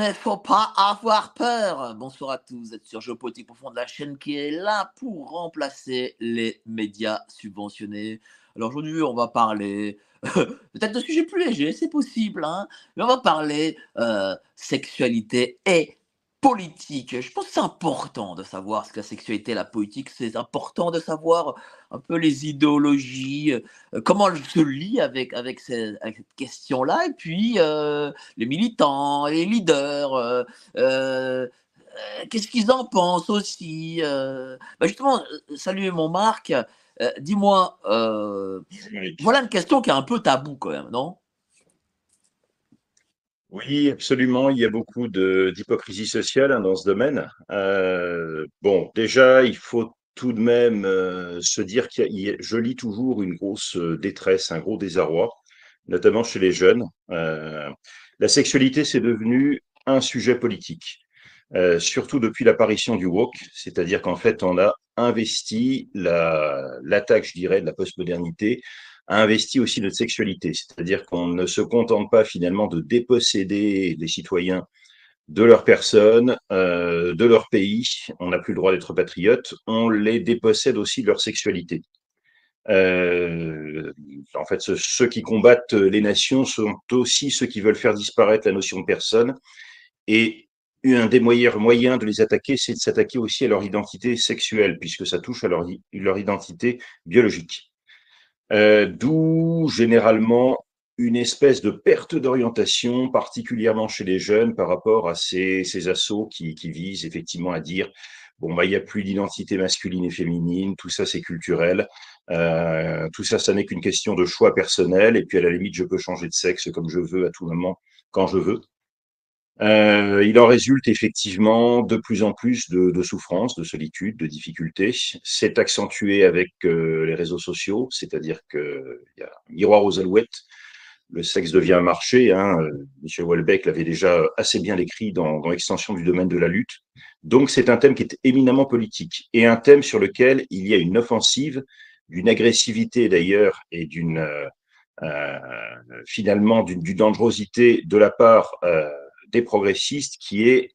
Ne faut pas avoir peur. Bonsoir à tous, vous êtes sur Géopolitique Profonde, la chaîne qui est là pour remplacer les médias subventionnés. Alors aujourd'hui, on va parler peut-être de sujets plus légers, c'est possible, hein, mais on va parler euh, sexualité et politique. Je pense que c'est important de savoir ce que la sexualité et la politique, c'est important de savoir un peu les idéologies, euh, comment elles se lient avec, avec, ces- avec cette question-là, et puis euh, les militants, les leaders, euh, euh, qu'est-ce qu'ils en pensent aussi. euh. Bah, justement, salut mon Marc, euh, dis-moi, euh, voilà une question qui est un peu tabou quand même, non? Oui, absolument. Il y a beaucoup de d'hypocrisie sociale hein, dans ce domaine. Euh, bon, déjà, il faut tout de même euh, se dire qu'il y a, je lis toujours une grosse euh, détresse, un gros désarroi, notamment chez les jeunes. Euh, la sexualité, c'est devenu un sujet politique, euh, surtout depuis l'apparition du woke, c'est-à-dire qu'en fait, on a investi la, l'attaque, je dirais, de la postmodernité investi aussi notre sexualité, c'est-à-dire qu'on ne se contente pas finalement de déposséder les citoyens de leur personne, euh, de leur pays, on n'a plus le droit d'être patriote, on les dépossède aussi de leur sexualité. Euh, en fait, ce- ceux qui combattent les nations sont aussi ceux qui veulent faire disparaître la notion de personne. Et un des moyens de les attaquer, c'est de s'attaquer aussi à leur identité sexuelle, puisque ça touche à leur identité biologique. Euh, D'où généralement une espèce de perte d'orientation, particulièrement chez les jeunes, par rapport à ces, ces assauts qui, visent effectivement à dire bon bah il n'y a plus d'identité masculine et féminine, tout ça c'est culturel, euh, tout ça ça n'est qu'une question de choix personnel, et puis à la limite je peux changer de sexe comme je veux à tout moment quand je veux. Euh, il en résulte effectivement de plus en plus de, de souffrances, de solitude, de difficultés. C'est accentué avec euh, les réseaux sociaux, c'est-à-dire qu'il y a un miroir aux alouettes, le sexe devient un marché. Hein. Michel Houellebecq l'avait déjà assez bien écrit dans, dans l'extension du domaine de la lutte. Donc c'est un thème qui est éminemment politique et un thème sur lequel il y a une offensive, d'une agressivité d'ailleurs et d'une euh, euh, finalement d'une dangerosité de la part euh, des progressistes qui est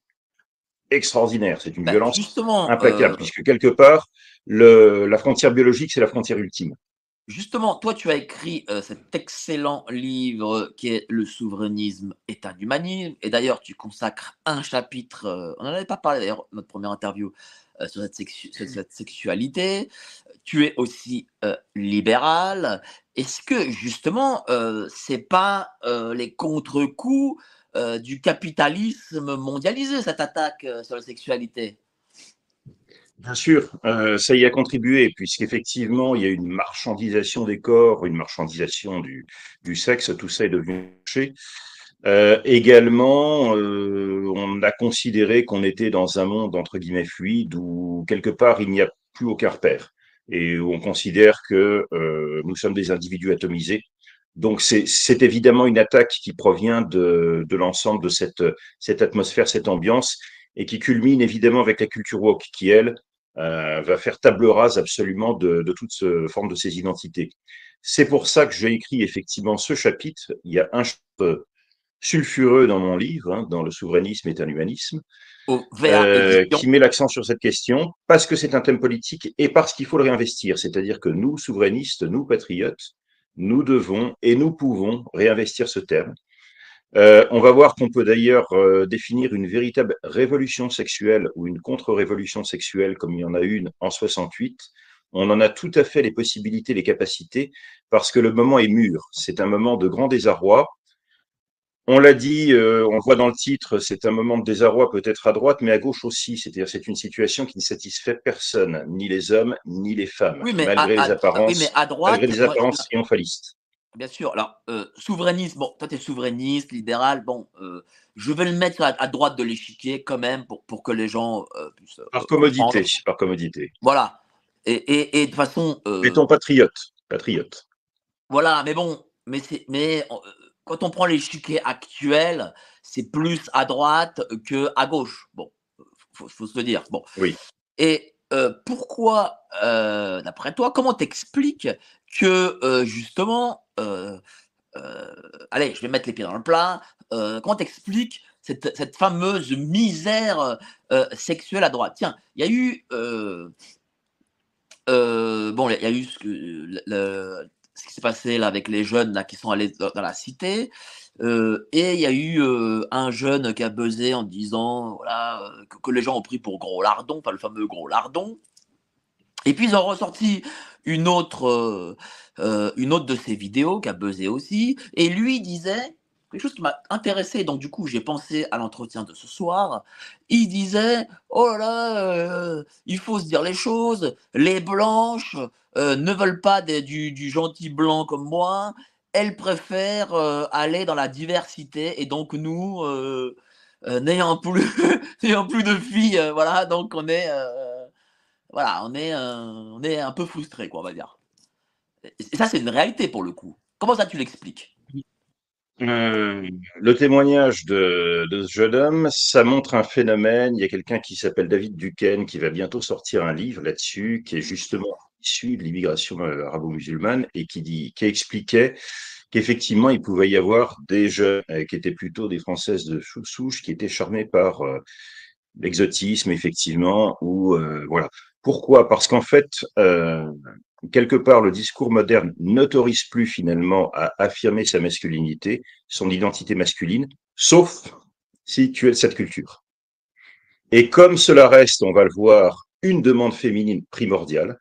extraordinaire. C'est une Bah, violence Justement, implacable, euh, puisque quelque part, le, la frontière biologique, c'est la frontière ultime. Justement, toi, tu as écrit euh, cet excellent livre qui est Le souverainisme est un humanisme. Et d'ailleurs, tu consacres un chapitre, euh, on n'en avait pas parlé d'ailleurs, notre première interview, euh, sur, cette sexu- sur cette sexualité. Tu es aussi euh, libéral. Est-ce que justement, euh, c'est pas euh, les contre-coups euh, du capitalisme mondialisé, cette attaque euh, sur la sexualité Bien sûr, euh, ça y a contribué, puisqu'effectivement, il y a une marchandisation des corps, une marchandisation du, sexe, tout ça est devenu marché. Également, on a considéré qu'on était dans un monde entre guillemets fluide où quelque part il n'y a plus aucun repère et où on considère que nous sommes des individus atomisés. Donc c'est évidemment une attaque qui provient de, de l'ensemble de cette, cette atmosphère, cette ambiance et qui culmine évidemment avec la culture woke qui, elle, euh, va faire table rase absolument de, de toute ce, forme de ces identités. C'est pour ça que j'ai écrit effectivement ce chapitre. Il y a un chapitre sulfureux dans mon livre, hein, dans le souverainisme est un humanisme, euh, qui met l'accent sur cette question parce que c'est un thème politique et parce qu'il faut le réinvestir. C'est-à-dire que nous, souverainistes, nous, patriotes, nous devons et nous pouvons réinvestir ce terme. Euh, on va voir qu'on peut d'ailleurs euh, définir une véritable révolution sexuelle ou une contre-révolution sexuelle comme il y en a une en 68. On en a tout à fait les possibilités, les capacités, parce que le moment est mûr. C'est un moment de grand désarroi. On l'a dit, euh, on voit dans le titre, c'est un moment de désarroi peut-être à droite, mais à gauche aussi. C'est-à-dire c'est une situation qui ne satisfait personne, ni les hommes, ni les femmes, malgré, les apparences, oui, mais à droite, malgré les apparences triomphalistes. Bien sûr. Alors, euh, souverainiste, bon, toi, tu es souverainiste, libéral. Bon, euh, je vais le mettre à, droite de l'échiquier quand même pour, pour que les gens puissent. par commodité, par commodité. Voilà. Et, et, et de façon. Mettons patriote. Patriote. Voilà, mais bon, mais, mais quand on prend l'échiquier actuel, c'est plus à droite que à gauche. Bon, faut, faut se le dire. Bon. Oui. Et euh, pourquoi, euh, d'après toi, comment t'expliques que euh, justement, allez, je vais mettre les pieds dans le plat. comment t'expliques cette, cette, fameuse misère sexuelle à droite? Tiens, il y a eu bon, il y a eu ce que, le, ce qui s'est passé là avec les jeunes là, qui sont allés dans, la cité. Euh, et il y a eu euh, un jeune qui a buzzé en disant voilà, euh, que, les gens ont pris pour gros lardon, pas le fameux gros lardon. Et puis ils ont ressorti une autre, une autre de ses vidéos qui a buzzé aussi. Et lui disait quelque chose qui m'a intéressé, donc du coup j'ai pensé à l'entretien de ce soir. Il disait Oh là, il faut se dire les choses, les blanches, euh, ne veulent pas du, gentil blanc comme moi, elles préfèrent euh, aller dans la diversité. Et donc nous, euh, n'ayant plus, de filles, voilà, donc on est, voilà, un peu frustré, quoi, on va dire. Et ça, c'est une réalité pour le coup. Comment ça, tu l'expliques? Le témoignage de, de, ce jeune homme, ça montre un phénomène. Il y a quelqu'un qui s'appelle David Duquesne qui va bientôt sortir un livre là-dessus, qui est justement issu de l'immigration euh, arabo-musulmane et qui, dit, qui expliquait qu'effectivement, il pouvait y avoir des jeunes euh, qui étaient plutôt des Françaises de souche, qui étaient charmés par euh, l'exotisme, effectivement, ou voilà. Pourquoi? Parce qu'en fait, quelque part, le discours moderne n'autorise plus finalement à affirmer sa masculinité, son identité masculine, sauf si tu es de cette culture. Et comme cela reste, on va le voir, une demande féminine primordiale,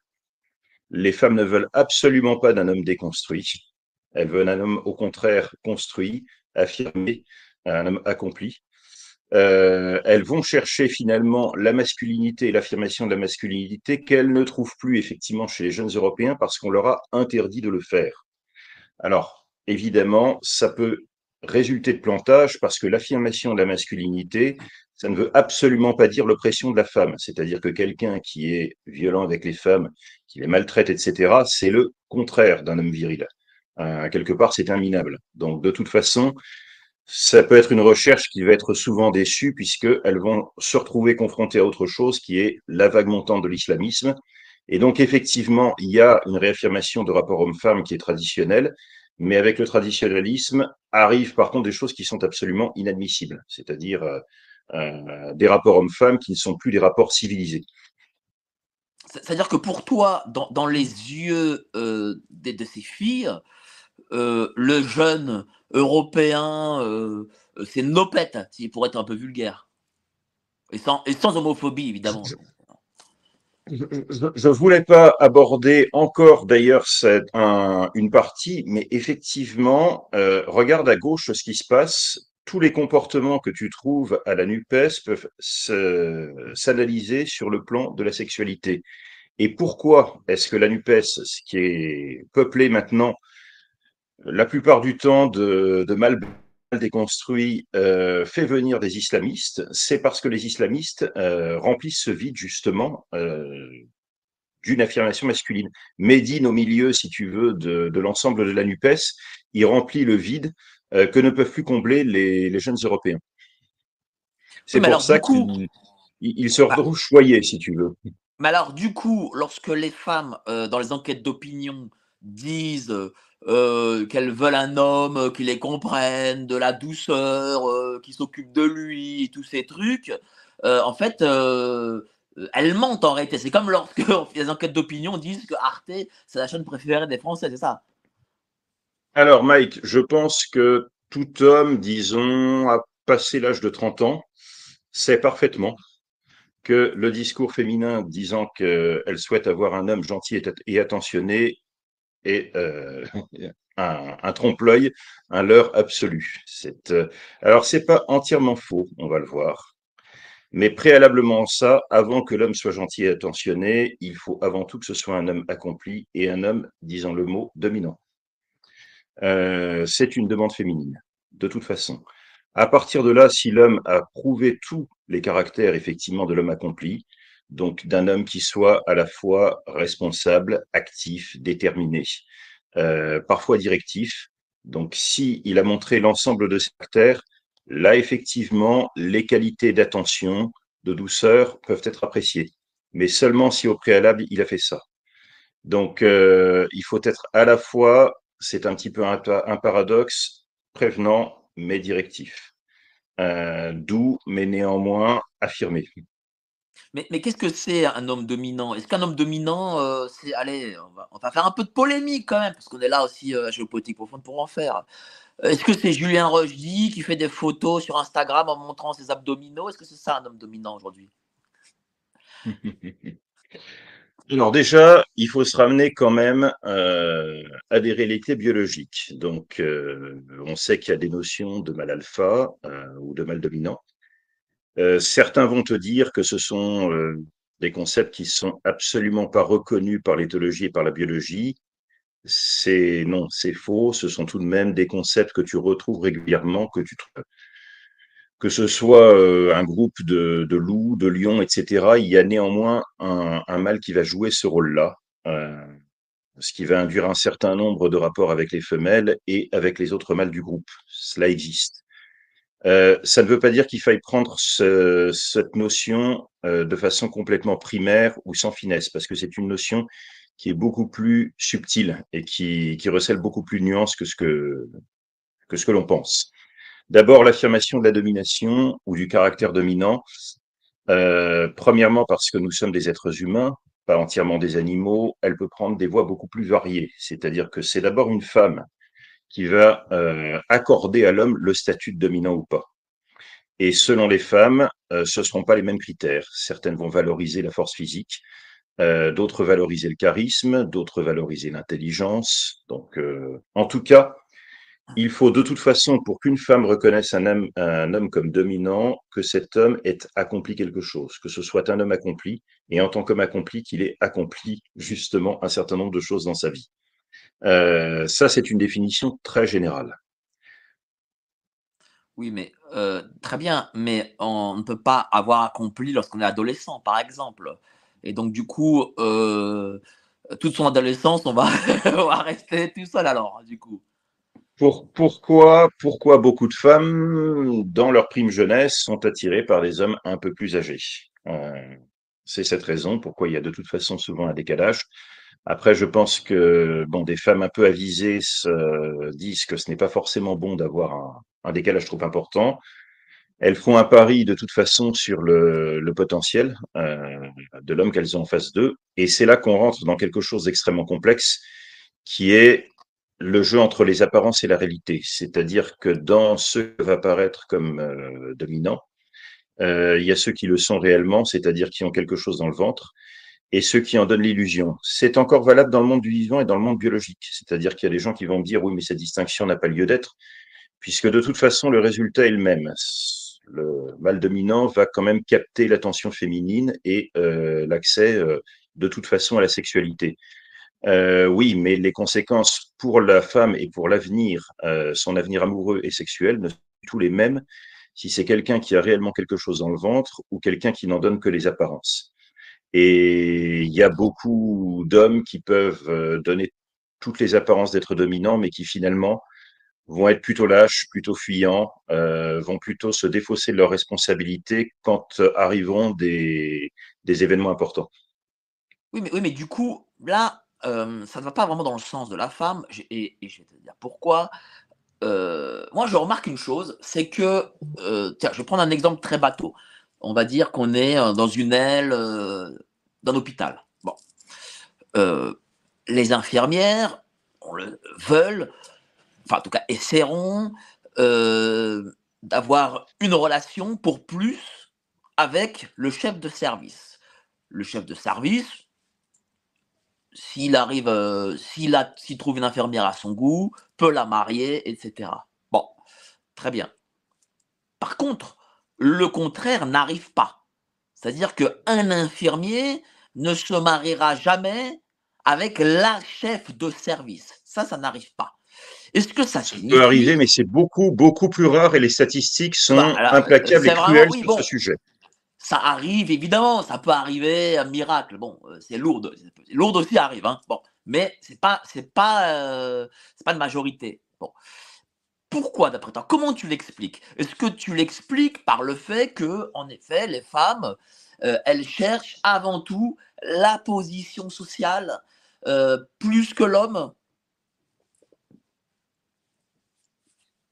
les femmes ne veulent absolument pas d'un homme déconstruit. Elles veulent un homme, au contraire, construit, affirmé, un homme accompli. Euh, elles vont chercher finalement la masculinité et l'affirmation de la masculinité qu'elles ne trouvent plus effectivement chez les jeunes Européens parce qu'on leur a interdit de le faire. Alors, évidemment, ça peut résulter de plantage parce que l'affirmation de la masculinité, ça ne veut absolument pas dire l'oppression de la femme. C'est-à-dire que quelqu'un qui est violent avec les femmes, qui les maltraite, etc., c'est le contraire d'un homme viril. Euh, quelque part, c'est un minable. Donc, de toute façon, ça peut être une recherche qui va être souvent déçue puisqu'elles vont se retrouver confrontées à autre chose qui est la vague montante de l'islamisme. Et donc, effectivement, il y a une réaffirmation de rapport homme-femme qui est traditionnelle, mais avec le traditionnalisme arrivent par contre des choses qui sont absolument inadmissibles, c'est-à-dire euh, euh, des rapports hommes-femmes qui ne sont plus des rapports civilisés. C'est-à-dire que pour toi, dans, les yeux euh, de, ces filles, le jeune européen, c'est nopette, pour être un peu vulgaire. Et sans, et sans homophobie, évidemment je ne voulais pas aborder encore d'ailleurs un, une partie, mais effectivement, euh, regarde à gauche ce qui se passe. Tous les comportements que tu trouves à la NUPES peuvent s'analyser sur le plan de la sexualité. Et pourquoi est-ce que la NUPES, qui est peuplée maintenant la plupart du temps de, de mal déconstruit euh, fait venir des islamistes, c'est parce que les islamistes euh, remplissent ce vide justement euh, d'une affirmation masculine. Médine au milieu, si tu veux, de, l'ensemble de la NUPES, il remplit le vide que ne peuvent plus combler les, jeunes Européens. C'est pour ça qu'ils se bah retrouvent choyés, si tu veux. Mais alors, du coup, lorsque les femmes, dans les enquêtes d'opinion, disent euh, qu'elles veulent un homme euh, qui les comprenne, de la douceur, euh, qui s'occupe de lui, tous ces trucs, en fait, elles mentent en réalité. C'est comme lorsque les enquêtes d'opinion disent que Arte, c'est la chaîne préférée des Français, c'est ça? Alors, Mike, je pense que tout homme, disons, a passé l'âge de 30 ans, sait parfaitement que le discours féminin disant qu'elle souhaite avoir un homme gentil et attentionné est euh, un, un trompe-l'œil, un leurre absolu. C'est, euh, alors, c'est pas entièrement faux, on va le voir. Mais préalablement à ça, avant que l'homme soit gentil et attentionné, il faut avant tout que ce soit un homme accompli et un homme, disons le mot, dominant. Euh, c'est une demande féminine, de toute façon. À partir de là, si l'homme a prouvé tous les caractères effectivement de l'homme accompli, donc d'un homme qui soit à la fois responsable, actif, déterminé, euh, parfois directif. Donc, si il a montré l'ensemble de ses caractères, là, effectivement, les qualités d'attention, de douceur peuvent être appréciées, mais seulement si au préalable, il a fait ça. Donc, euh, il faut être à la fois, c'est un petit peu un, paradoxe, prévenant, mais directif. Euh, doux, mais néanmoins affirmé. Mais, qu'est-ce que c'est un homme dominant? Est-ce qu'un homme dominant, euh, c'est. Allez, on va, faire un peu de polémique quand même, parce qu'on est là aussi euh, à Géopolitique Profonde pour en faire. Est-ce que c'est Julien Rochdy qui fait des photos sur Instagram en montrant ses abdominaux? Est-ce que c'est ça un homme dominant aujourd'hui? Alors déjà, il faut se ramener quand même euh, à des réalités biologiques. Donc, euh, on sait qu'il y a des notions de mal alpha euh, ou de mal dominant. Euh, certains vont te dire que ce sont euh, des concepts qui sont absolument pas reconnus par l'éthologie et par la biologie. C'est non, c'est faux. Ce sont tout de même des concepts que tu retrouves régulièrement, que tu que ce soit euh, un groupe de, loups, de lions, etc. Il y a néanmoins un, mâle qui va jouer ce rôle-là, ce qui va induire un certain nombre de rapports avec les femelles et avec les autres mâles du groupe. Cela existe. Euh, ça ne veut pas dire qu'il faille prendre ce, cette notion euh, de façon complètement primaire ou sans finesse, parce que c'est une notion qui est beaucoup plus subtile et qui, qui recèle beaucoup plus de nuances que ce que, que, ce que l'on pense. D'abord, l'affirmation de la domination ou du caractère dominant. Euh, premièrement, parce que nous sommes des êtres humains, pas entièrement des animaux, elle peut prendre des voies beaucoup plus variées. C'est-à-dire que c'est d'abord une femme qui va euh, accorder à l'homme le statut de dominant ou pas. Et selon les femmes, euh, ce ne seront pas les mêmes critères. Certaines vont valoriser la force physique, euh, d'autres valoriser le charisme, d'autres valoriser l'intelligence. Donc, en tout cas, il faut de toute façon, pour qu'une femme reconnaisse un homme, un homme comme dominant, que cet homme ait accompli quelque chose, que ce soit un homme accompli, et en tant qu'homme accompli, qu'il ait accompli justement un certain nombre de choses dans sa vie. Euh, ça, c'est une définition très générale. Oui, mais euh, très bien, mais on ne peut pas avoir accompli lorsqu'on est adolescent, par exemple. Et donc, du coup, euh, toute son adolescence, on va, on va rester tout seul alors, du coup. Pour, pourquoi, pourquoi beaucoup de femmes, dans leur prime jeunesse, sont attirées par des hommes un peu plus âgés? Euh, C'est cette raison pourquoi il y a de toute façon souvent un décalage. Après, je pense que bon, des femmes un peu avisées se disent que ce n'est pas forcément bon d'avoir un, décalage trop important. Elles font un pari de toute façon sur le, potentiel euh, de l'homme qu'elles ont en face d'eux. Et c'est là qu'on rentre dans quelque chose d'extrêmement complexe qui est le jeu entre les apparences et la réalité. C'est-à-dire que dans ceux qui va apparaître comme euh, dominants, euh, il y a ceux qui le sont réellement, c'est-à-dire qui ont quelque chose dans le ventre, et ceux qui en donnent l'illusion. C'est encore valable dans le monde du vivant et dans le monde biologique. C'est-à-dire qu'il y a des gens qui vont me dire oui, mais cette distinction n'a pas lieu d'être, puisque de toute façon, le résultat est le même. Le mâle dominant va quand même capter l'attention féminine et euh, l'accès euh, de toute façon à la sexualité. Euh, oui, mais les conséquences pour la femme et pour l'avenir, son avenir amoureux et sexuel ne sont tous les mêmes si c'est quelqu'un qui a réellement quelque chose dans le ventre ou quelqu'un qui n'en donne que les apparences. Et il y a beaucoup d'hommes qui peuvent euh, donner toutes les apparences d'être dominants, mais qui finalement vont être plutôt lâches, plutôt fuyants, euh, vont plutôt se défausser de leurs responsabilités quand arriveront des, événements importants. Oui mais, oui, mais du coup, là, euh, ça ne va pas vraiment dans le sens de la femme, et, je vais te dire pourquoi. Euh, moi, je remarque une chose, c'est que, tiens, je vais prendre un exemple très bateau on va dire qu'on est euh, dans une aile euh, d'un hôpital. Euh, les infirmières veulent, enfin en tout cas essaieront d'avoir une relation pour plus avec le chef de service. Le chef de service, s'il arrive, s'il trouve une infirmière à son goût, peut la marier, etc. Bon, très bien. Par contre, le contraire n'arrive pas. C'est-à-dire qu'un infirmier ne se mariera jamais avec la chef de service. Ça, ça n'arrive pas. Est-ce que ça, ça peut arriver, mais c'est beaucoup, beaucoup plus rare et les statistiques sont bah, implacables et cruelles sur ce sujet. Ça arrive, évidemment, ça peut arriver, un miracle. Bon, euh, c'est lourd, lourd aussi arrive, hein. Bon, mais c'est pas, c'est pas, euh, c'est pas une majorité. Bon. Pourquoi, d'après toi? Comment tu l'expliques? Est-ce que tu l'expliques par le fait que, en effet, les femmes, euh, elles cherchent avant tout la position sociale plus que l'homme?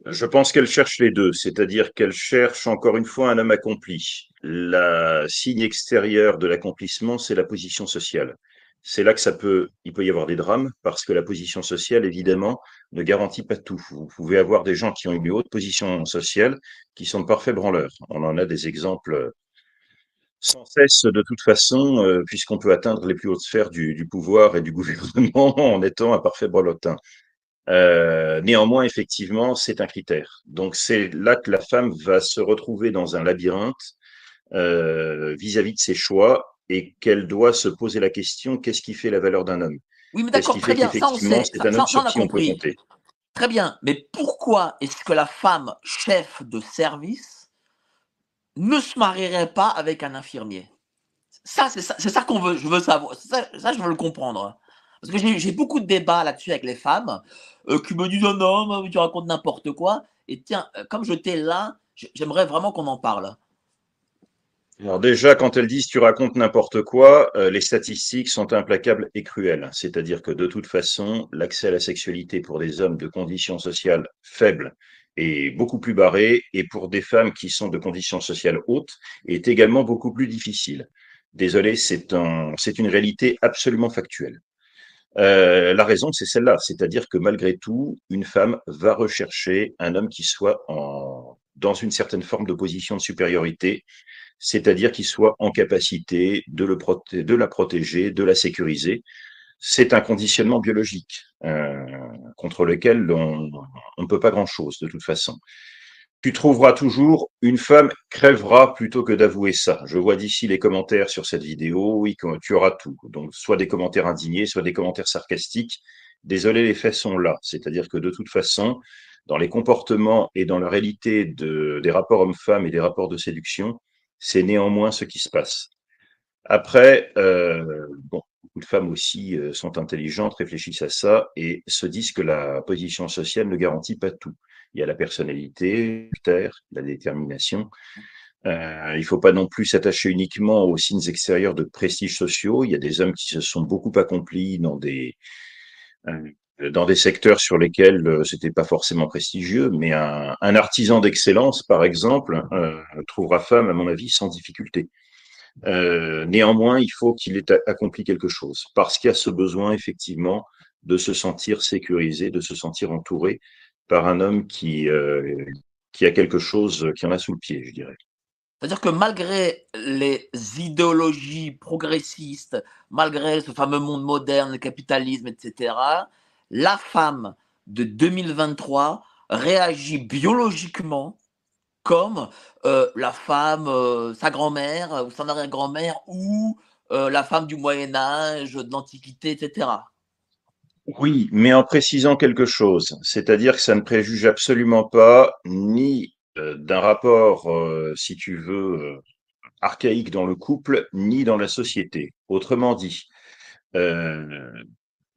Je pense qu'elle cherche les deux, c'est-à-dire qu'elle cherche encore une fois un homme accompli. La signe extérieur de l'accomplissement, c'est la position sociale. C'est là que ça peut, il peut y avoir des drames parce que la position sociale, évidemment, ne garantit pas tout. Vous pouvez avoir des gens qui ont une haute position sociale qui sont de parfaits branleurs. On en a des exemples sans cesse de toute façon, euh, puisqu'on peut atteindre les plus hautes sphères du, pouvoir et du gouvernement en étant un parfait brelotin. Euh, néanmoins, effectivement, c'est un critère. Donc c'est là que la femme va se retrouver dans un labyrinthe euh, vis-à-vis de ses choix et qu'elle doit se poser la question qu'est-ce qui fait la valeur d'un homme? Oui, mais d'accord, très bien. Ça, on sait. C'est un homme sur qui on peut compter. Très bien, mais pourquoi est-ce que la femme chef de service ne se marierait pas avec un infirmier? Ça, c'est ça, ça qu'on veut. Je veux savoir. Ça, ça, je veux le comprendre. Parce que j'ai beaucoup de débats là-dessus avec les femmes euh, qui me disent oh non, tu racontes n'importe quoi. Et tiens, euh, comme je t'ai là, j'aimerais vraiment qu'on en parle. Alors déjà, quand elles disent tu racontes n'importe quoi, euh, les statistiques sont implacables et cruelles. C'est-à-dire que de toute façon, l'accès à la sexualité pour des hommes de conditions sociales faibles est beaucoup plus barré et pour des femmes qui sont de conditions sociales hautes est également beaucoup plus difficile. Désolé, c'est un, une réalité absolument factuelle. Euh, la raison, c'est celle-là, c'est-à-dire que malgré tout, une femme va rechercher un homme qui soit en, dans une certaine forme de position de supériorité, c'est-à-dire qu'il soit en capacité de, le de la protéger, de la sécuriser. C'est un conditionnement biologique euh, contre lequel on ne peut pas grand-chose de toute façon tu trouveras toujours une femme crèvera plutôt que d'avouer ça. Je vois d'ici les commentaires sur cette vidéo, oui, tu auras tout. Donc, soit des commentaires indignés, soit des commentaires sarcastiques. Désolé, les faits sont là. C'est-à-dire que de toute façon, dans les comportements et dans la réalité de, des rapports hommes-femmes et des rapports de séduction, c'est néanmoins ce qui se passe. Après, euh, bon, beaucoup de femmes aussi euh, sont intelligentes, réfléchissent à ça et se disent que la position sociale ne garantit pas tout. Il y a la personnalité, la détermination. Euh, il ne faut pas non plus s'attacher uniquement aux signes extérieurs de prestige sociaux. Il y a des hommes qui se sont beaucoup accomplis dans des euh, dans des secteurs sur lesquels euh, c'était pas forcément prestigieux, mais un, artisan d'excellence, par exemple, euh, trouvera femme, à mon avis, sans difficulté. Euh, néanmoins, il faut qu'il ait accompli quelque chose, parce qu'il y a ce besoin, effectivement, de se sentir sécurisé, de se sentir entouré par un homme qui, euh, qui a quelque chose qui en a sous le pied, je dirais. C'est-à-dire que malgré les idéologies progressistes, malgré ce fameux monde moderne, le capitalisme, etc., la femme de 2023 réagit biologiquement comme euh, la femme, euh, sa grand-mère ou son arrière-grand-mère ou la femme du Moyen Âge, de l'Antiquité, etc. Oui, mais en précisant quelque chose, c'est-à-dire que ça ne préjuge absolument pas ni euh, d'un rapport, euh, si tu veux, euh, archaïque dans le couple, ni dans la société. Autrement dit,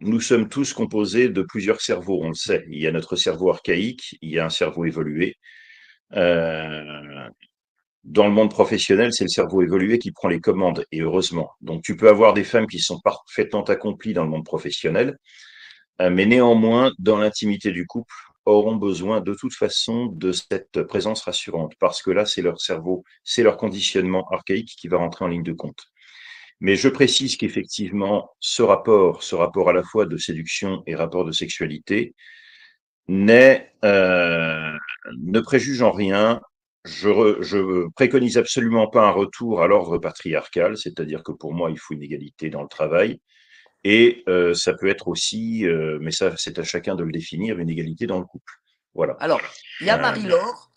nous sommes tous composés de plusieurs cerveaux, on le sait. Il y a notre cerveau archaïque, il y a un cerveau évolué. dans le monde professionnel, c'est le cerveau évolué qui prend les commandes, et heureusement. Donc tu peux avoir des femmes qui sont parfaitement accomplies dans le monde professionnel, euh, mais néanmoins, dans l'intimité du couple, auront besoin de toute façon de cette présence rassurante, parce que là, c'est leur cerveau, c'est leur conditionnement archaïque qui va rentrer en ligne de compte. Mais je précise qu'effectivement, ce rapport, ce rapport à la fois de séduction et rapport de sexualité, n'est, euh, ne préjuge en rien. Je, je préconise absolument pas un retour à l'ordre patriarcal, c'est-à-dire que pour moi, il faut une égalité dans le travail, Et euh, ça peut être aussi, euh, mais ça c'est à chacun de le définir, une égalité dans le couple. Voilà. Alors, il y a Euh, Marie-Laure.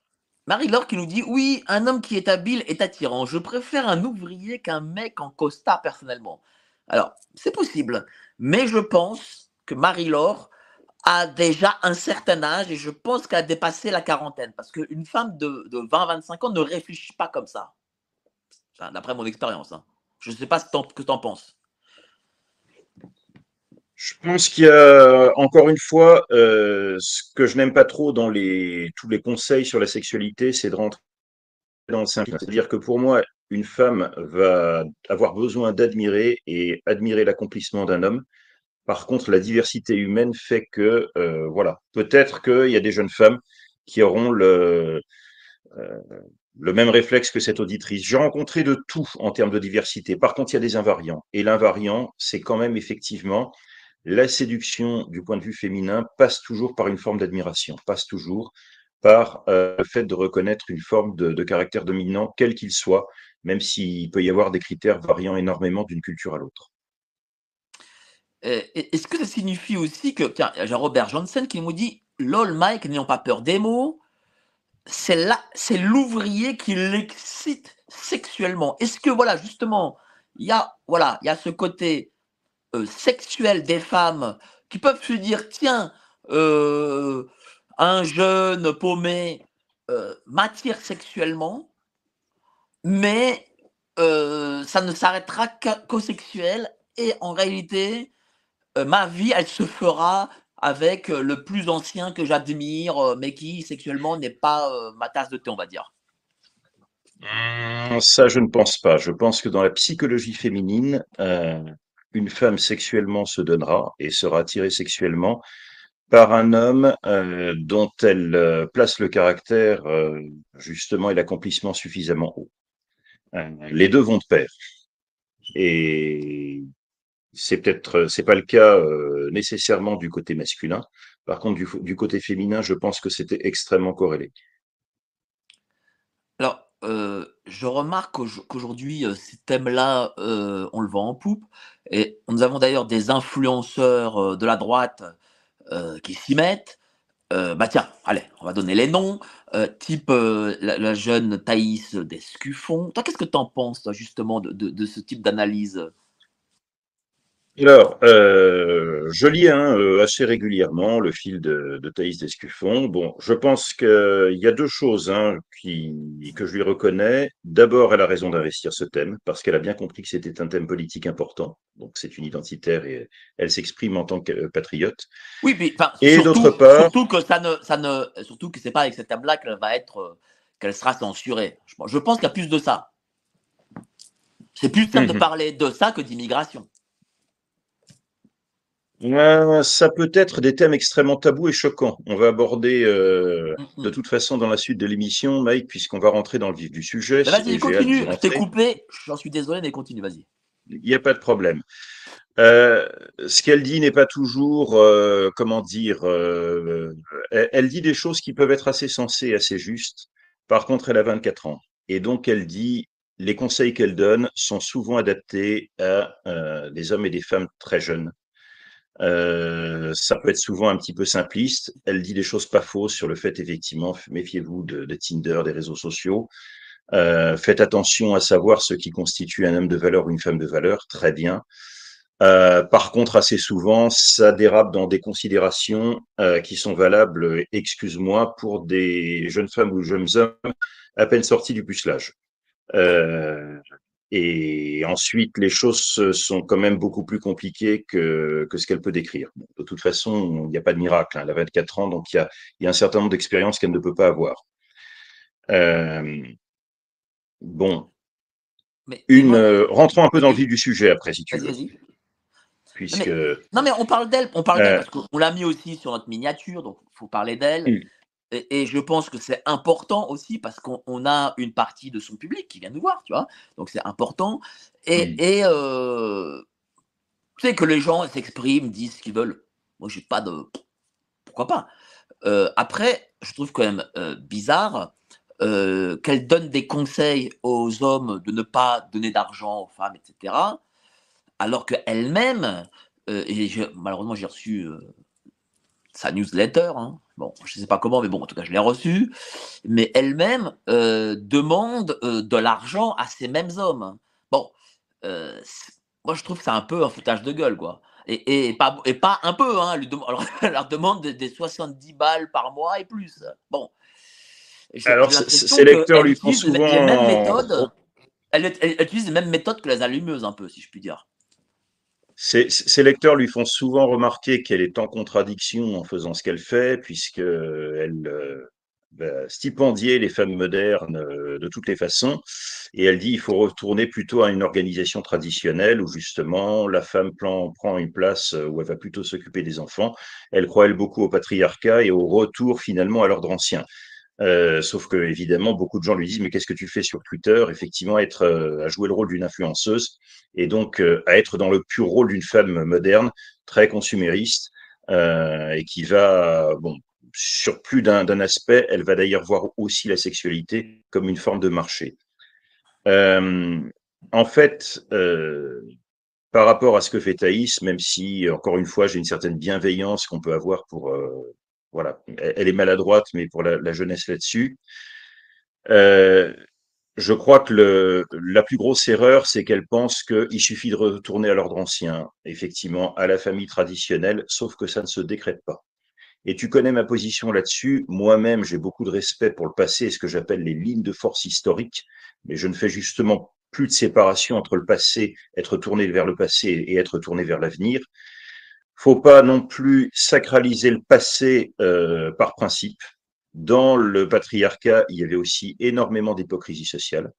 Marie-Laure qui nous dit Oui, un homme qui est habile est attirant. Je préfère un ouvrier qu'un mec en costard personnellement. Alors, c'est possible. Mais je pense que Marie-Laure a déjà un certain âge et je pense qu'elle a dépassé la quarantaine. Parce qu'une femme de, de 20-25 ans ne réfléchit pas comme ça. D'après mon expérience. hein. Je ne sais pas ce que tu en penses. Je pense qu'il y a, encore une fois, euh, ce que je n'aime pas trop dans tous les conseils sur la sexualité, c'est de rentrer dans le simple. C'est-à-dire que pour moi, une femme va avoir besoin d'admirer et admirer l'accomplissement d'un homme. Par contre, la diversité humaine fait que, euh, voilà, peut-être qu'il y a des jeunes femmes qui auront euh, le même réflexe que cette auditrice. J'ai rencontré de tout en termes de diversité. Par contre, il y a des invariants. Et l'invariant, c'est quand même effectivement la séduction du point de vue féminin passe toujours par une forme d'admiration, passe toujours par euh, le fait de reconnaître une forme de, caractère dominant, quel qu'il soit, même s'il peut y avoir des critères variant énormément d'une culture à l'autre. Euh, Est-ce que ça signifie aussi que, tiens, il y a Robert Johnson qui nous dit LOL, Mike, n'ayons pas peur des mots, c'est c'est l'ouvrier qui l'excite sexuellement. Est-ce que, voilà, justement, il voilà, il y a ce côté euh, sexuel des femmes qui peuvent se dire tiens, euh, un jeune paumé euh, m'attire sexuellement, mais ça ne s'arrêtera qu'au sexuel et en réalité, ma vie, elle se fera avec le plus ancien que j'admire, mais qui sexuellement n'est pas ma tasse de thé, on va dire. Hum, Ça, je ne pense pas. Je pense que dans la psychologie féminine, une femme sexuellement se donnera et sera attirée sexuellement par un homme euh, dont elle euh, place le caractère euh, justement et l'accomplissement suffisamment haut. Euh, les deux vont de pair. Et c'est peut-être c'est pas le cas euh, nécessairement du côté masculin. Par contre, du, du côté féminin, je pense que c'était extrêmement corrélé. Alors, euh, je remarque qu'auj- qu'aujourd'hui, euh, ces thèmes-là, euh, on le vend en poupe. Et nous avons d'ailleurs des influenceurs de la droite qui s'y mettent. Bah tiens, allez, on va donner les noms. Type la, jeune Thaïs Descuffon. Toi, qu'est-ce que tu en penses, justement, de ce type d'analyse? Alors, euh, je lis hein, euh, assez régulièrement le fil de, de Thaïs Descuffon. Bon, je pense qu'il y a deux choses hein, qui, que je lui reconnais. D'abord, elle a raison d'investir ce thème parce qu'elle a bien compris que c'était un thème politique important. Donc, c'est une identitaire et elle s'exprime en tant que euh, patriote. Oui, enfin, Et surtout, d'autre part- surtout que ça ne, ça ne, surtout que c'est pas avec cette thème-là qu'elle va être, euh, qu'elle sera censurée. Je, pense- qu'il y a plus de ça. C'est plus simple de Mhm. parler de ça que d'immigration. Euh, ça peut être des thèmes extrêmement tabous et choquants. On va aborder euh, Mhm. de toute façon dans la suite de l'émission, Mike, puisqu'on va rentrer dans le vif du sujet. Vas-y, continue. Je t'ai coupé. J'en suis désolé, mais continue. Vas-y. Il n'y a pas de problème. Euh, ce qu'elle dit n'est pas toujours, euh, comment dire, euh, elle, elle dit des choses qui peuvent être assez sensées, assez justes. Par contre, elle a 24 ans. Et donc, elle dit, les conseils qu'elle donne sont souvent adaptés à euh, des hommes et des femmes très jeunes. Euh, ça peut être souvent un petit peu simpliste. Elle dit des choses pas fausses sur le fait, effectivement, méfiez-vous de, de Tinder, des réseaux sociaux. Euh, faites attention à savoir ce qui constitue un homme de valeur ou une femme de valeur. Très bien. Euh, par contre, assez souvent, ça dérape dans des considérations euh, qui sont valables, excuse-moi, pour des jeunes femmes ou jeunes hommes à peine sortis du pucelage. Euh, et ensuite, les choses sont quand même beaucoup plus compliquées que, que ce qu'elle peut décrire. De toute façon, il n'y a pas de miracle. hein. Elle a 24 ans, donc il y a, il y a un certain nombre d'expériences qu'elle ne peut pas avoir. Euh, bon, Mais une, euh, rentrons un peu dans le vif du sujet après, si tu veux, vas-y. puisque Non, mais on parle d'elle. On parle d'elle Euh. parce qu'on l'a mis aussi sur notre miniature, donc il faut parler d'elle. Mm. Et, et je pense que c'est important aussi parce qu'on on a une partie de son public qui vient nous voir, tu vois? Donc c'est important. Et, Mm. et euh, tu sais que les gens s'expriment, disent ce qu'ils veulent. Moi, j'ai pas de. Pourquoi pas? Euh, Après, je trouve quand même euh, bizarre qu'elle donne des conseils aux hommes de ne pas donner d'argent aux femmes, etc. Alors qu'elle-même et malheureusement, j'ai reçu sa newsletter. Hein. Bon, je ne sais pas comment, mais bon, en tout cas, je l'ai reçue. Mais elle-même euh, demande de l'argent à ces mêmes hommes. Bon, moi, je trouve que c'est un peu un foutage de gueule, quoi. Et, et, pas, et pas un peu, hein. Alors, elle leur demande des, 70 balles par mois et plus. Bon. Alors, ces lecteurs lui font souvent. Les mêmes méthodes, elle, elle, utilise les mêmes méthodes que les allumeuses, un peu, si je puis dire. Ces, lecteurs lui font souvent remarquer qu'elle est en contradiction en faisant ce qu'elle fait, puisqu'elle euh, va stipendier les femmes modernes euh, de toutes les façons. Et elle dit il faut retourner plutôt à une organisation traditionnelle où justement la femme prend une place euh, où elle va plutôt s'occuper des enfants. Elle croit, elle, beaucoup au patriarcat et au retour finalement à l'ordre ancien. Euh, sauf que évidemment, beaucoup de gens lui disent mais qu'est-ce que tu fais sur Twitter? Effectivement, être euh, à jouer le rôle d'une influenceuse et donc euh, à être dans le pur rôle d'une femme moderne, très consumériste et qui va bon sur plus d'un aspect. Elle va d'ailleurs voir aussi la sexualité comme une forme de marché. en fait, par rapport à ce que fait Thaïs, même si encore une fois j'ai une certaine bienveillance qu'on peut avoir pour voilà, elle est maladroite, mais pour la, jeunesse là-dessus. Euh, je crois que la plus grosse erreur, c'est qu'elle pense qu'il suffit de retourner à l'ordre ancien, effectivement, à la famille traditionnelle, sauf que ça ne se décrète pas. Et tu connais ma position là-dessus. Moi-même, j'ai beaucoup de respect pour le passé et ce que j'appelle les lignes de force historiques, mais je ne fais justement plus de séparation entre le passé, être tourné vers le passé et être tourné vers l'avenir faut pas non plus sacraliser le passé euh, par principe. Dans le patriarcat, il y avait aussi énormément d'hypocrisie sociale.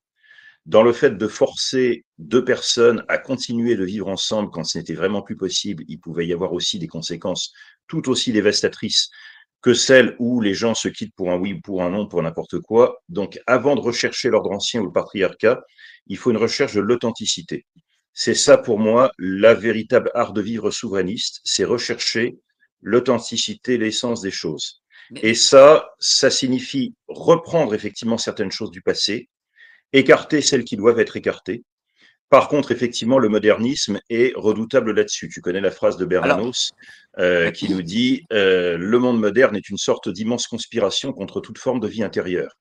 Dans le fait de forcer deux personnes à continuer de vivre ensemble quand ce n'était vraiment plus possible, il pouvait y avoir aussi des conséquences tout aussi dévastatrices que celles où les gens se quittent pour un oui ou pour un non, pour n'importe quoi. Donc, avant de rechercher l'ordre ancien ou le patriarcat, il faut une recherche de l'authenticité. C'est ça pour moi la véritable art de vivre souverainiste, c'est rechercher l'authenticité, l'essence des choses. Et ça, ça signifie reprendre effectivement certaines choses du passé, écarter celles qui doivent être écartées. Par contre, effectivement, le modernisme est redoutable là-dessus. Tu connais la phrase de Bernanos euh, qui nous dit euh, Le monde moderne est une sorte d'immense conspiration contre toute forme de vie intérieure.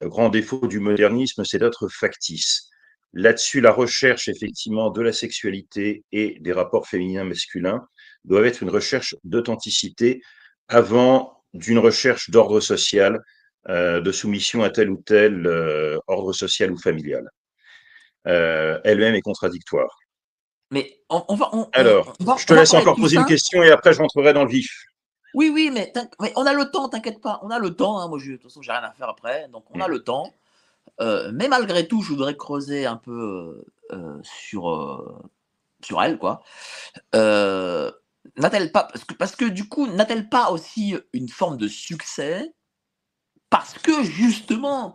Le grand défaut du modernisme, c'est d'être factice. Là-dessus, la recherche effectivement de la sexualité et des rapports féminins-masculins doit être une recherche d'authenticité avant d'une recherche d'ordre social, euh, de soumission à tel ou tel euh, ordre social ou familial. Euh, Elle-même est contradictoire. Mais on, va. Alors, je te laisse encore poser une question et après je rentrerai dans le vif. Oui, oui, mais, on a le temps, t'inquiète pas. On a le temps. Hein. Moi, je, de toute façon, j'ai rien à faire après. Donc, on a mm. le temps. Euh, mais malgré tout, je voudrais creuser un peu euh, sur, euh, sur elle, quoi. n'a-t-elle pas, parce que, parce que du coup, n'a-t-elle pas aussi une forme de succès? Parce que justement,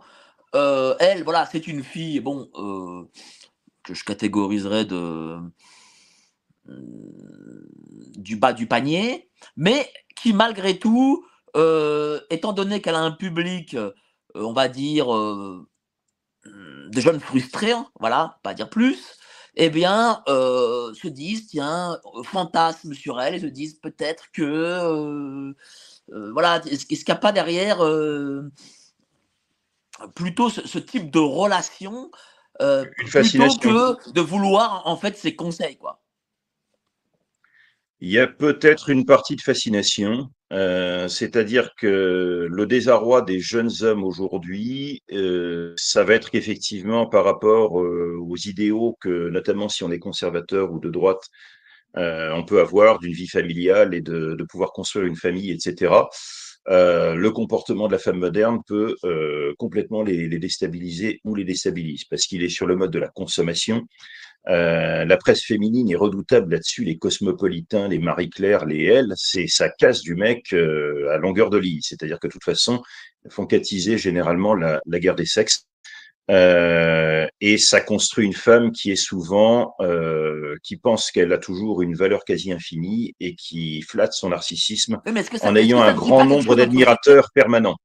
elle, voilà, c'est une fille, bon, que je catégoriserais de du bas du panier, mais qui malgré tout, étant donné qu'elle a un public, on va dire, Mmh, des jeunes frustrés, hein, voilà, pas dire plus, eh bien, euh, se disent, tiens, euh, fantasme sur elle et se disent peut-être que, euh, voilà, est-ce qu'il n'y a pas derrière plutôt ce, type de relation plutôt que de vouloir en fait ses conseils, quoi. Il y a peut-être une partie de fascination, euh, c'est-à-dire que le désarroi des jeunes hommes aujourd'hui, euh, ça va être qu'effectivement par rapport euh, aux idéaux que, notamment si on est conservateur ou de droite, on peut avoir d'une vie familiale et de, pouvoir construire une famille, etc. le comportement de la femme moderne peut complètement les, les, déstabiliser ou les déstabilise parce qu'il est sur le mode de la consommation euh, la presse féminine est redoutable là-dessus, les cosmopolitains, les Marie-Claire, les L, c'est ça casse du mec euh, à longueur de lit. C'est-à-dire que de toute façon, font catiser généralement la, guerre des sexes. Euh, et ça construit une femme qui est souvent, qui pense qu'elle a toujours une valeur quasi infinie et qui flatte son narcissisme en ayant un grand nombre d'admirateurs permanents.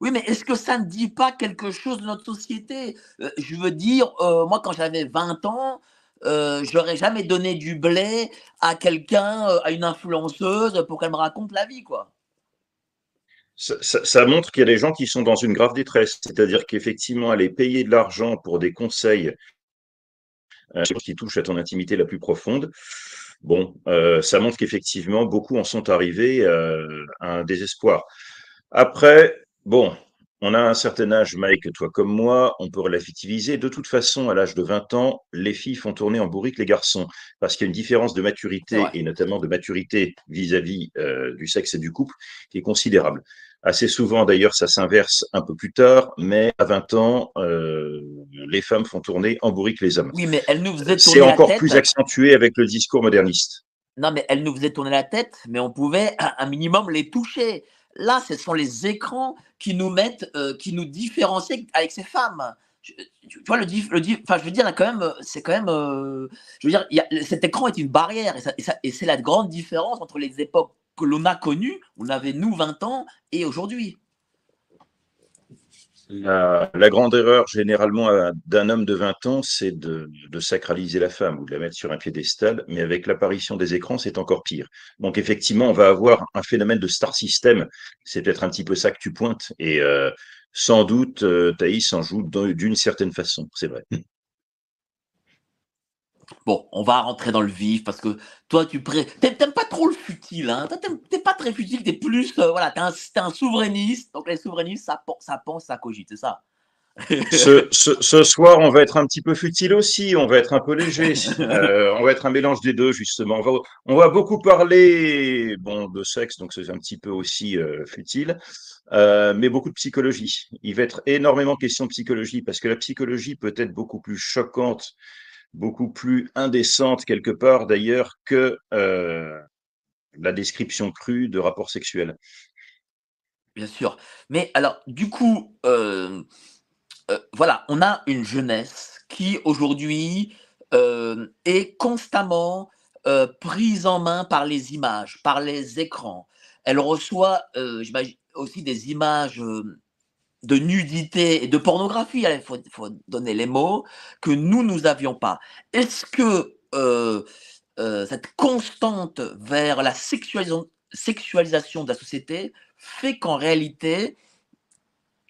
Oui, mais est-ce que ça ne dit pas quelque chose de notre société? Je veux dire, moi, quand j'avais 20 ans, euh, j'aurais jamais donné du blé à quelqu'un, à une influenceuse pour qu'elle me raconte la vie, quoi. Ça, ça, montre qu'il y a des gens qui sont dans une grave détresse, c'est-à-dire qu'effectivement, aller payer de l'argent pour des conseils qui touchent à ton intimité la plus profonde, bon, ça montre qu'effectivement, beaucoup en sont arrivés à un désespoir. Après, bon, on a un certain âge, Mike, toi comme moi, on peut relativiser. De toute façon, à l'âge de 20 ans, les filles font tourner en bourrique les garçons, parce qu'il y a une différence de maturité, et notamment de maturité vis-à-vis euh, du sexe et du couple, qui est considérable. Assez souvent, d'ailleurs, ça s'inverse un peu plus tard, mais à 20 ans, euh, les femmes font tourner en bourrique les hommes. Oui, mais elles nous faisaient tourner C'est encore plus accentué avec le discours moderniste. Non, mais elles nous faisaient tourner la tête, mais on pouvait un minimum les toucher. Là, ce sont les écrans qui nous mettent, euh, qui nous différencient avec ces femmes. tu vois, le, le enfin, je veux dire, c'est quand même, euh, je veux dire, cet écran est une barrière et, et c'est la grande différence entre les époques que l'on a connues, on avait nous 20 ans, et aujourd'hui. La, grande erreur généralement d'un homme de 20 ans, c'est de, sacraliser la femme ou de la mettre sur un piédestal, mais avec l'apparition des écrans, c'est encore pire. Donc effectivement, on va avoir un phénomène de star system, c'est peut-être un petit peu ça que tu pointes, et euh, sans doute, euh, Thaïs en joue d'une certaine façon, c'est vrai. Bon, on va rentrer dans le vif parce que toi, tu pré... t'aimes trop le futile, hein. T'es pas très futile, t'es plus, euh, voilà, t'es un, un, souverainiste. Donc les souverainistes, ça, ça pense, ça cogite, c'est ça. ce, ce, soir, on va être un petit peu futile aussi, on va être un peu léger, euh, on va être un mélange des deux justement. On va, on va beaucoup parler, bon, de sexe, donc c'est un petit peu aussi euh, futile, mais beaucoup de psychologie. Il va être énormément question de psychologie parce que la psychologie peut être beaucoup plus choquante beaucoup plus indécente quelque part d'ailleurs que la description crue de rapports sexuels. Bien sûr. Mais alors, du coup, euh, euh, voilà, on a une jeunesse qui aujourd'hui est constamment prise en main par les images, par les écrans. Elle reçoit, j'imagine, aussi des images de nudité et de pornographie, il faut, donner les mots, que nous, nous n'avions pas. Est-ce que euh, cette constante vers la sexualisation, de la société fait qu'en réalité,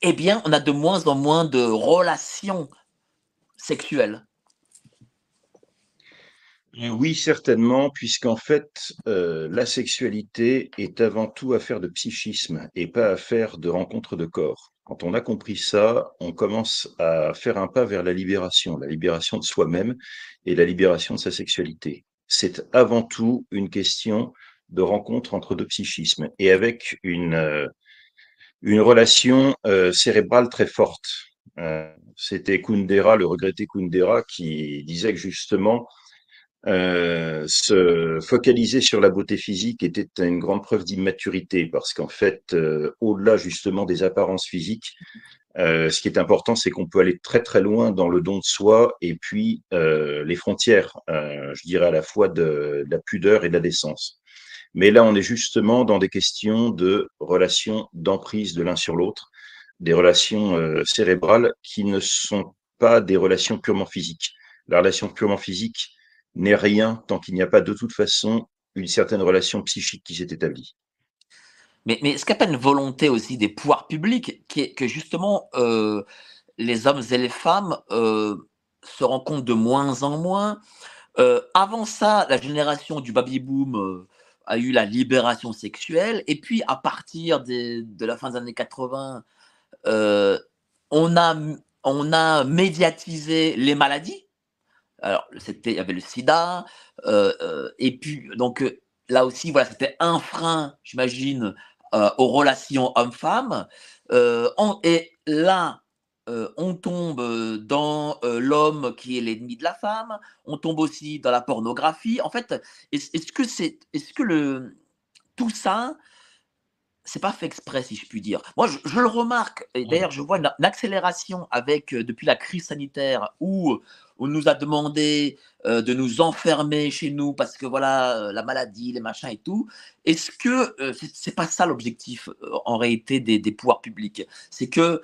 eh bien, on a de moins en moins de relations sexuelles oui, certainement, puisqu'en fait, euh, la sexualité est avant tout affaire de psychisme et pas affaire de rencontre de corps. Quand on a compris ça, on commence à faire un pas vers la libération, la libération de soi-même et la libération de sa sexualité. C'est avant tout une question de rencontre entre deux psychismes et avec une, euh, une relation euh, cérébrale très forte. Euh, c'était Kundera, le regretté Kundera, qui disait que justement, se focaliser sur la beauté physique était une grande preuve d'immaturité parce qu'en fait, au-delà justement des apparences physiques, euh, ce qui est important, c'est qu'on peut aller très très loin dans le don de soi et puis les frontières, je dirais à la fois de, de, la pudeur et de la décence. Mais là, on est justement dans des questions de relations d'emprise de l'un sur l'autre, des relations cérébrales qui ne sont pas des relations purement physiques. La relation purement physique, n'est rien tant qu'il n'y a pas de toute façon une certaine relation psychique qui s'est établie. Mais, est-ce qu'il n'y pas une volonté aussi des pouvoirs publics qui est, que justement euh, les hommes et les femmes euh, se rencontrent de moins en moins? Euh, Avant ça, la génération du baby-boom a eu la libération sexuelle, et puis à partir de la fin des années 80, on, a, on a médiatisé les maladies. Alors, c'était, il y avait le sida, euh, euh, et puis, donc, euh, là aussi, voilà, c'était un frein, j'imagine, aux relations hommes-femmes. et là, on tombe dans l'homme qui est l'ennemi de la femme, on tombe aussi dans la pornographie. En fait, est-ce que c'est, est-ce que le, tout ça, c'est pas fait exprès, si je puis dire. Moi, je, le remarque, et d'ailleurs, je vois une, accélération avec, depuis la crise sanitaire, où on nous a demandé euh, de nous enfermer chez nous parce que voilà euh, la maladie, les machins et tout. Est-ce que euh, c'est pas ça l'objectif en réalité des, pouvoirs publics? C'est que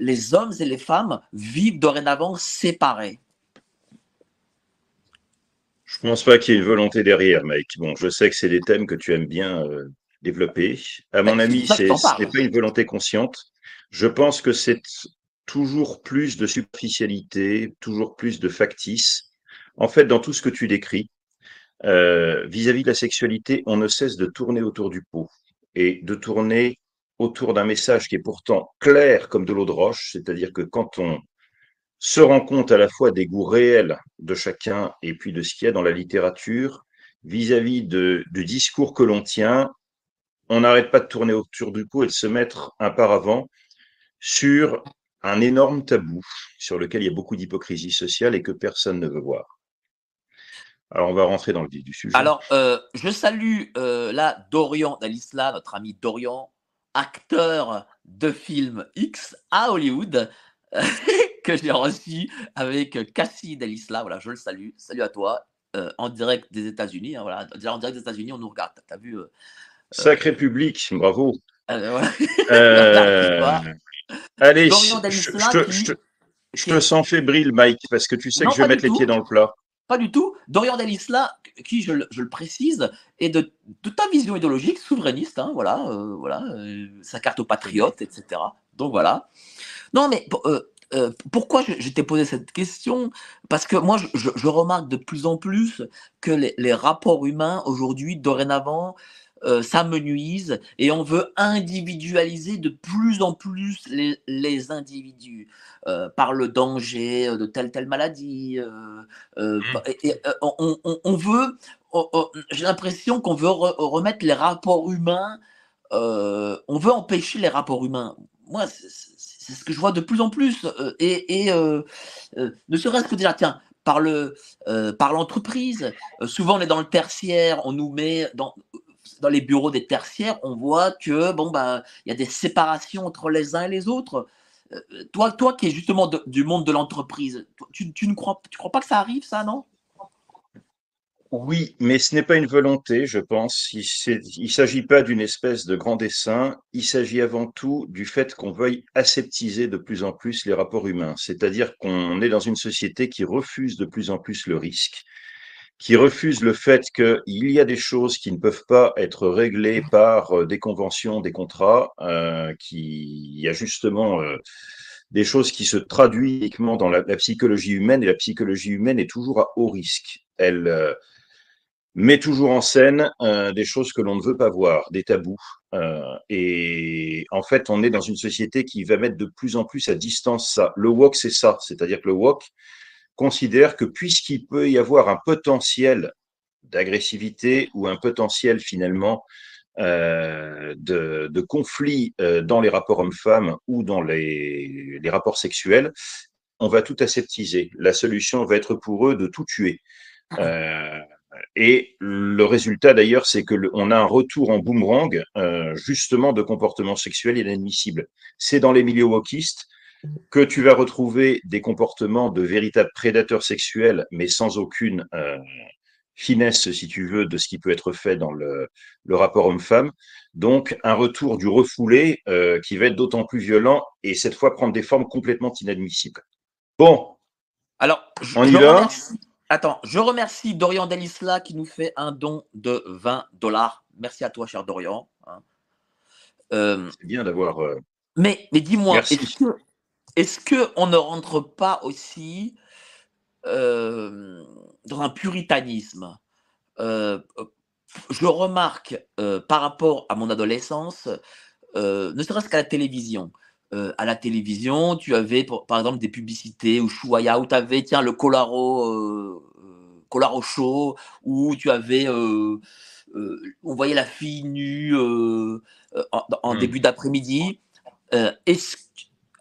les hommes et les femmes vivent dorénavant séparés. Je pense pas qu'il y ait une volonté derrière, Mike. Bon, je sais que c'est des thèmes que tu aimes bien euh, développer. À mon avis, ce n'est pas une volonté consciente. Je pense que c'est toujours plus de superficialité, toujours plus de factice. En fait, dans tout ce que tu décris, euh, vis-à-vis de la sexualité, on ne cesse de tourner autour du pot et de tourner autour d'un message qui est pourtant clair comme de l'eau de roche, c'est-à-dire que quand on se rend compte à la fois des goûts réels de chacun et puis de ce qu'il y a dans la littérature, vis-à-vis de, du discours que l'on tient, on n'arrête pas de tourner autour du pot et de se mettre un paravent sur un énorme tabou sur lequel il y a beaucoup d'hypocrisie sociale et que personne ne veut voir. Alors, on va rentrer dans le vif du sujet. Alors, euh, je salue euh, là Dorian Dalisla, notre ami Dorian, acteur de film X à Hollywood, que j'ai reçu avec Cassie Dalisla. Voilà, je le salue. Salut à toi, euh, en direct des États-Unis. hein, voilà, en direct des États-Unis, on nous regarde. T'as vu Sacré public, bravo. euh. Euh, allez, je, te, sens fébrile, Mike, parce que tu sais Non, que je vais mettre les tout. pieds dans le plat. Pas du tout. Dorian Dalisla, qui, je, le- je le précise, est de, de ta vision idéologique souverainiste, hein, voilà, euh, voilà, euh, sa carte aux patriotes, etc. Donc voilà. Non, mais pour- euh, pourquoi je, je t'ai posé cette question? Parce que moi, je, je- je remarque de plus en plus que les, les rapports humains aujourd'hui, dorénavant, euh, s'amenuisent et on veut individualiser de plus en plus les, les individus euh, par le danger de telle telle maladie. euh, euh, Mmh. et- et, euh, on, on- on veut, on- on- j'ai l'impression qu'on veut re- remettre les rapports humains, euh, on veut empêcher les rapports humains. Moi, c'est ce que je vois de plus en plus. euh, et et, euh, euh, ne serait-ce que déjà, tiens, par le, euh, par l'entreprise. euh, souvent, on est dans le tertiaire, on nous met dans dans les bureaux des tertiaires, on voit que bon bah il y a des séparations entre les uns et les autres. Euh, toi, toi qui es justement du monde de l'entreprise, tu, tu ne crois, tu crois pas que ça arrive, ça, non? Oui, mais ce n'est pas une volonté, je pense. Il ne s'agit pas d'une espèce de grand dessin. Il s'agit avant tout du fait qu'on veuille aseptiser de plus en plus les rapports humains. C'est-à-dire qu'on est dans une société qui refuse de plus en plus le risque, qui refuse le fait qu'il y a des choses qui ne peuvent pas être réglées par euh, des conventions, des contrats, euh, qui y a justement euh, des choses qui se traduisent uniquement dans la, psychologie humaine, et la psychologie humaine est toujours à haut risque. Elle euh, met toujours en scène des choses que l'on ne veut pas voir, des tabous. Et en fait, on est dans une société qui va mettre de plus en plus à distance ça. Le wok, c'est ça. C'est-à-dire que le wok considère que puisqu'il peut y avoir un potentiel d'agressivité ou un potentiel finalement euh, de, de conflit euh, dans les rapports hommes-femmes ou dans les, les rapports sexuels, on va tout aseptiser. La solution va être pour eux de tout tuer. Euh, et le résultat d'ailleurs, c'est que le- on a un retour en boomerang justement de comportements sexuels inadmissibles. C'est dans les milieux wokistes que tu vas retrouver des comportements de véritables prédateurs sexuels, mais sans aucune euh, finesse, si tu veux, de ce qui peut être fait dans le, le rapport homme-femme. Donc, un retour du refoulé euh, qui va être d'autant plus violent et cette fois prendre des formes complètement inadmissibles. Bon, Alors, je, On y je va remercie, attends, je remercie Dorian Delisla qui nous fait un don de 20 dollars. Merci à toi, cher Dorian. hein. Euh, c'est bien d'avoir. euh, mais mais dis-moi, est-ce que, est-ce que on ne rentre pas aussi euh, dans un puritanisme Euh, Je remarque euh, par rapport à mon adolescence, ne serait-ce qu'à la télévision. À la télévision, tu avais pour- par exemple des publicités ou Chouaya où tu avais tiens le Colaro, Colaro Show où tu avais on voyait la fille nue en, en Hmm. début d'après-midi. Est-ce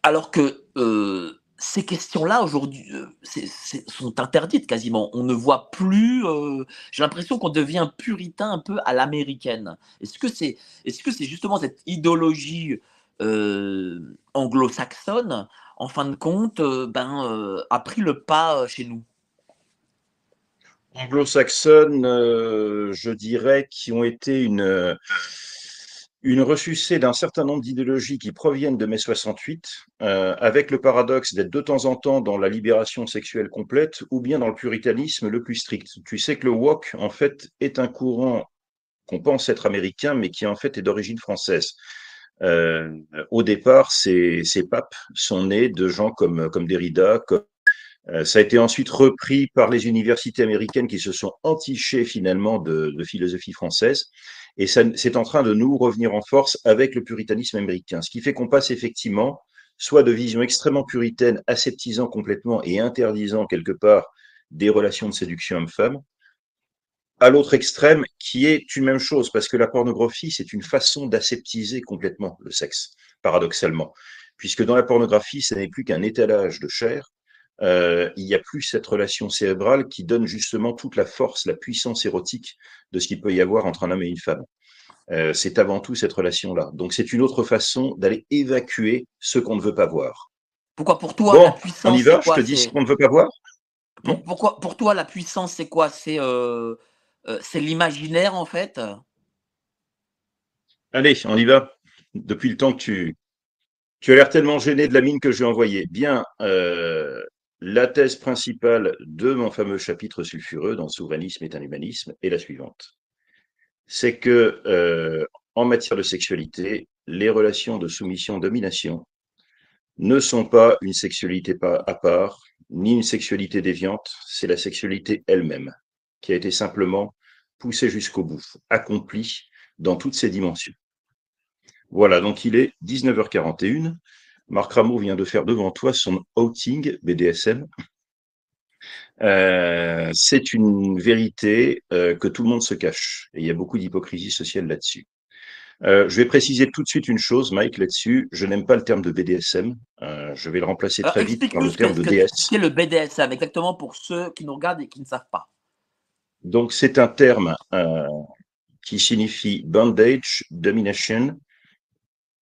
alors que euh, ces questions-là aujourd'hui euh, sont interdites quasiment. On ne voit plus. euh, J'ai l'impression qu'on devient puritain un peu à l'américaine. Est-ce que c'est que c'est justement cette idéologie anglo-saxonne, en fin de compte, ben, a pris le pas chez nous? Anglo-saxonnes, euh, je dirais, qui ont été une, une ressucée d'un certain nombre d'idéologies qui proviennent de mai 68, euh, avec le paradoxe d'être de temps en temps dans la libération sexuelle complète ou bien dans le puritanisme le plus strict. Tu sais que le wok, en fait, est un courant qu'on pense être américain, mais qui en fait est d'origine française. Euh, au départ, ces, ces, papes sont nés de gens comme, comme Derrida, comme, ça a été ensuite repris par les universités américaines qui se sont entichées finalement de, philosophie française. Et c'est en train de nous revenir en force avec le puritanisme américain. Ce qui fait qu'on passe effectivement soit de vision extrêmement puritaine, aseptisant complètement et interdisant quelque part des relations de séduction homme-femme, à l'autre extrême, qui est une même chose, parce que la pornographie, c'est une façon d'aseptiser complètement le sexe, paradoxalement. Puisque dans la pornographie, ce n'est plus qu'un étalage de chair, euh, il n'y a plus cette relation cérébrale qui donne justement toute la force, la puissance érotique de ce qu'il peut y avoir entre un homme et une femme. Euh, c'est avant tout cette relation-là. Donc c'est une autre façon d'aller évacuer ce qu'on ne veut pas voir. Pourquoi pour toi bon, la puissance On y va, je te dis ce qu'on ne veut pas voir. Pour, pourquoi pour toi la puissance c'est quoi? C'est euh, euh, c'est l'imaginaire en fait? Allez, on y va. Depuis le temps que tu, tu as l'air tellement gêné de la mine que j'ai envoyée. Bien, euh, la thèse principale de mon fameux chapitre sulfureux dans Souverainisme est un humanisme est la suivante. C'est que euh, en matière de sexualité, les relations de soumission-domination ne sont pas une sexualité à part, ni une sexualité déviante, c'est la sexualité elle-même qui a été simplement poussée jusqu'au bout, accomplie dans toutes ses dimensions. Voilà, donc il est 19h41. Marc Rameau vient de faire devant toi son outing BDSM. Euh, c'est une vérité euh, que tout le monde se cache et il y a beaucoup d'hypocrisie sociale là-dessus. Euh, je vais préciser tout de suite une chose, Mike, là-dessus. Je n'aime pas le terme de BDSM. Je vais le remplacer très Alors, vite par le terme que- de DS. ce qu'est le BDSM exactement pour ceux qui nous regardent et qui ne savent pas. Donc, c'est un terme qui signifie bondage, domination.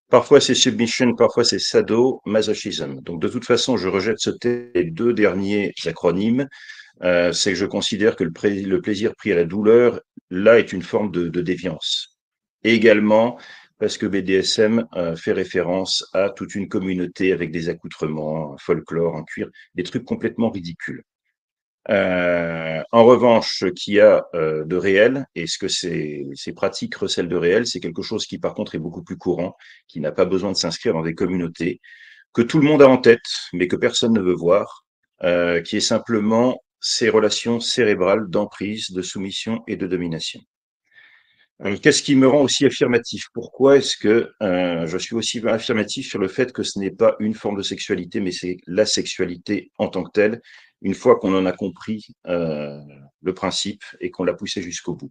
Parfois, c'est submission, parfois, c'est sado, masochism. Donc, de toute façon, je rejette ce deux derniers acronymes. Euh, c'est que je considère que le, plaisir pris à la douleur, là, est une forme de, de déviance. Et également, parce que BDSM euh, fait référence à toute une communauté avec des accoutrements, un folklore, en cuir, des trucs complètement ridicules. Euh, en revanche, ce qu'il y a euh, de réel, et ce que ces, pratiques recèlent de réel, c'est quelque chose qui par contre est beaucoup plus courant, qui n'a pas besoin de s'inscrire dans des communautés, que tout le monde a en tête, mais que personne ne veut voir, euh, qui est simplement ces relations cérébrales d'emprise, de soumission et de domination. Qu'est-ce qui me rend aussi affirmatif? Pourquoi est-ce que je suis aussi affirmatif sur le fait que ce n'est pas une forme de sexualité, mais c'est la sexualité en tant que telle, une fois qu'on en a compris euh, le principe et qu'on l'a poussé jusqu'au bout.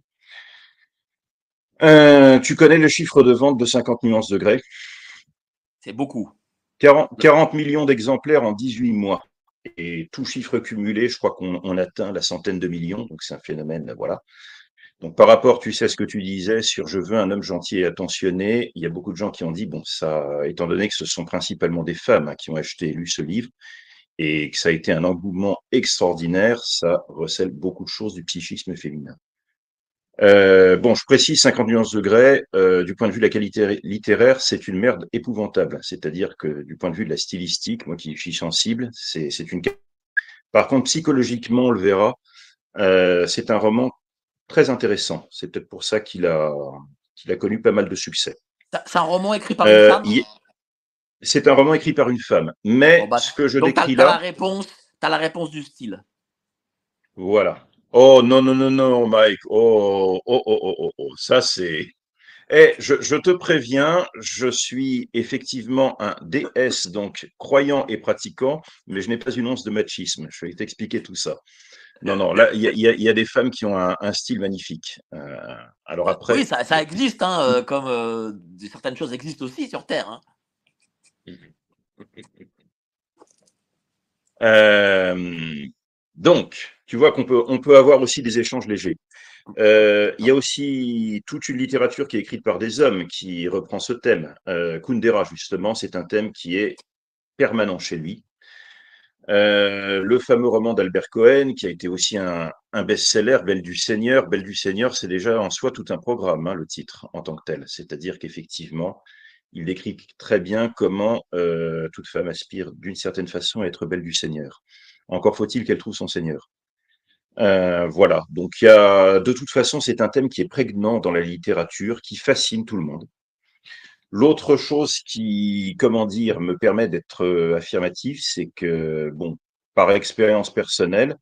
Euh, tu connais le chiffre de vente de 50 nuances de grès? C'est beaucoup. 40, 40 millions d'exemplaires en 18 mois. Et tout chiffre cumulé, je crois qu'on on atteint la centaine de millions, donc c'est un phénomène, voilà. Donc par rapport, tu sais ce que tu disais sur je veux un homme gentil et attentionné, il y a beaucoup de gens qui ont dit, bon, ça, étant donné que ce sont principalement des femmes hein, qui ont acheté et lu ce livre, et que ça a été un engouement extraordinaire, ça recèle beaucoup de choses du psychisme féminin. Euh, bon, je précise 50 nuances de euh, du point de vue de la qualité littéraire, c'est une merde épouvantable. C'est-à-dire que du point de vue de la stylistique, moi qui suis sensible, c'est une. Par contre, psychologiquement, on le verra, euh, c'est un roman très intéressant. C'est peut-être pour ça qu'il a, qu'il a connu pas mal de succès. C'est un roman écrit par Euh, une femme? il- C'est un roman écrit par une femme. Mais Bon, bah, ce que je Donc, décris t'as la là, réponse, t'as la réponse du style. voilà. Oh non, non, non, non, Mike. Oh, oh, oh, oh, oh, oh. Ça, c'est. Eh, je, je te préviens, je suis effectivement un DS, donc croyant et pratiquant, mais je n'ai pas une once de machisme. Je vais t'expliquer tout ça. Non, non, là, il y a, y y des femmes qui ont un, un style magnifique. Euh, alors après, Oui, ça, ça existe, hein, euh, comme euh, certaines choses existent aussi sur Terre. hein. Euh, donc, tu vois qu'on peut, on peut avoir aussi des échanges légers. Euh, Il y a aussi toute une littérature qui est écrite par des hommes qui reprend ce thème. Euh, Kundera, justement, c'est un thème qui est permanent chez lui. Le fameux roman d'Albert Cohen, qui a été aussi un, best-seller, Belle du Seigneur. Belle du Seigneur, c'est déjà en soi tout un programme, hein, le titre, en tant que tel. C'est-à-dire qu'effectivement, il décrit très bien comment euh, toute femme aspire d'une certaine façon à être belle du Seigneur. Encore faut-il qu'elle trouve son Seigneur. Euh, voilà, donc de toute façon, c'est un thème qui est prégnant dans la littérature, qui fascine tout le monde. L'autre chose qui, comment dire, me permet d'être euh, affirmatif, c'est que, bon, par expérience personnelle,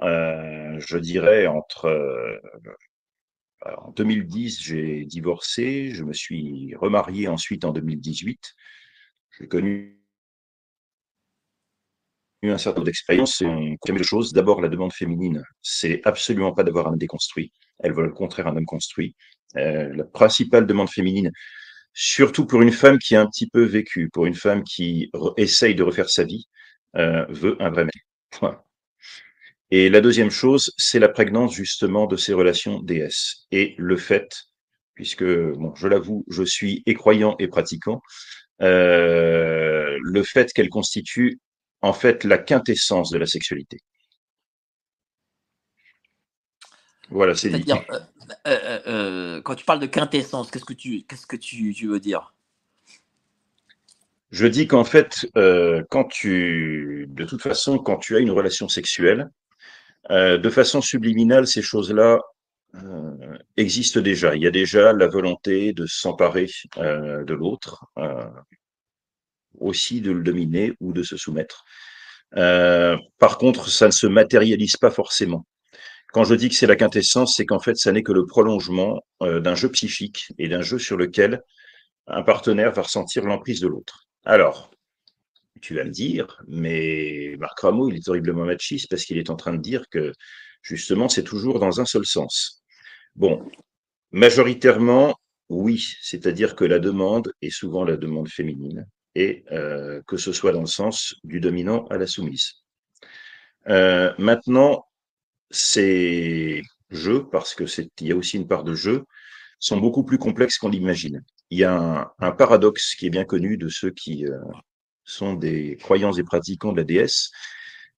je dirais entre euh, en 2010, j'ai divorcé, je me suis remarié ensuite en 2018. J'ai connu un certain nombre d'expériences et on connaît choses. D'abord, la demande féminine, c'est absolument pas d'avoir un déconstruit. Elle veut le contraire un homme construit. la principale demande féminine, surtout pour une femme qui a un petit peu vécu, pour une femme qui essaye de refaire sa vie, euh, veut un vrai mec. Et la deuxième chose, c'est la prégnance justement de ces relations DS et le fait, puisque bon, je l'avoue, je suis et croyant et pratiquant, euh, le fait qu'elle constitue en fait la quintessence de la sexualité. Voilà, c'est dit. Euh, euh, euh, quand tu parles de quintessence, qu'est-ce que tu, qu'est-ce que tu, veux dire? Je dis qu'en fait, quand tu, de toute façon, quand tu as une relation sexuelle, de façon subliminale, ces choses-là existent déjà. Il y a déjà la volonté de s'emparer de l'autre, aussi de le dominer ou de se soumettre. par contre, ça ne se matérialise pas forcément. Quand je dis que c'est la quintessence, c'est qu'en fait, ça n'est que le prolongement euh, d'un jeu psychique et d'un jeu sur lequel un partenaire va ressentir l'emprise de l'autre. Alors, tu vas me dire, mais Marc Rameau, il est horriblement machiste parce qu'il est en train de dire que justement, c'est toujours dans un seul sens. Bon, majoritairement, oui, c'est-à-dire que la demande est souvent la demande féminine et euh, que ce soit dans le sens du dominant à la soumise. Euh, maintenant, ces jeux, parce que c'est, il y a aussi une part de jeu, sont beaucoup plus complexes qu'on l'imagine. Il y a un, paradoxe qui est bien connu de ceux qui euh, sont des croyants et pratiquants de la déesse,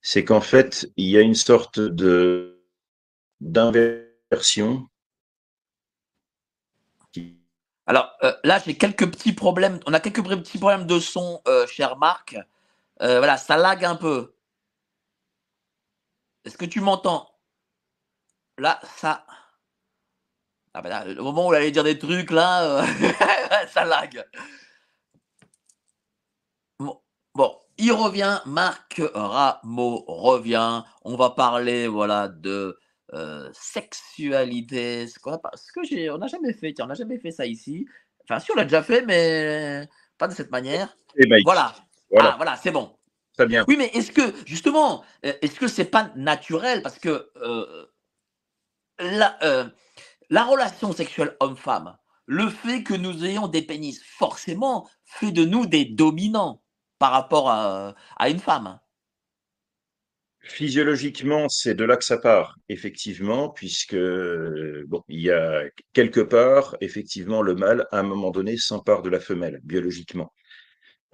c'est qu'en fait, il y a une sorte de d'inversion. Alors euh, là, j'ai quelques petits problèmes. On a quelques petits problèmes de son, euh, cher Marc. voilà, ça lag un peu. Est-ce que tu m'entends? Là, ça. Ah ben là, au moment où il allait dire des trucs, là, euh, ça lag. Bon, il revient, Marc Rameau revient. On va parler, voilà, de euh, sexualité. Ce, qu'on ce que j'ai, on n'a jamais fait, tiens, on n'a jamais fait ça ici. Enfin, si, on l'a déjà fait, mais pas de cette manière. Eh ben, voilà. Voilà, ah, voilà c'est bon. Très bien. Oui, mais est-ce que, justement, euh, est-ce que c'est pas naturel? Parce que la, euh, la relation sexuelle homme-femme, le fait que nous ayons des pénis, forcément, fait de nous des dominants par rapport à, une femme. Physiologiquement, c'est de là que ça part, effectivement, puisque bon, il y a quelque part, effectivement, le mâle, à un moment donné, s'empare de la femelle, biologiquement.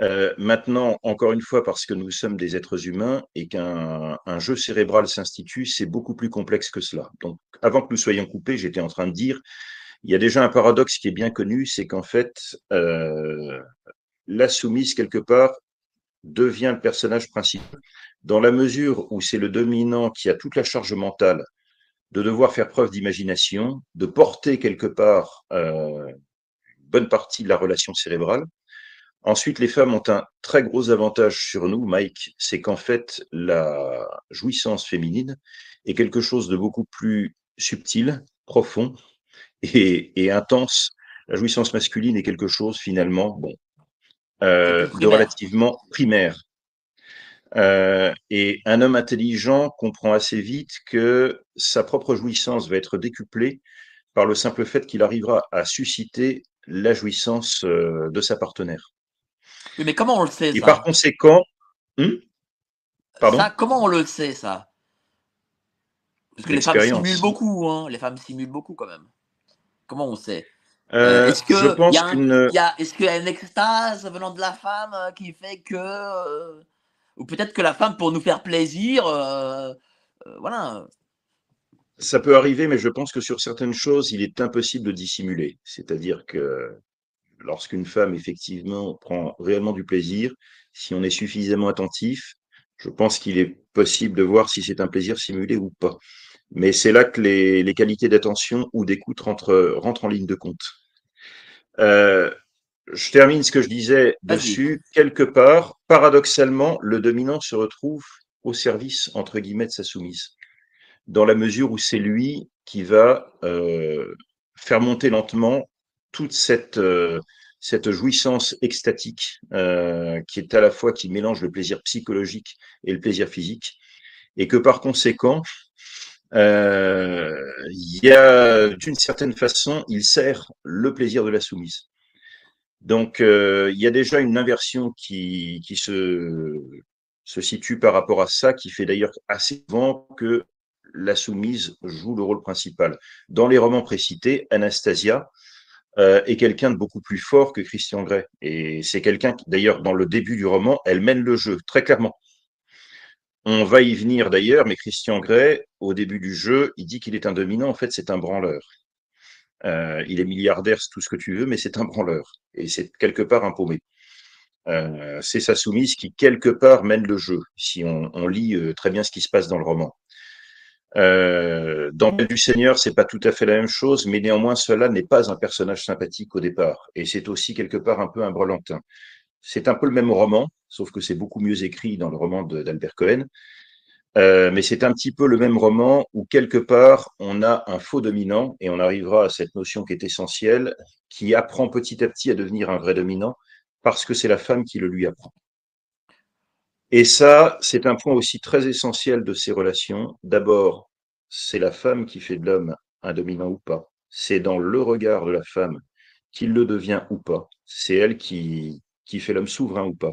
Euh, maintenant, encore une fois, parce que nous sommes des êtres humains et qu'un jeu cérébral s'institue, c'est beaucoup plus complexe que cela. Donc, avant que nous soyons coupés, j'étais en train de dire, il y a déjà un paradoxe qui est bien connu, c'est qu'en fait, euh, la soumise, quelque part, devient le personnage principal, dans la mesure où c'est le dominant qui a toute la charge mentale de devoir faire preuve d'imagination, de porter quelque part euh, une bonne partie de la relation cérébrale, Ensuite, les femmes ont un très gros avantage sur nous, Mike, c'est qu'en fait, la jouissance féminine est quelque chose de beaucoup plus subtil, profond et, intense. La jouissance masculine est quelque chose finalement, bon, euh, de relativement primaire. Euh, et un homme intelligent comprend assez vite que sa propre jouissance va être décuplée par le simple fait qu'il arrivera à susciter la jouissance euh, de sa partenaire. Mais comment on le sait Et par conséquent, hmm? Pardon? Ça, comment on le sait ça? Parce que les femmes simulent beaucoup, hein. les femmes simulent beaucoup quand même. Comment on sait? Euh, Est-ce que je pense qu'une est-ce qu'il y a une extase venant de la femme euh, qui fait que euh, Ou peut-être que la femme, pour nous faire plaisir, euh, voilà. Ça peut arriver, mais je pense que sur certaines choses, il est impossible de dissimuler. C'est-à-dire que lorsqu'une femme, effectivement, prend réellement du plaisir, si on est suffisamment attentif, je pense qu'il est possible de voir si c'est un plaisir simulé ou pas. Mais c'est là que les, les qualités d'attention ou d'écoute rentrent, rentrent en ligne de compte. Euh, je termine ce que je disais dessus. Quelque part, paradoxalement, le dominant se retrouve au service, entre guillemets, de sa soumise. Dans la mesure où c'est lui qui va euh, faire monter lentement toute cette, euh, cette jouissance extatique euh, qui est à la fois qui mélange le plaisir psychologique et le plaisir physique. Et que par conséquent, euh, il y a d'une certaine façon, il sert le plaisir de la soumise. Donc, euh, il y a déjà une inversion qui, se situe par rapport à ça, qui fait d'ailleurs assez souvent que la soumise joue le rôle principal. Dans les romans précités, Anastasia euh, est quelqu'un de beaucoup plus fort que Christian Grey. Et c'est quelqu'un qui, d'ailleurs, dans le début du roman, elle mène le jeu, très clairement. On va y venir d'ailleurs, mais Christian Grey, au début du jeu, il dit qu'il est un dominant. En fait, c'est un branleur. Euh, il est milliardaire, c'est tout ce que tu veux, mais c'est un branleur. Et c'est quelque part un paumé. Euh, c'est sa soumise qui, quelque part, mène le jeu, si on, lit euh, très bien ce qui se passe dans le roman. Dans Belle du Seigneur, c'est pas tout à fait la même chose, mais néanmoins, cela n'est pas un personnage sympathique au départ. Et c'est aussi quelque part un peu un brelantin. C'est un peu le même roman, sauf que c'est beaucoup mieux écrit dans le roman d'Albert Cohen. Euh, mais c'est un petit peu le même roman où quelque part on a un faux dominant et on arrivera à cette notion qui est essentielle, qui apprend petit à petit à devenir un vrai dominant parce que c'est la femme qui le lui apprend. Et ça, c'est un point aussi très essentiel de ces relations. D'abord, c'est la femme qui fait de l'homme un dominant ou pas. C'est dans le regard de la femme qu'il le devient ou pas. C'est elle qui, qui fait l'homme souverain ou pas,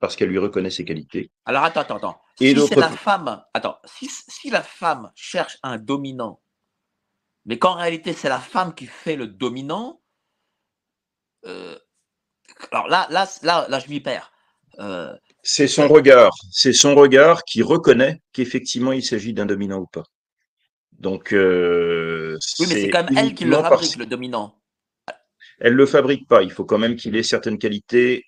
parce qu'elle lui reconnaît ses qualités. Alors attends, attends, attends. Et si c'est la femme, attends, si, si la femme cherche un dominant, mais qu'en réalité c'est la femme qui fait le dominant, euh, alors là, là, là, là, je m'y perds. Euh, C'est son regard, c'est son regard qui reconnaît qu'effectivement il s'agit d'un dominant ou pas. Donc, euh, oui, mais c'est quand même elle qui le parce- fabrique, le dominant. Elle le fabrique pas. Il faut quand même qu'il ait certaines qualités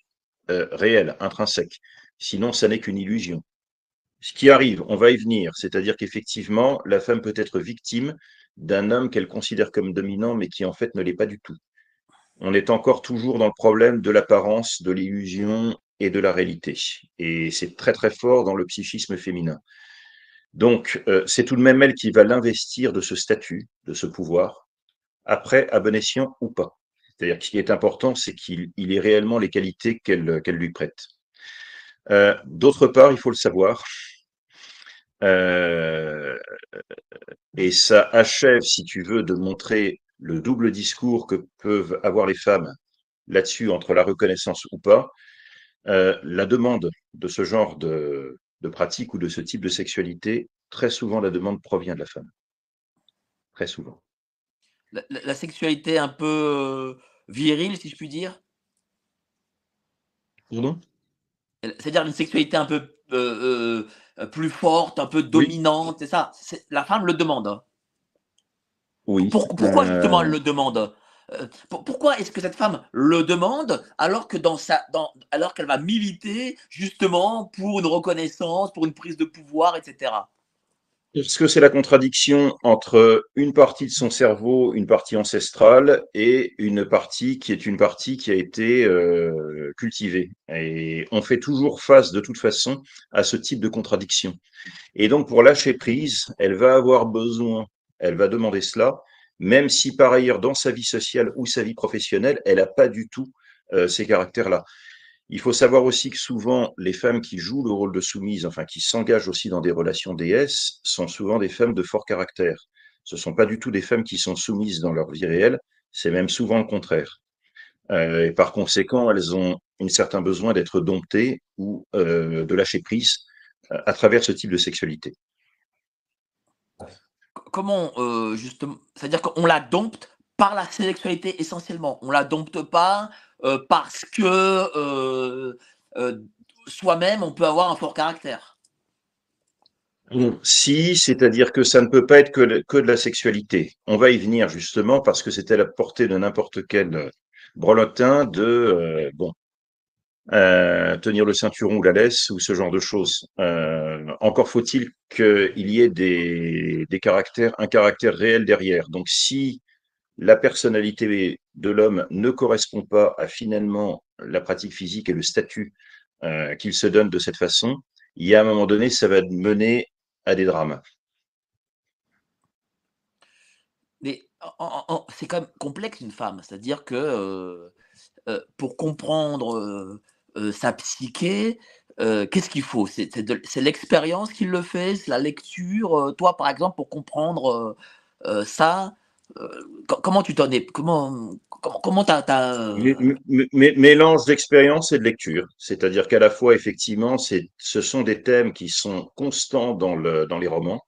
euh, réelles, intrinsèques. Sinon, ça n'est qu'une illusion. Ce qui arrive, on va y venir. C'est-à-dire qu'effectivement, la femme peut être victime d'un homme qu'elle considère comme dominant, mais qui en fait ne l'est pas du tout. On est encore toujours dans le problème de l'apparence, de l'illusion et de la réalité. Et c'est très très fort dans le psychisme féminin. Donc, euh, c'est tout de même elle qui va l'investir de ce statut, de ce pouvoir, après à bon escient ou pas. C'est-à-dire que ce qui est important, c'est qu'il il ait réellement les qualités qu'elle lui prête. Euh, D'autre part, il faut le savoir, euh, et ça achève, si tu veux, de montrer le double discours que peuvent avoir les femmes là-dessus, entre la reconnaissance ou pas. Euh, la demande de ce genre de pratique ou de ce type de sexualité, très souvent, la demande provient de la femme. Très souvent. La, sexualité un peu euh, virile, si je puis dire? Pardon? C'est-à-dire une sexualité un peu euh, euh, plus forte, un peu dominante, c'est ça? La femme le demande. hein? Oui. Pour- pourquoi justement elle le demande? Pour- Pourquoi est-ce que cette femme le demande alors que dans sa, dans, alors qu'elle va militer justement pour une reconnaissance, pour une prise de pouvoir, etc. Parce que c'est la contradiction entre une partie de son cerveau, une partie ancestrale, et une partie qui est une partie qui a été euh, cultivée. Et on fait toujours face, de toute façon, à ce type de contradiction. Et donc, pour lâcher prise, elle va avoir besoin, elle va demander cela, même si par ailleurs, dans sa vie sociale ou sa vie professionnelle, elle n'a pas du tout euh, ces caractères-là. Il faut savoir aussi que souvent, les femmes qui jouent le rôle de soumise, enfin qui s'engagent aussi dans des relations déesses, sont souvent des femmes de fort caractère. Ce ne sont pas du tout des femmes qui sont soumises dans leur vie réelle, c'est même souvent le contraire. Euh, et par conséquent, elles ont un certain besoin d'être domptées ou euh, de lâcher prise euh, à travers ce type de sexualité. Comment justement, c'est-à-dire qu'on la dompte par la sexualité essentiellement? On la dompte pas parce que euh, euh, soi-même, on peut avoir un fort caractère. Si, c'est-à-dire que ça ne peut pas être que, de la sexualité. On va y venir justement parce que c'était la portée de n'importe quel euh, brelotin de euh, bon euh, tenir le ceinturon ou la laisse ou ce genre de choses. encore faut-il qu'il y ait des, des caractères, un caractère réel derrière. Donc si la personnalité de l'homme ne correspond pas à finalement la pratique physique et le statut qu'il se donne de cette façon, il y a un moment donné, ça va mener à des drames. Mais c'est quand même complexe une femme, c'est-à-dire que euh, euh, pour comprendre euh, sa psyché, qu'est-ce qu'il faut? C'est l'expérience qui le fait, c'est la lecture. toi, par exemple, pour comprendre ça, comment tu t'en es Comment comment tu as, Mélange d'expérience et de lecture. C'est-à-dire qu'à la fois, effectivement, ce sont des thèmes qui sont constants dans, le, dans les romans,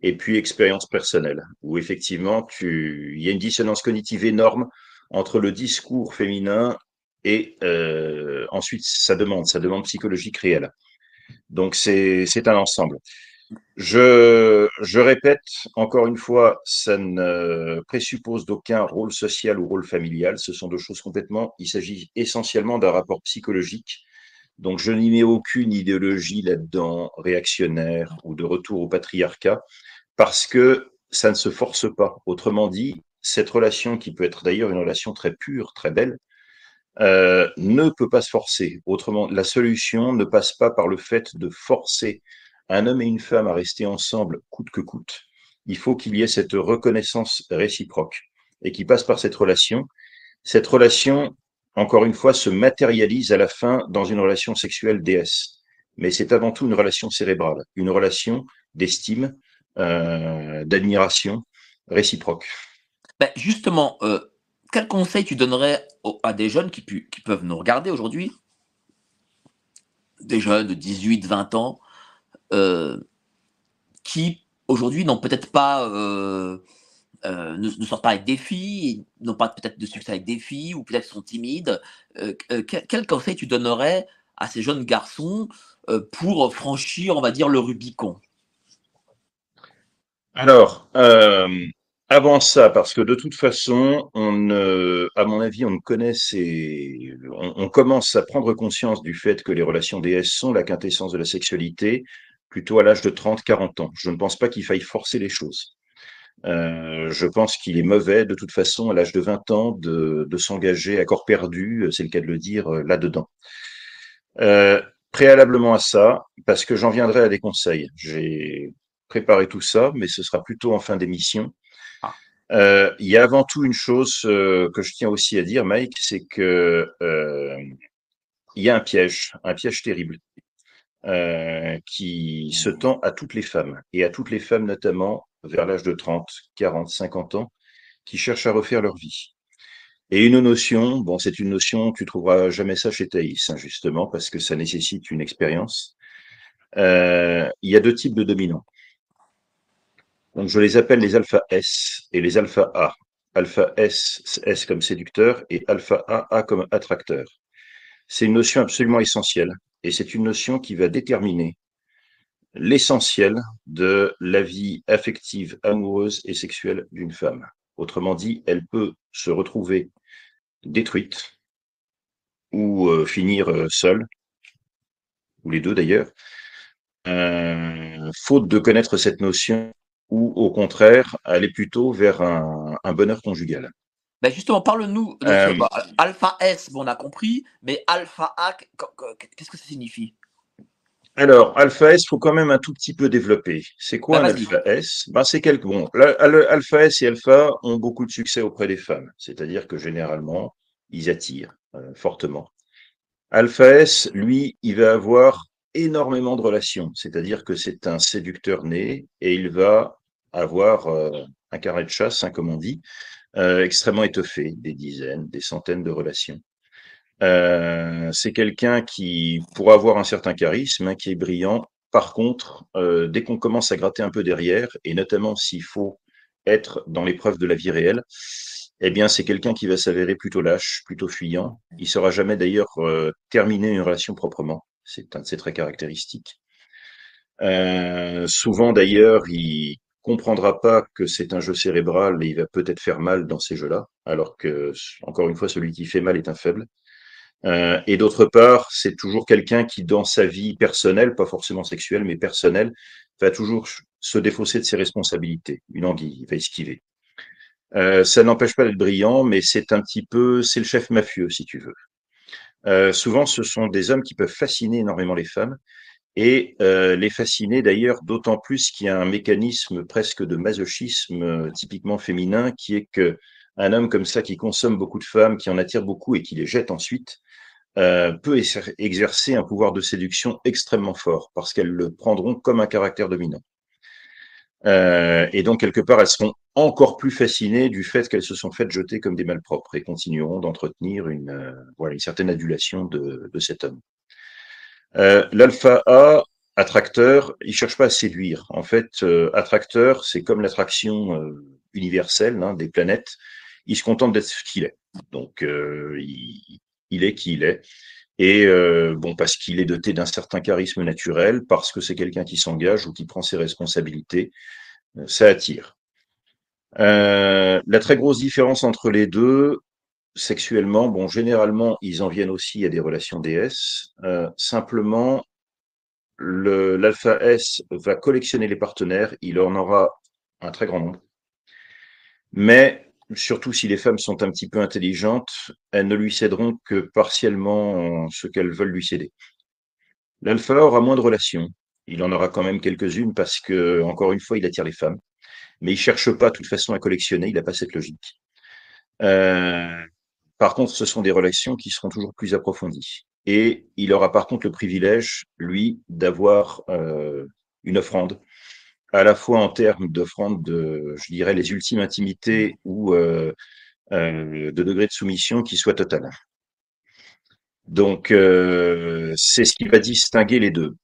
et puis expérience personnelle, où effectivement, tu, il y a une dissonance cognitive énorme entre le discours féminin et euh, ensuite sa demande, sa demande psychologique réelle. Donc c'est un ensemble. Je, répète encore une fois, ça ne présuppose d'aucun rôle social ou rôle familial. Ce sont deux choses complètement. Il s'agit essentiellement d'un rapport psychologique. Donc, je n'y mets aucune idéologie là-dedans, réactionnaire ou de retour au patriarcat, parce que ça ne se force pas. Autrement dit, cette relation, qui peut être d'ailleurs une relation très pure, très belle, euh, ne peut pas se forcer. Autrement, la solution ne passe pas par le fait de forcer un homme et une femme à rester ensemble coûte que coûte, il faut qu'il y ait cette reconnaissance réciproque et qui passe par cette relation. Cette relation, encore une fois, se matérialise à la fin dans une relation sexuelle déesse. Mais c'est avant tout une relation cérébrale, une relation d'estime, euh, d'admiration réciproque. Ben justement, euh, quel conseil tu donnerais à des jeunes qui, peuvent nous regarder aujourd'hui? Des jeunes de 18, 20 ans, qui aujourd'hui n'ont peut-être pas euh, euh, ne, sortent pas avec des filles, n'ont pas peut-être de succès avec des filles, ou peut-être sont timides. quel, conseil tu donnerais à ces jeunes garçons pour franchir, on va dire, le Rubicon? Alors, avant ça, parce que de toute façon, on, à mon avis, on connaît on, on, commence à prendre conscience du fait que les relations DS sont la quintessence de la sexualité plutôt à l'âge de 30-40 ans. Je ne pense pas qu'il faille forcer les choses. Euh, je pense qu'il est mauvais, de toute façon, à l'âge de 20 ans, de, de s'engager à corps perdu, c'est le cas de le dire, euh, là-dedans. Euh, préalablement à ça, parce que j'en viendrai à des conseils. J'ai préparé tout ça, mais ce sera plutôt en fin d'émission. Ah. Euh, il y a avant tout une chose euh, que je tiens aussi à dire, Mike, c'est que il y a un piège, un piège terrible. Euh, qui se tend à toutes les femmes, et à toutes les femmes notamment vers l'âge de 30, 40, 50 ans, qui cherchent à refaire leur vie. Et une notion, bon, c'est une notion, tu trouveras jamais ça chez Thaïs, hein, justement, parce que ça nécessite une expérience. Euh, il y a deux types de dominants. Donc, je les appelle les alpha S et les alpha A. Alpha S, S comme séducteur, et alpha A, A comme attracteur. C'est une notion absolument essentielle et c'est une notion qui va déterminer l'essentiel de la vie affective, amoureuse et sexuelle d'une femme. Autrement dit, elle peut se retrouver détruite ou euh, finir euh, seule, ou les deux d'ailleurs, euh, faute de connaître cette notion, ou au contraire, aller plutôt vers un bonheur conjugal. Ben justement, parle-nous de euh, Alpha S, bon, on a compris, mais Alpha A, qu'est-ce que ça signifie? Alors, Alpha S, il faut quand même un tout petit peu développer. C'est quoi ben, un Alpha S? Ben, C'est quelque bon. Alpha S et Alpha ont beaucoup de succès auprès des femmes, c'est-à-dire que généralement, ils attirent euh, fortement. Alpha S, lui, il va avoir énormément de relations, c'est-à-dire que c'est un séducteur né et il va avoir euh, un carré de chasse, hein, comme on dit, euh, extrêmement étoffé, des dizaines, des centaines de relations. Euh, c'est quelqu'un qui pourra avoir un certain charisme, hein, qui est brillant. Par contre, euh, dès qu'on commence à gratter un peu derrière, et notamment s'il faut être dans l'épreuve de la vie réelle, eh bien, c'est quelqu'un qui va s'avérer plutôt lâche, plutôt fuyant. Il ne saura jamais d'ailleurs terminer une relation proprement. C'est un de ses traits caractéristiques. Euh, souvent d'ailleurs, il comprendra pas que c'est un jeu cérébral et il va peut-être faire mal dans ces jeux-là, alors que, encore une fois, celui qui fait mal est un faible. Euh, et d'autre part, c'est toujours quelqu'un qui, dans sa vie personnelle, pas forcément sexuelle, mais personnelle, va toujours se défausser de ses responsabilités. Une anguille, il va esquiver. Euh, ça n'empêche pas d'être brillant, mais c'est un petit peu, c'est le chef mafieux, si tu veux. Euh, souvent, ce sont des hommes qui peuvent fasciner énormément les femmes et euh, les fasciner d'ailleurs d'autant plus qu'il y a un mécanisme presque de masochisme euh, typiquement féminin qui est que un homme comme ça qui consomme beaucoup de femmes, qui en attire beaucoup et qui les jette ensuite, euh, peut exercer un pouvoir de séduction extrêmement fort parce qu'elles le prendront comme un caractère dominant. Et donc, quelque part, elles seront encore plus fascinées du fait qu'elles se sont faites jeter comme des malpropres et continueront d'entretenir une, voilà, une certaine adulation de, de cet homme. Euh, L'alpha A, attracteur, il cherche pas à séduire. En fait, euh, attracteur, c'est comme l'attraction euh, universelle hein, des planètes. Il se contente d'être ce qu'il est. Donc, il, il, est qui il est. Et bon, parce qu'il est doté d'un certain charisme naturel, parce que c'est quelqu'un qui s'engage ou qui prend ses responsabilités, ça attire. Euh, la très grosse différence entre les deux, sexuellement, bon, généralement, ils en viennent aussi à des relations DS. Euh, simplement, l'alpha S va collectionner les partenaires, il en aura un très grand nombre. Mais surtout si les femmes sont un petit peu intelligentes, elles ne lui céderont que partiellement ce qu'elles veulent lui céder. L'alpha aura moins de relations. Il en aura quand même quelques-unes parce que, encore une fois, il attire les femmes. Mais il cherche pas, de toute façon, à collectionner. Il n'a pas cette logique. Euh, par contre, ce sont des relations qui seront toujours plus approfondies. Et il aura par contre le privilège, lui, d'avoir euh, une offrande, à la fois en termes d'offrande de, je dirais, les ultimes intimités ou euh, euh, de degré de soumission qui soit total. Donc, euh, c'est ce qui va distinguer les deux.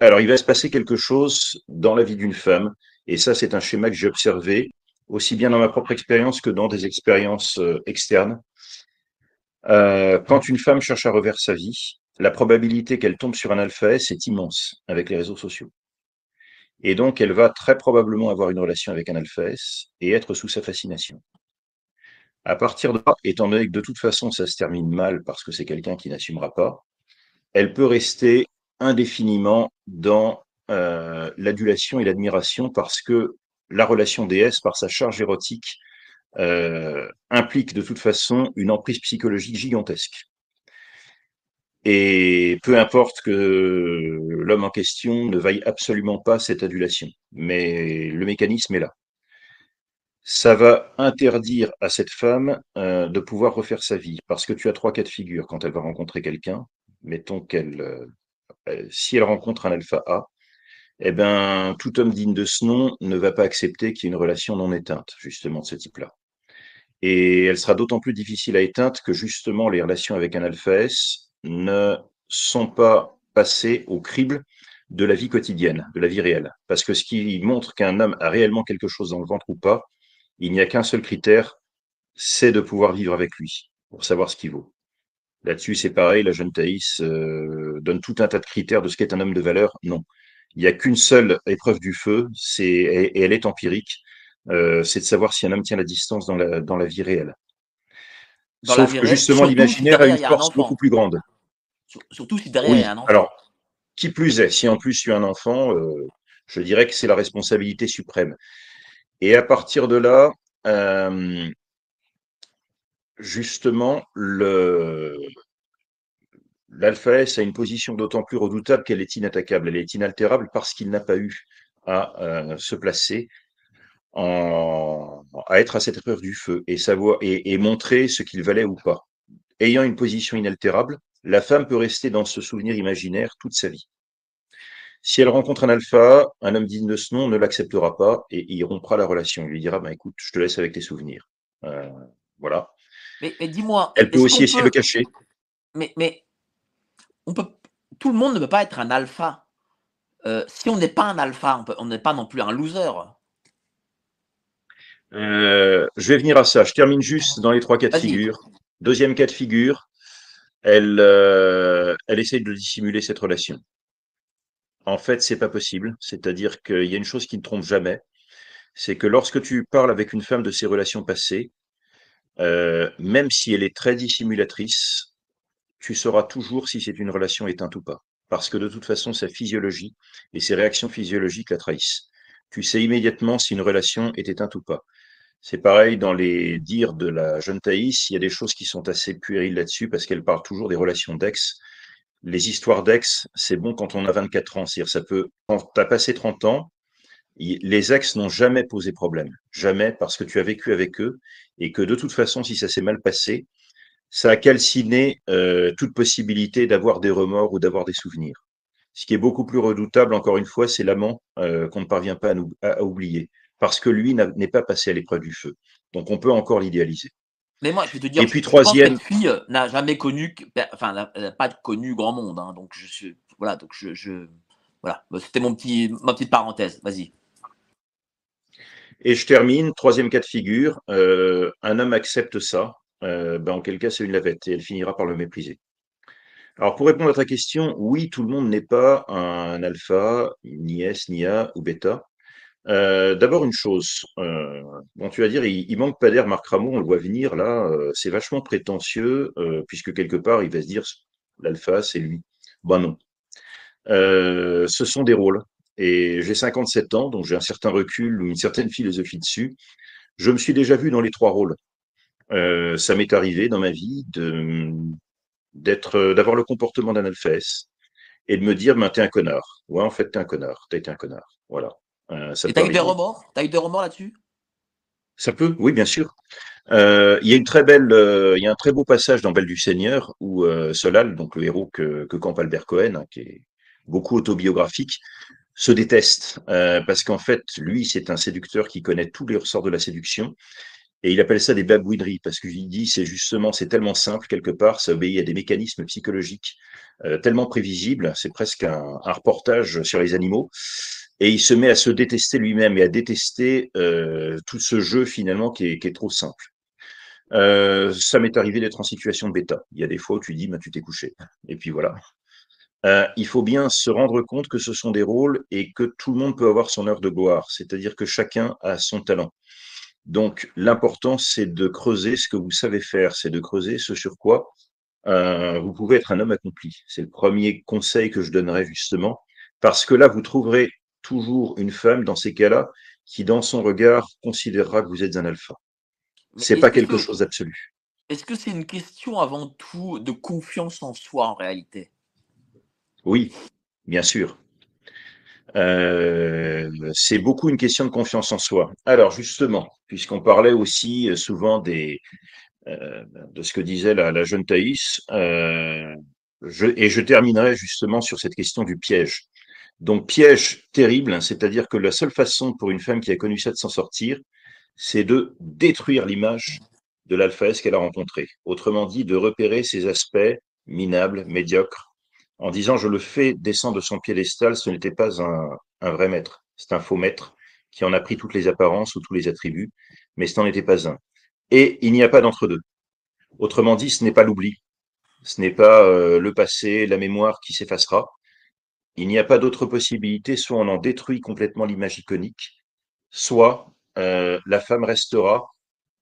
Alors, il va se passer quelque chose dans la vie d'une femme, et ça, c'est un schéma que j'ai observé, aussi bien dans ma propre expérience que dans des expériences euh, externes. Euh, quand une femme cherche à reverser sa vie, la probabilité qu'elle tombe sur un alpha S est immense avec les réseaux sociaux. Et donc, elle va très probablement avoir une relation avec un alpha S et être sous sa fascination. À partir de là, étant donné que de toute façon, ça se termine mal parce que c'est quelqu'un qui n'assumera pas, elle peut rester indéfiniment dans euh, l'adulation et l'admiration parce que la relation DS, par sa charge érotique, euh, implique de toute façon une emprise psychologique gigantesque. Et peu importe que l'homme en question ne vaille absolument pas cette adulation, mais le mécanisme est là. Ça va interdire à cette femme euh, de pouvoir refaire sa vie, parce que tu as trois cas de figure quand elle va rencontrer quelqu'un. Mettons qu'elle, euh si elle rencontre un alpha A, eh ben, tout homme digne de ce nom ne va pas accepter qu'il y ait une relation non éteinte, justement, de ce type-là. Et elle sera d'autant plus difficile à éteindre que justement les relations avec un alpha S ne sont pas passées au crible de la vie quotidienne, de la vie réelle. Parce que ce qui montre qu'un homme a réellement quelque chose dans le ventre ou pas, il n'y a qu'un seul critère, c'est de pouvoir vivre avec lui, pour savoir ce qu'il vaut. Là-dessus, c'est pareil, la jeune Thaïs euh, donne tout un tas de critères de ce qu'est un homme de valeur. Non. Il n'y a qu'une seule épreuve du feu, c'est, et elle est empirique, euh, c'est de savoir si un homme tient la distance dans la, dans la vie réelle. Sauf que justement, l'imaginaire a une force beaucoup plus grande. Surtout si derrière il y a un enfant. Alors, qui plus est, si en plus tu as un enfant, euh, je dirais que c'est la responsabilité suprême. Et à partir de là, euh, justement, le, l'alpha S a une position d'autant plus redoutable qu'elle est inattaquable, elle est inaltérable parce qu'il n'a pas eu à euh, se placer en, à être à cette épreuve du feu et savoir et, et montrer ce qu'il valait ou pas. Ayant une position inaltérable, la femme peut rester dans ce souvenir imaginaire toute sa vie. Si elle rencontre un alpha, un homme digne de ce nom ne l'acceptera pas et il rompra la relation. Il lui dira, bah, écoute, je te laisse avec tes souvenirs. Euh, voilà. Mais, mais dis-moi. Elle peut aussi essayer peut... de le cacher. Mais, mais on peut, tout le monde ne peut pas être un alpha. Euh, si on n'est pas un alpha, on n'est pas non plus un loser. Euh, je vais venir à ça. Je termine juste dans les trois cas de figure. Deuxième cas de figure, elle, euh, elle essaye de dissimuler cette relation. En fait, c'est pas possible. C'est-à-dire qu'il y a une chose qui ne trompe jamais, c'est que lorsque tu parles avec une femme de ses relations passées, euh, même si elle est très dissimulatrice, tu sauras toujours si c'est une relation éteinte ou pas. Parce que de toute façon, sa physiologie et ses réactions physiologiques la trahissent. Tu sais immédiatement si une relation est éteinte ou pas. C'est pareil dans les dires de la jeune Thaïs, il y a des choses qui sont assez puériles là-dessus parce qu'elle parle toujours des relations d'ex. Les histoires d'ex, c'est bon quand on a 24 ans. C'est-à-dire, ça peut, quand tu as passé 30 ans, les ex n'ont jamais posé problème. Jamais parce que tu as vécu avec eux et que de toute façon, si ça s'est mal passé, ça a calciné euh, toute possibilité d'avoir des remords ou d'avoir des souvenirs. Ce qui est beaucoup plus redoutable, encore une fois, c'est l'amant euh, qu'on ne parvient pas à, oublier, parce que lui n'est pas passé à l'épreuve du feu. Donc on peut encore l'idéaliser. Mais moi, je vais te dire, et puis troisième, cette fille euh, n'a jamais connu, enfin, n'a pas connu grand monde, hein, donc je suis, voilà, donc je, je voilà, c'était mon petit, ma petite parenthèse. Vas-y. Et je termine, troisième cas de figure, euh, un homme accepte ça, euh, ben en quel cas c'est une lavette et elle finira par le mépriser. Alors pour répondre à ta question, oui, tout le monde n'est pas un alpha, ni S, ni A ou bêta. Euh, D'abord une chose, euh, bon, tu vas dire, il, il manque pas d'air, Marc Ramon, on le voit venir là, c'est vachement prétentieux, puisque quelque part il va se dire l'alpha c'est lui. Ben non. ce sont des rôles et j'ai 57 ans, donc j'ai un certain recul ou une certaine philosophie dessus. Je me suis déjà vu dans les trois rôles. Euh, ça m'est arrivé dans ma vie de d'être, d'avoir le comportement d'un alphès et de me dire, ben, t'es un connard. Ouais, en fait, t'es un connard. T'as été un connard. Voilà. Euh, ça et t'as eu des remords? T'as eu des remords là-dessus? Ça peut, oui, bien sûr. Euh, il y a une très belle, euh, il y a un très beau passage dans Belle du Seigneur où euh, Solal, donc le héros que, que campe Albert Cohen, hein, qui est beaucoup autobiographique, se déteste euh, parce qu'en fait, lui, c'est un séducteur qui connaît tous les ressorts de la séduction et il appelle ça des babouineries parce qu'il dit c'est justement c'est tellement simple quelque part, ça obéit à des mécanismes psychologiques euh, tellement prévisibles, c'est presque un, reportage sur les animaux et il se met à se détester lui-même et à détester euh, tout ce jeu finalement qui est, trop simple. Euh, ça m'est arrivé d'être en situation de bêta. Il y a des fois où tu dis, bah, tu t'es couché. Et puis voilà. Il faut bien se rendre compte que ce sont des rôles et que tout le monde peut avoir son heure de gloire, c'est-à-dire que chacun a son talent. Donc l'important, c'est de creuser ce que vous savez faire, c'est de creuser ce sur quoi euh, vous pouvez être un homme accompli. C'est le premier conseil que je donnerais justement, parce que là, vous trouverez toujours une femme dans ces cas-là qui, dans son regard, considérera que vous êtes un alpha. C'est pas quelque que, chose d'absolu. Est-ce que c'est une question avant tout de confiance en soi en réalité? Oui, bien sûr. Euh, c'est beaucoup une question de confiance en soi. Alors justement, puisqu'on parlait aussi euh, souvent des, euh, de ce que disait la, jeune Thaïs, euh, je, et je terminerai justement sur cette question du piège. Donc piège terrible, hein, c'est-à-dire que la seule façon pour une femme qui a connu ça de s'en sortir, c'est de détruire l'image de l'alpha qu'elle a rencontré. Autrement dit, de repérer ses aspects minables, médiocres, en disant je le fais descendre de son piédestal, ce n'était pas un, vrai maître, c'est un faux maître qui en a pris toutes les apparences ou tous les attributs, mais ce n'en était pas un. Et il n'y a pas d'entre-deux. Autrement dit, ce n'est pas l'oubli, ce n'est pas euh, le passé, la mémoire qui s'effacera. Il n'y a pas d'autre possibilité, soit on en détruit complètement l'image iconique, soit euh, la femme restera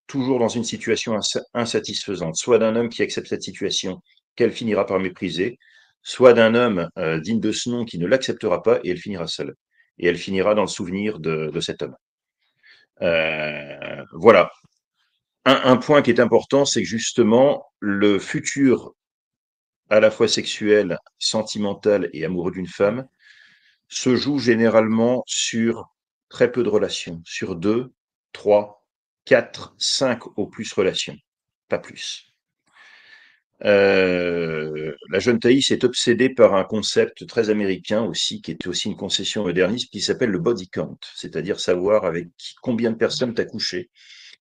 toujours dans une situation insatisfaisante, soit d'un homme qui accepte cette situation qu'elle finira par mépriser, soit d'un homme euh, digne de ce nom qui ne l'acceptera pas et elle finira seule. Et elle finira dans le souvenir de, cet homme. Euh, voilà. Un, un, point qui est important, c'est que justement, le futur à la fois sexuel, sentimental et amoureux d'une femme se joue généralement sur très peu de relations, sur deux, trois, quatre, cinq au plus relations, pas plus. Euh, la jeune Thaïs est obsédée par un concept très américain aussi, qui est aussi une concession moderniste, qui s'appelle le body count, c'est-à-dire savoir avec combien de personnes tu as couché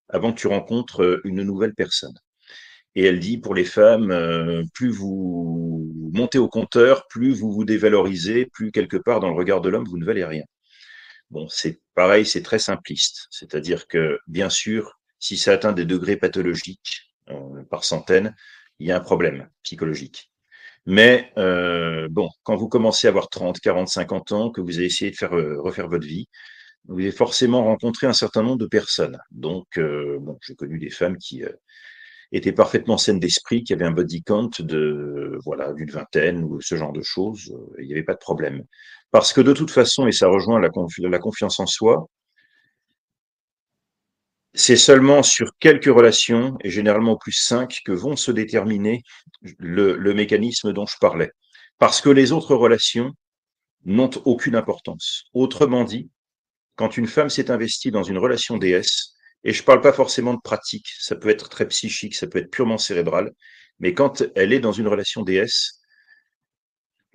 avant que tu rencontres euh, une nouvelle personne. Et elle dit, pour les femmes, euh, plus vous montez au compteur, plus vous vous dévalorisez, plus quelque part dans le regard de l'homme, vous ne valez rien. Bon, c'est pareil, c'est très simpliste. C'est-à-dire que, bien sûr, si ça atteint des degrés pathologiques par centaines, il y a un problème psychologique. Mais euh, bon, quand vous commencez à avoir 30, 40, 50 ans, que vous avez essayé de faire euh, refaire votre vie, vous avez forcément rencontré un certain nombre de personnes. Donc, euh, bon, j'ai connu des femmes qui étaient parfaitement saines d'esprit, qui avaient un body count de voilà d'une vingtaine ou ce genre de choses. Il n'y avait pas de problème. Parce que de toute façon, et ça rejoint la confiance en soi, c'est seulement sur quelques relations, et généralement plus cinq, que vont se déterminer le, mécanisme dont je parlais. Parce que les autres relations n'ont aucune importance. Autrement dit, quand une femme s'est investie dans une relation DS, et je ne parle pas forcément de pratique, ça peut être très psychique, ça peut être purement cérébral, mais quand elle est dans une relation DS,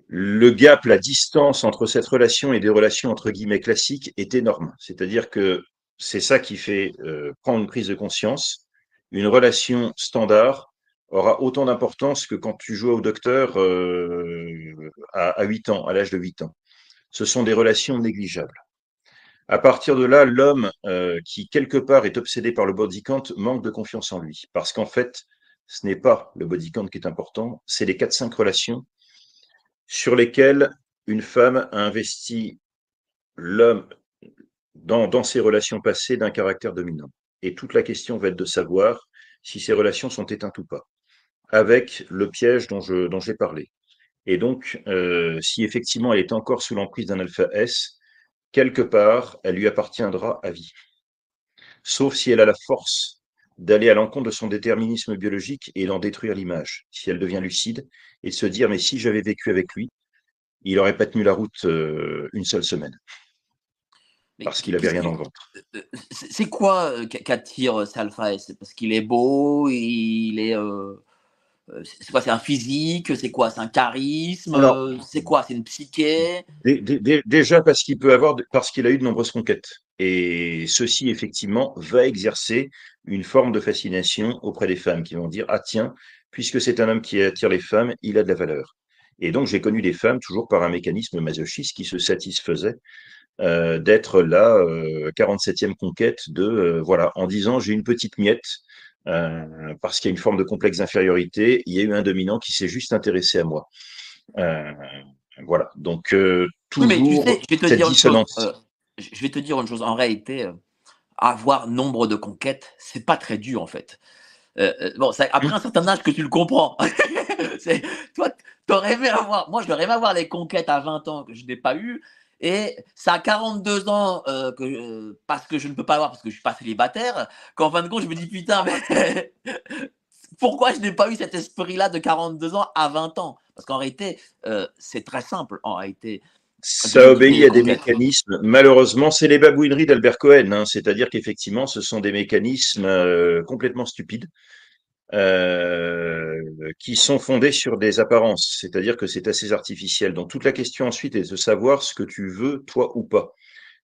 le gap, la distance entre cette relation et des relations entre guillemets classiques est énorme. C'est-à-dire que c'est ça qui fait euh, prendre une prise de conscience. Une relation standard aura autant d'importance que quand tu joues au docteur euh, à, à 8 ans, à l'âge de 8 ans. Ce sont des relations négligeables. À partir de là, l'homme euh, qui, quelque part, est obsédé par le body manque de confiance en lui. Parce qu'en fait, ce n'est pas le body qui est important, c'est les 4-5 relations sur lesquelles une femme a investi l'homme, dans, ses relations passées d'un caractère dominant. Et toute la question va être de savoir si ces relations sont éteintes ou pas, avec le piège dont, je, dont j'ai parlé. Et donc, euh, si effectivement elle est encore sous l'emprise d'un alpha S, quelque part, elle lui appartiendra à vie. Sauf si elle a la force d'aller à l'encontre de son déterminisme biologique et d'en détruire l'image, si elle devient lucide, et se dire, mais si j'avais vécu avec lui, il n'aurait pas tenu la route euh, une seule semaine parce qu'il avait rien dans le ventre. Euh, euh, c'est quoi euh, qu'attire Salfa C'est parce qu'il est beau, il est. c'est quoi C'est un physique? C'est quoi C'est un charisme? C'est quoi C'est une psyché? Déjà parce qu'il peut avoir, parce qu'il a eu de nombreuses conquêtes. Et ceci, effectivement, va exercer une forme de fascination auprès des femmes qui vont dire Ah, tiens, puisque c'est un homme qui attire les femmes, il a de la valeur. Et donc, j'ai connu des femmes, toujours par un mécanisme masochiste, qui se satisfaisaient euh, d'être la 47e euh, conquête de, euh, voilà, en disant j'ai une petite miette, parce qu'il y a une forme de complexe d'infériorité, il y a eu un dominant qui s'est juste intéressé à moi. voilà, donc toujours cette dissonance. je vais te dire une chose, en réalité, avoir nombre de conquêtes, c'est pas très dur en fait. bon, après mmh. un certain âge que tu le comprends. toi, t'aurais aimé avoir, moi, j'aurais aimé avoir les conquêtes à 20 ans que je n'ai pas eu. Et ça a 42 ans euh, que, euh, parce que je ne peux pas avoir, parce que je suis pas célibataire, qu'en fin de compte, je me dis putain, mais pourquoi je n'ai pas eu cet esprit-là de 42 ans à 20 ans? Parce qu'en réalité, euh, c'est très simple. En réalité, ça obéit à des mécanismes. Malheureusement, c'est les babouineries d'Albert Cohen. Hein. C'est-à-dire qu'effectivement, ce sont des mécanismes complètement stupides euh, qui sont fondés sur des apparences, c'est-à-dire que c'est assez artificiel. Donc toute la question ensuite est de savoir ce que tu veux, toi ou pas.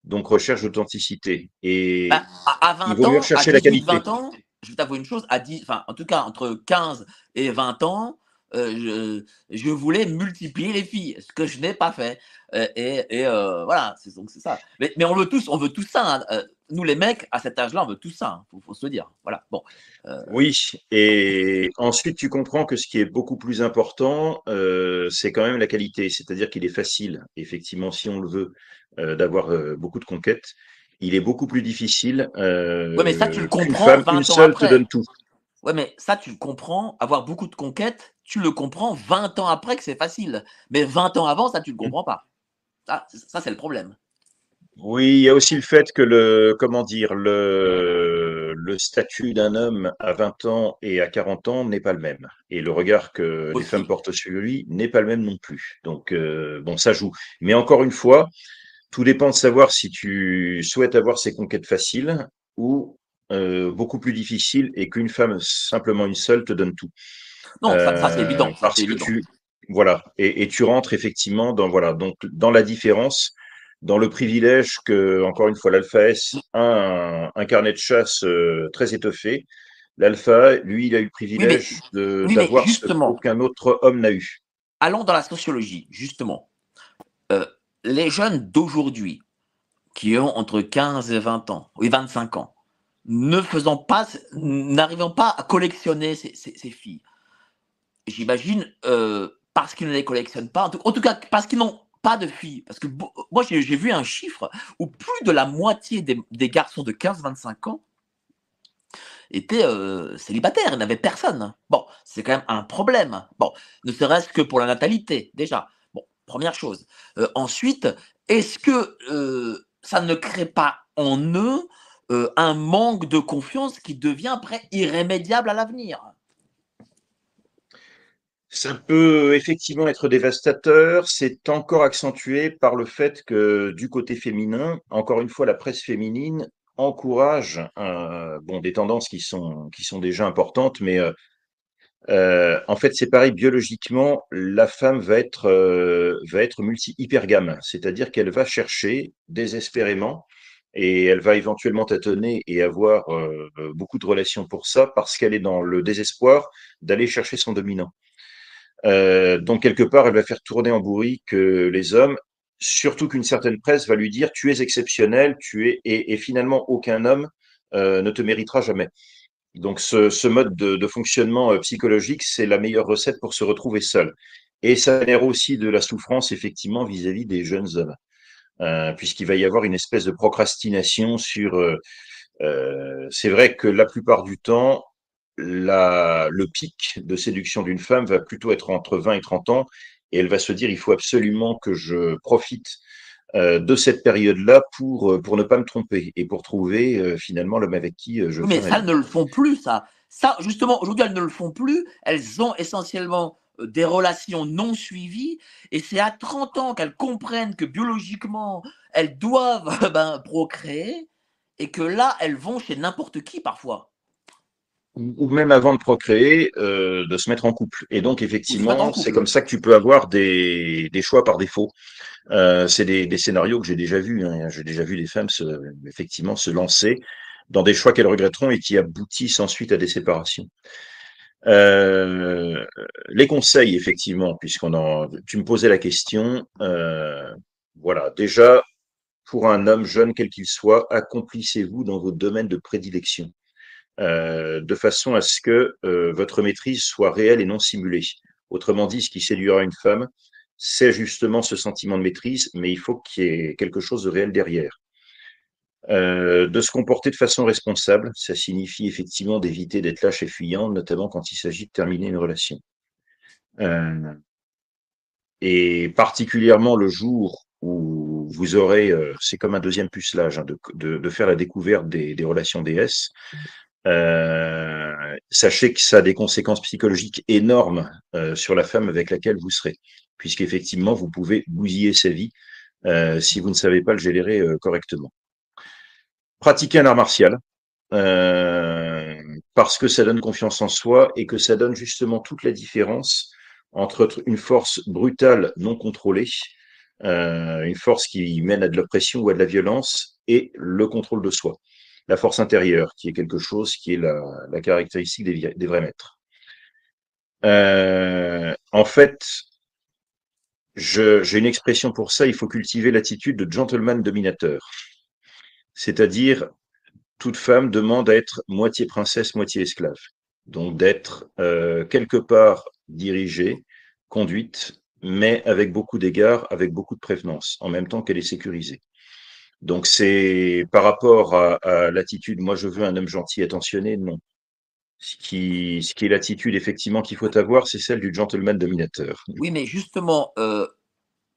Donc recherche d'authenticité. Et bah, à 20 il vaut mieux rechercher la qualité. 20 ans, je vais t'avouer une chose, à 10, enfin, en tout cas entre 15 et 20 ans, euh, je, je, voulais multiplier les filles, ce que je n'ai pas fait. Euh, et, et euh, voilà, c'est donc c'est ça. Mais, mais, on veut tous, on veut tout ça. Hein. Nous les mecs, à cet âge-là, on veut tout ça. Il hein. faut, se le dire. Voilà. Bon. Oui. Et ensuite, tu comprends que ce qui est beaucoup plus important, c'est quand même la qualité. C'est-à-dire qu'il est facile, effectivement, si on le veut, d'avoir beaucoup de conquêtes. Il est beaucoup plus difficile. oui, mais ça, tu le comprends. Une une seule te donne tout. Ouais, mais ça, tu le comprends. Avoir beaucoup de conquêtes, tu le comprends 20 ans après que c'est facile. Mais 20 ans avant, ça, tu ne le mmh. comprends pas. Ça, ça c'est le problème. Oui, il y a aussi le fait que le, comment dire, le, le statut d'un homme à 20 ans et à 40 ans n'est pas le même. Et le regard que les femmes portent sur lui n'est pas le même non plus. Donc, euh, bon, ça joue. Mais encore une fois, tout dépend de savoir si tu souhaites avoir ces conquêtes faciles ou euh, beaucoup plus difficiles et qu'une femme, simplement une seule, te donne tout. Non, ça, c'est évident. parce que tu, voilà, et, et, tu rentres effectivement dans voilà, donc dans la différence, dans le privilège que, encore une fois, l'Alpha S a un, carnet de chasse euh, très étoffé. L'Alpha, lui, il a eu le privilège d'avoir ce qu'aucun autre homme n'a eu. Allons dans la sociologie, justement. Euh, les jeunes d'aujourd'hui, qui ont entre 15 et 20 ans, et 25 ans, ne faisant pas, n'arrivant pas à collectionner ces, ces filles, j'imagine, euh, parce qu'ils ne les collectionnent pas, en tout, cas parce qu'ils n'ont pas de filles. Parce que moi, j'ai vu un chiffre où plus de la moitié des, garçons de 15-25 ans étaient euh, célibataires, ils n'avaient personne. Bon, c'est quand même un problème. Bon, ne serait-ce que pour la natalité, déjà. Bon, première chose. Euh, ensuite, est-ce que euh, ça ne crée pas en eux un manque de confiance qui devient après irrémédiable à l'avenir? Ça peut effectivement être dévastateur. C'est encore accentué par le fait que du côté féminin, encore une fois, la presse féminine encourage euh, bon, des tendances qui sont, qui sont déjà importantes, mais euh, euh, en fait, c'est pareil, biologiquement, la femme va être, va être multi-hypergame, c'est-à-dire qu'elle va chercher désespérément et elle va éventuellement tâtonner et avoir beaucoup de relations pour ça parce qu'elle est dans le désespoir d'aller chercher son dominant. Euh, donc, quelque part, elle va faire tourner en bourrique les hommes, surtout qu'une certaine presse va lui dire tu es exceptionnel, tu es, et, finalement, aucun homme euh, ne te méritera jamais. Donc, ce, mode de, fonctionnement euh, psychologique, c'est la meilleure recette pour se retrouver seul. Et ça génère aussi de la souffrance, effectivement, vis-à-vis des jeunes hommes, puisqu'il va y avoir une espèce de procrastination sur. euh, c'est vrai que la plupart du temps, la, le pic de séduction d'une femme va plutôt être entre 20 et 30 ans, et elle va se dire il faut absolument que je profite euh, de cette période-là pour, euh, pour ne pas me tromper et pour trouver euh, finalement l'homme avec qui je Oui, mais ça, elles ne le font plus, ça. Ça, justement, aujourd'hui, elles ne le font plus. Elles ont essentiellement des relations non suivies. Et c'est à 30 ans qu'elles comprennent que biologiquement, elles doivent ben, procréer. Et que là, elles vont chez n'importe qui parfois. Ou même avant de procréer, euh, de se mettre en couple. Et donc, effectivement, c'est comme ça que tu peux avoir des, des choix par défaut. Euh, c'est des, des scénarios que j'ai déjà vus. hein. J'ai déjà vu des femmes se, effectivement se lancer dans des choix qu'elles regretteront et qui aboutissent ensuite à des séparations. Euh, les conseils, effectivement, puisqu'on en, tu me posais la question. Euh, voilà, déjà, pour un homme jeune quel qu'il soit, accomplissez-vous dans vos domaines de prédilection? Euh, de façon à ce que euh, votre maîtrise soit réelle et non simulée. Autrement dit, ce qui séduira une femme, c'est justement ce sentiment de maîtrise, mais il faut qu'il y ait quelque chose de réel derrière. Euh, de se comporter de façon responsable, ça signifie effectivement d'éviter d'être lâche et fuyant, notamment quand il s'agit de terminer une relation. Et particulièrement le jour où vous aurez, c'est comme un deuxième pucelage, hein, de, faire la découverte des, des relations DS. Euh, sachez que ça a des conséquences psychologiques énormes euh, sur la femme avec laquelle vous serez, puisqu'effectivement, vous pouvez bousiller sa vie euh, si vous ne savez pas le gérer euh, correctement. Pratiquer un art martial, euh, parce que ça donne confiance en soi et que ça donne justement toute la différence entre une force brutale non contrôlée, une force qui mène à de l'oppression ou à de la violence, et le contrôle de soi la force intérieure, qui est quelque chose qui est la, caractéristique des, des, vrais maîtres. Euh, en fait, j'ai une expression pour ça, il faut cultiver l'attitude de gentleman dominateur. C'est-à-dire, toute femme demande à être moitié princesse, moitié esclave. Donc d'être euh, quelque part dirigée, conduite, mais avec beaucoup d'égards, avec beaucoup de prévenance, en même temps qu'elle est sécurisée. Donc c'est par rapport à, à l'attitude, moi je veux un homme gentil, attentionné, non. Ce qui, ce qui est l'attitude effectivement qu'il faut avoir, c'est celle du gentleman dominateur. Oui, mais justement, euh,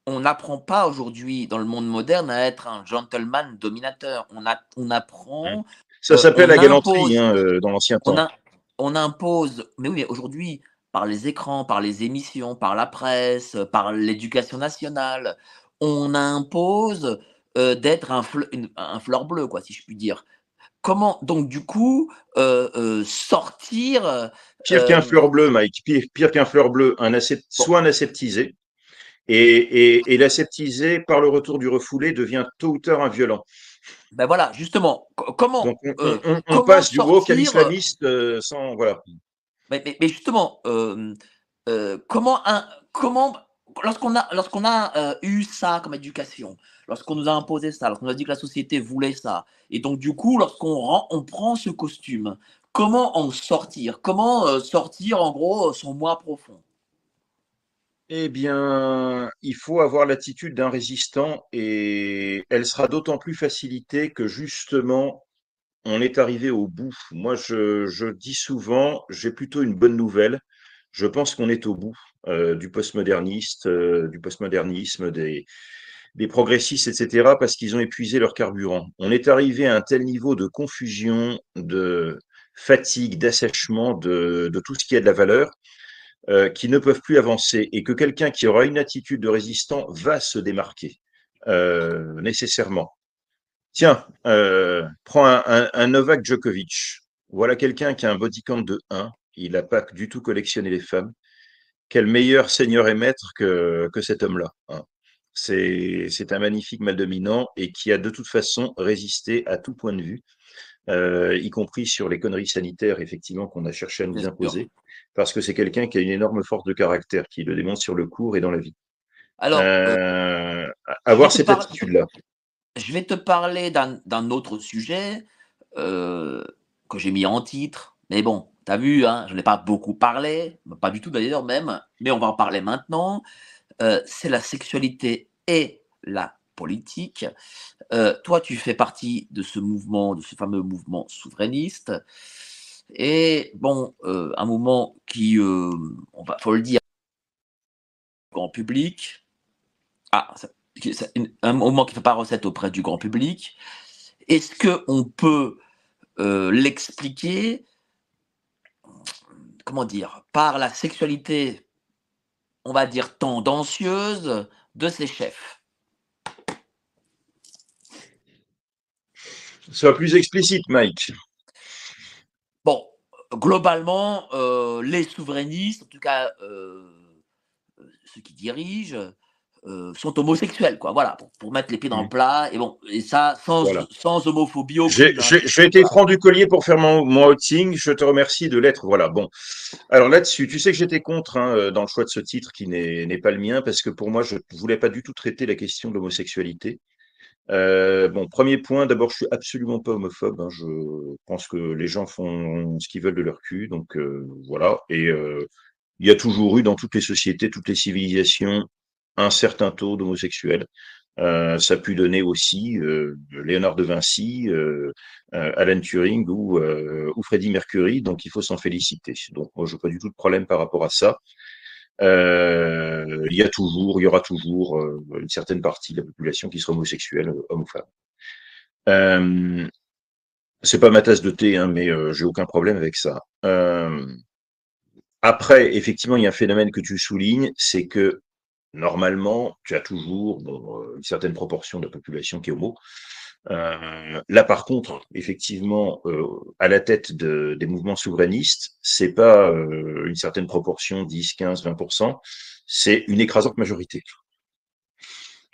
on n'apprend pas aujourd'hui dans le monde moderne à être un gentleman dominateur. On, a, on apprend. Ça s'appelle euh, la galanterie hein, euh, dans l'ancien temps. On, a, on, impose, mais oui, mais aujourd'hui, par les écrans, par les émissions, par la presse, par l'éducation nationale, on impose euh, d'être un, fle une, un, fleur bleu, quoi, si je puis dire. Comment, donc, du coup, euh, euh, sortir. Pire qu'un fleur bleu, Mike, pire, pire qu'un fleur bleu, un soit un aseptisé, et, et, et l'aseptisé, par le retour du refoulé, devient tôt ou tard un violent. Ben voilà, justement, comment. Donc on, on, on comment passe du woke à l'islamiste sans. Voilà. Mais, mais, mais justement, comment, un, comment lorsqu'on a, a euh, eu ça comme éducation, lorsqu'on nous a imposé ça, lorsqu'on a dit que la société voulait ça, et donc du coup, lorsqu'on on prend ce costume, comment en sortir? Comment euh, sortir en gros son moi profond? Eh bien, il faut avoir l'attitude d'un résistant et elle sera d'autant plus facilitée que justement, on est arrivé au bout. Moi, je, je dis souvent, j'ai plutôt une bonne nouvelle. Je pense qu'on est au bout euh, du postmoderniste, euh, du postmodernisme, des, progressistes, etc., parce qu'ils ont épuisé leur carburant. On est arrivé à un tel niveau de confusion, de fatigue, d'assèchement de, tout ce qui a de la valeur, euh, qui ne peuvent plus avancer et que quelqu'un qui aura une attitude de résistant va se démarquer nécessairement. Tiens, prends un, Novak Djokovic. Voilà quelqu'un qui a un body count de 1. Il n'a pas du tout collectionné les femmes. Quel meilleur seigneur et maître que, que cet homme-là. Hein. C'est un magnifique mal dominant et qui a de toute façon résisté à tout point de vue, euh, y compris sur les conneries sanitaires, effectivement, qu'on a cherché à nous imposer, parce que c'est quelqu'un qui a une énorme force de caractère, qui le démontre sur le cours et dans la vie. Alors, euh, euh, avoir cette attitude-là. Je vais te parler d'un autre sujet euh, que j'ai mis en titre, mais bon, tu as vu, hein, je n'ai pas beaucoup parlé, pas du tout d'ailleurs même, mais on va en parler maintenant. Euh, c'est la sexualité et la politique. Euh, toi, tu fais partie de ce mouvement, de ce fameux mouvement souverainiste. Et bon, euh, un mouvement qui, on va, faut le dire, grand public. Ah, un mouvement qui ne fait pas recette auprès du grand public. Est-ce que on peut l'expliquer, comment dire, par la sexualité, on va dire tendancieuse de ses chefs Sois plus explicite, Mike. Bon, globalement, euh, les souverainistes, en tout cas euh, ceux qui dirigent, euh, sont homosexuels, quoi. Voilà, pour, pour, mettre les pieds dans le plat. Et bon, et ça sans, voilà. sans homophobie. J'ai été franc du collier pour faire mon, mon outing. Je te remercie de l'être. Voilà. Bon. Alors là-dessus, tu sais que j'étais contre hein, dans le choix de ce titre qui n'est pas le mien parce que pour moi, je ne voulais pas du tout traiter la question de l'homosexualité. Euh, bon, premier point, d'abord, je suis absolument pas homophobe. Hein, je pense que les gens font ce qu'ils veulent de leur cul, donc euh, voilà. Et euh, il y a toujours eu dans toutes les sociétés, toutes les civilisations, un certain taux d'homosexuels. ça a pu donner aussi Léonard de Vinci, Alan Turing ou, ou Freddie Mercury, donc il faut s'en féliciter. Donc moi, je n'ai pas du tout de problème par rapport à ça. Euh, il y a toujours, il y aura toujours euh, une certaine partie de la population qui sera homosexuelle, homme ou femme. Euh, c'est pas ma tasse de thé, hein, mais euh, j'ai aucun problème avec ça. Euh, après, effectivement, il y a un phénomène que tu soulignes, c'est que normalement, tu as toujours bon, une certaine proportion de la population qui est homo. Euh, là, par contre, effectivement, euh, à la tête de, des mouvements souverainistes, c'est pas euh, une certaine proportion, 10, 15, 20%, c'est une écrasante majorité.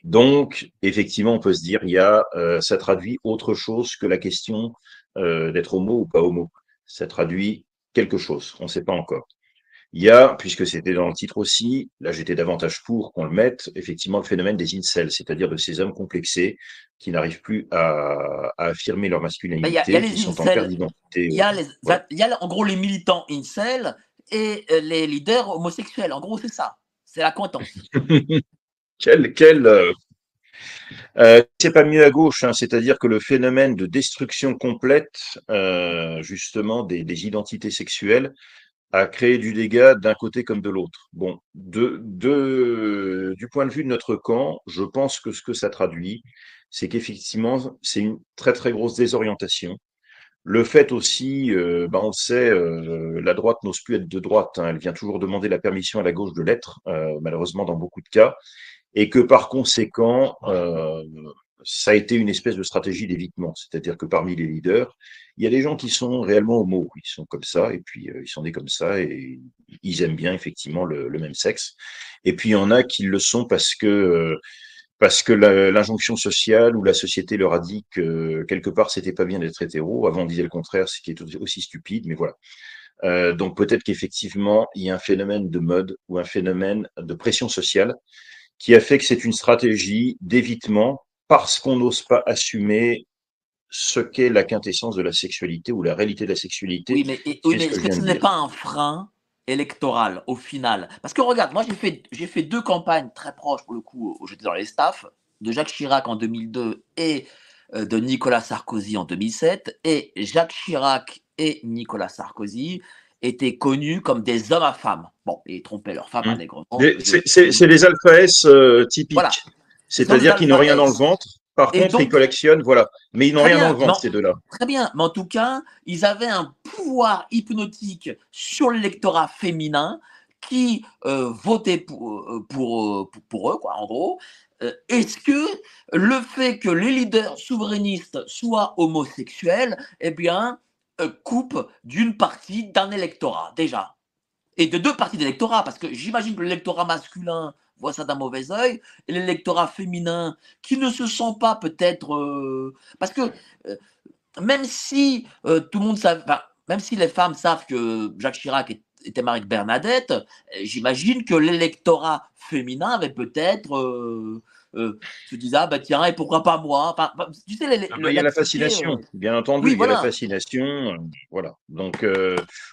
Donc, effectivement, on peut se dire, il y a, euh, ça traduit autre chose que la question euh, d'être homo ou pas homo. Ça traduit quelque chose, on ne sait pas encore. Il y a, puisque c'était dans le titre aussi, là j'étais davantage pour qu'on le mette, effectivement le phénomène des incels, c'est-à-dire de ces hommes complexés qui n'arrivent plus à, à, affirmer leur masculinité, y a, y a qui sont en perte d'identité. Il y, a les, ouais. il y a en gros les militants incels et les leaders homosexuels. En gros, c'est ça. C'est la contence. quel, quel, euh, euh, c'est pas mieux à gauche, hein, c'est-à-dire que le phénomène de destruction complète, euh, justement, des, des, identités sexuelles a créé du dégât d'un côté comme de l'autre. Bon, de, de, du point de vue de notre camp, je pense que ce que ça traduit, c'est qu'effectivement, c'est une très très grosse désorientation. Le fait aussi, euh, ben on sait, euh, la droite n'ose plus être de droite, hein, elle vient toujours demander la permission à la gauche de l'être, euh, malheureusement dans beaucoup de cas, et que par conséquent, euh, ça a été une espèce de stratégie d'évitement, c'est-à-dire que parmi les leaders, il y a des gens qui sont réellement homo, ils sont comme ça, et puis euh, ils sont nés comme ça, et ils aiment bien effectivement le, le, même sexe. Et puis il y en a qui le sont parce que euh, parce que l'injonction sociale ou la société leur a dit que quelque part c'était pas bien d'être hétéro. Avant on disait le contraire, ce qui est aussi stupide, mais voilà. Euh, donc peut-être qu'effectivement il y a un phénomène de mode ou un phénomène de pression sociale qui a fait que c'est une stratégie d'évitement parce qu'on n'ose pas assumer ce qu'est la quintessence de la sexualité ou la réalité de la sexualité. Oui, mais, est-ce que, ce n'est pas un frein électoral au final? Parce que regarde, moi j'ai fait, j'ai fait deux campagnes très proches pour le coup j'étais dans les staffs, de Jacques Chirac en 2002 et euh, de Nicolas Sarkozy en 2007. Et Jacques Chirac et Nicolas Sarkozy étaient connus comme des hommes à femmes. Bon, ils trompaient leurs femmes à des grands C'est les alpha S euh, typiques. C'est-à-dire qu'ils n'ont rien dans le ventre. Par contre, ils collectionnent, voilà. Mais ils n'ont rien dans le ventre, ces deux-là. Très bien. Mais en tout cas, ils avaient un pouvoir hypnotique sur l'électorat féminin qui euh, votait pour, pour, pour, eux, quoi, en gros. Euh, est-ce que le fait que les leaders souverainistes soient homosexuels, eh bien, euh, coupe d'une partie d'un électorat, déjà? Et de deux parties d'électorat, parce que j'imagine que l'électorat masculin voit ça d'un mauvais oeil, et l'électorat féminin, qui ne se sent pas peut-être... Euh, parce que même si tout le monde savait... même si les femmes savent que Jacques Chirac était marié avec Bernadette, j'imagine que l'électorat féminin avait peut-être euh, euh, se disait ah bah tiens et pourquoi pas moi? Enfin, bah, tu sais, ah bah, il y a la fascination euh, bien entendu il y a la fascination voilà. Donc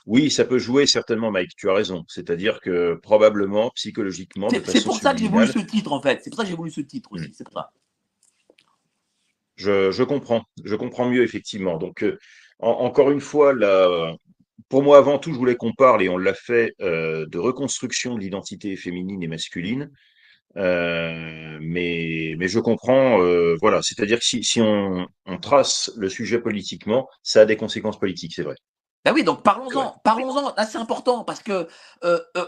oui ça peut jouer certainement Mike tu as raison. C'est-à-dire que probablement psychologiquement c'est pour ça que j'ai voulu ce titre en fait. C'est pour ça que j'ai voulu ce titre aussi mm. c'est ça. Je, je, comprends. Je comprends mieux effectivement. Donc encore une fois la, pour moi, avant tout, je voulais qu'on parle, et on l'a fait, euh, de reconstruction de l'identité féminine et masculine. Euh, mais, mais je comprends, euh, voilà, c'est-à-dire que si, si on, on, trace le sujet politiquement, ça a des conséquences politiques, c'est vrai. Ben oui, donc parlons-en, parlons-en. Là, c'est important parce que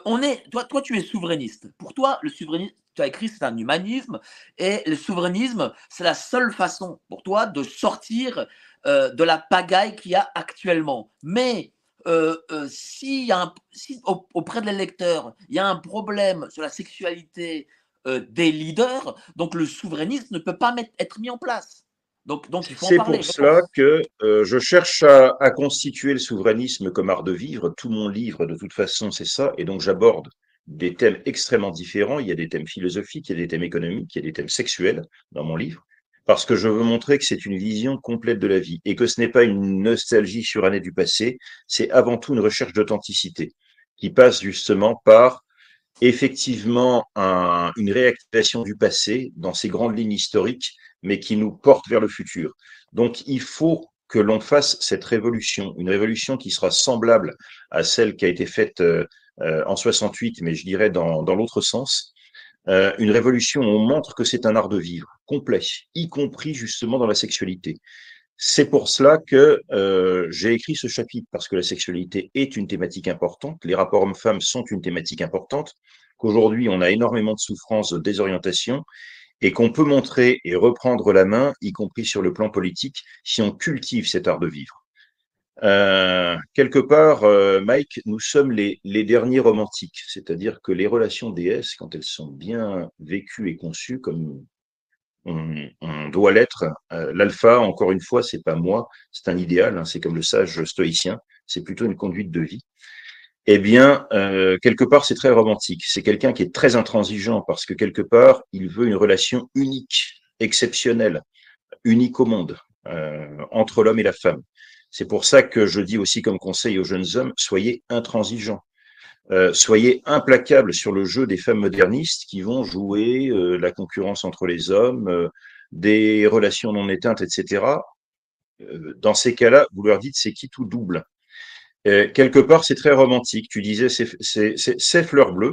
on est, toi, toi, tu es souverainiste. Pour toi, le souverainisme, tu as écrit, c'est un humanisme, et le souverainisme, c'est la seule façon pour toi de sortir de la pagaille qu'il y a actuellement. Mais euh, euh, si, y a un, si auprès de l'électeur, il y a un problème sur la sexualité euh, des leaders, donc le souverainisme ne peut pas mettre, être mis en place. Donc, C'est pour cela que je cherche à, à, constituer le souverainisme comme art de vivre. Tout mon livre, de toute façon, c'est ça. Et donc, j'aborde des thèmes extrêmement différents. Il y a des thèmes philosophiques, il y a des thèmes économiques, il y a des thèmes sexuels dans mon livre parce que je veux montrer que c'est une vision complète de la vie et que ce n'est pas une nostalgie surannée du passé, c'est avant tout une recherche d'authenticité qui passe justement par effectivement un, une réactivation du passé dans ses grandes lignes historiques, mais qui nous porte vers le futur. Donc il faut que l'on fasse cette révolution, une révolution qui sera semblable à celle qui a été faite euh, euh en 68, mais je dirais dans, dans l'autre sens, euh, une révolution où on montre que c'est un art de vivre complet, y compris justement dans la sexualité. C'est pour cela que euh, j'ai écrit ce chapitre, parce que la sexualité est une thématique importante, les rapports hommes-femmes sont une thématique importante, qu'aujourd'hui on a énormément de souffrances, de désorientation, et qu'on peut montrer et reprendre la main, y compris sur le plan politique, si on cultive cet art de vivre. Euh, quelque part, euh, Mike, nous sommes les, les derniers romantiques, c'est-à-dire que les relations DS, quand elles sont bien vécues et conçues comme on, on doit l'être, euh, l'alpha, encore une fois, c'est pas moi, c'est un idéal, hein, c'est comme le sage stoïcien, c'est plutôt une conduite de vie. Eh bien, euh, quelque part, c'est très romantique. C'est quelqu'un qui est très intransigeant parce que quelque part, il veut une relation unique, exceptionnelle, unique au monde, entre l'homme et la femme. C'est pour ça que je dis aussi comme conseil aux jeunes hommes, soyez intransigeants. Euh, soyez implacables sur le jeu des femmes modernistes qui vont jouer euh, la concurrence entre les hommes, euh, des relations non éteintes, etc. dans ces cas-là, vous leur dites c'est qui tout double? quelque part, c'est très romantique. Tu disais c'est fleur bleue.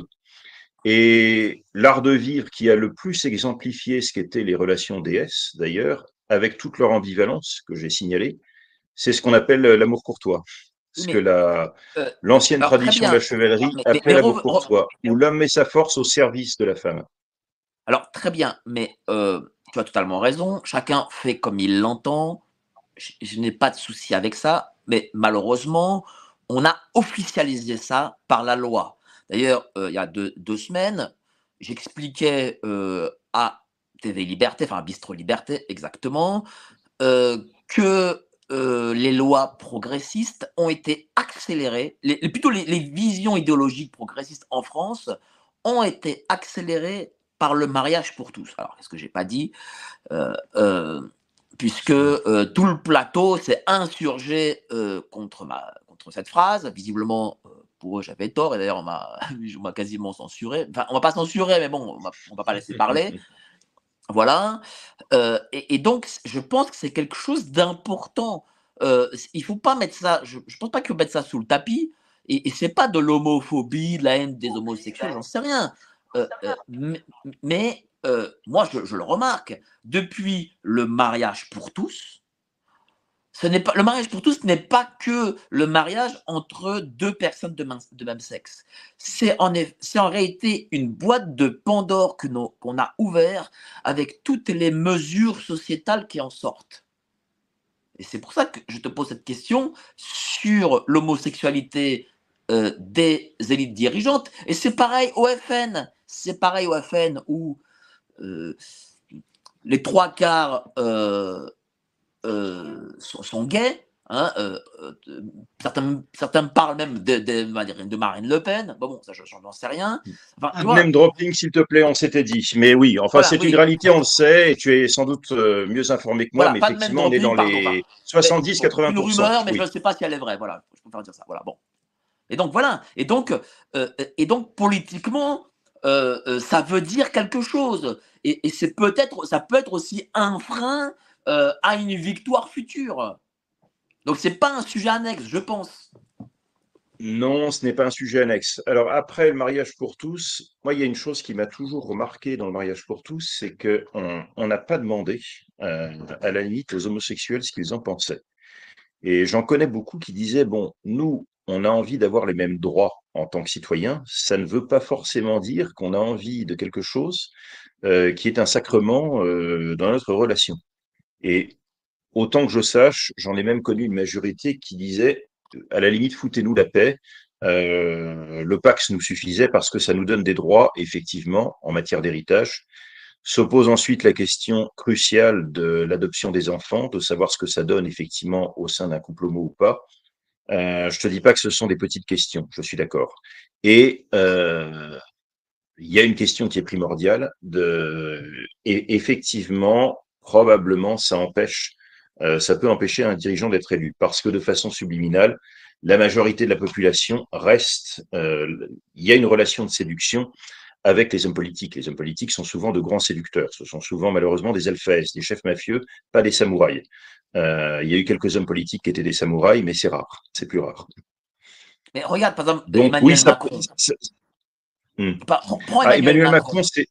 Et l'art de vivre qui a le plus exemplifié ce qu'étaient les relations DS, d'ailleurs, avec toute leur ambivalence que j'ai signalée, c'est ce qu'on appelle euh, l'amour courtois. Ce que la, euh, l'ancienne tradition de la chevalerie appelle l'amour courtois, où l'homme met sa force au service de la femme. Alors, très bien, mais euh, tu as totalement raison. Chacun fait comme il l'entend. Je, n'ai pas de souci avec ça, mais malheureusement, on a officialisé ça par la loi. D'ailleurs, il y a deux, deux semaines, j'expliquais à TV Liberté, enfin à Bistro Liberté exactement, que euh, les lois progressistes ont été accélérées, les, plutôt les, visions idéologiques progressistes en France ont été accélérées par le mariage pour tous. Alors, qu'est-ce que j'ai pas dit? Euh, euh, puisque tout le plateau s'est insurgé contre, ma, contre cette phrase. Visiblement, pour eux, j'avais tort, et d'ailleurs, on m'a, m'a quasiment censuré. Enfin, on va pas censurer, mais bon, on on va pas laisser parler. Voilà. Euh, et, et donc, je pense que c'est quelque chose d'important. Euh, il faut pas mettre ça, je, je pense pas qu'il faut mettre ça sous le tapis. Et, et c'est pas de l'homophobie, de la haine des homosexuels, j'en sais rien. Euh, euh, mais mais, moi, je, je le remarque, depuis le mariage pour tous, ce n'est pas le mariage pour tous n'est pas que le mariage entre deux personnes de, même sexe. C'est en, eff- c'est en réalité une boîte de Pandore que nos- qu'on a ouvert avec toutes les mesures sociétales qui en sortent. Et c'est pour ça que je te pose cette question sur l'homosexualité euh, des élites dirigeantes. Et c'est pareil au FN. C'est pareil au FN où euh, les trois quarts euh, euh, sont, sont gays. hein, euh, euh, certains, certains parlent même de, Marine Le Pen. Bon, bon ça, je n'en sais rien. Enfin, Name dropping, s'il te plaît, on s'était dit. Mais oui, enfin, Voilà, c'est oui. une réalité, on le sait, et tu es sans doute mieux informé que moi, Voilà, mais effectivement, on est dans dropping, les pardon, 70-80%. une rumeur, mais oui. je ne sais pas si elle est vraie. Voilà, je préfère dire ça. Voilà, bon. Et donc voilà. Et donc, et donc politiquement, ça veut dire quelque chose. Et, et c'est peut-être, ça peut être aussi un frein euh, à une victoire future. Donc c'est pas un sujet annexe, je pense. Non, ce n'est pas un sujet annexe. Alors après le mariage pour tous, moi il y a une chose qui m'a toujours remarqué dans le mariage pour tous, c'est que on on n'a pas demandé euh, à la limite aux homosexuels ce qu'ils en pensaient. Et j'en connais beaucoup qui disaient bon, nous on a envie d'avoir les mêmes droits en tant que citoyens. Ça ne veut pas forcément dire qu'on a envie de quelque chose euh, qui est un sacrement dans notre relation. Et autant que je sache, j'en ai même connu une majorité qui disait à la limite, foutez-nous la paix. Euh, le Pax nous suffisait parce que ça nous donne des droits, effectivement, en matière d'héritage. S'oppose ensuite la question cruciale de l'adoption des enfants, de savoir ce que ça donne effectivement au sein d'un couple homo ou pas. Euh, je te dis pas que ce sont des petites questions, je suis d'accord. Et euh, il y a une question qui est primordiale. De, et effectivement, probablement, ça empêche euh, ça peut empêcher un dirigeant d'être élu parce que de façon subliminale, la majorité de la population reste. Euh, il y a une relation de séduction avec les hommes politiques. Les hommes politiques sont souvent de grands séducteurs. Ce sont souvent malheureusement des alphèses, des chefs mafieux, pas des samouraïs. Euh, il y a eu quelques hommes politiques qui étaient des samouraïs, mais c'est rare. C'est plus rare. Mais regarde, par exemple, Donc Emmanuel oui, ça. Macron. ça- Ah, Emmanuel, Emmanuel Macron. Macron, c'est.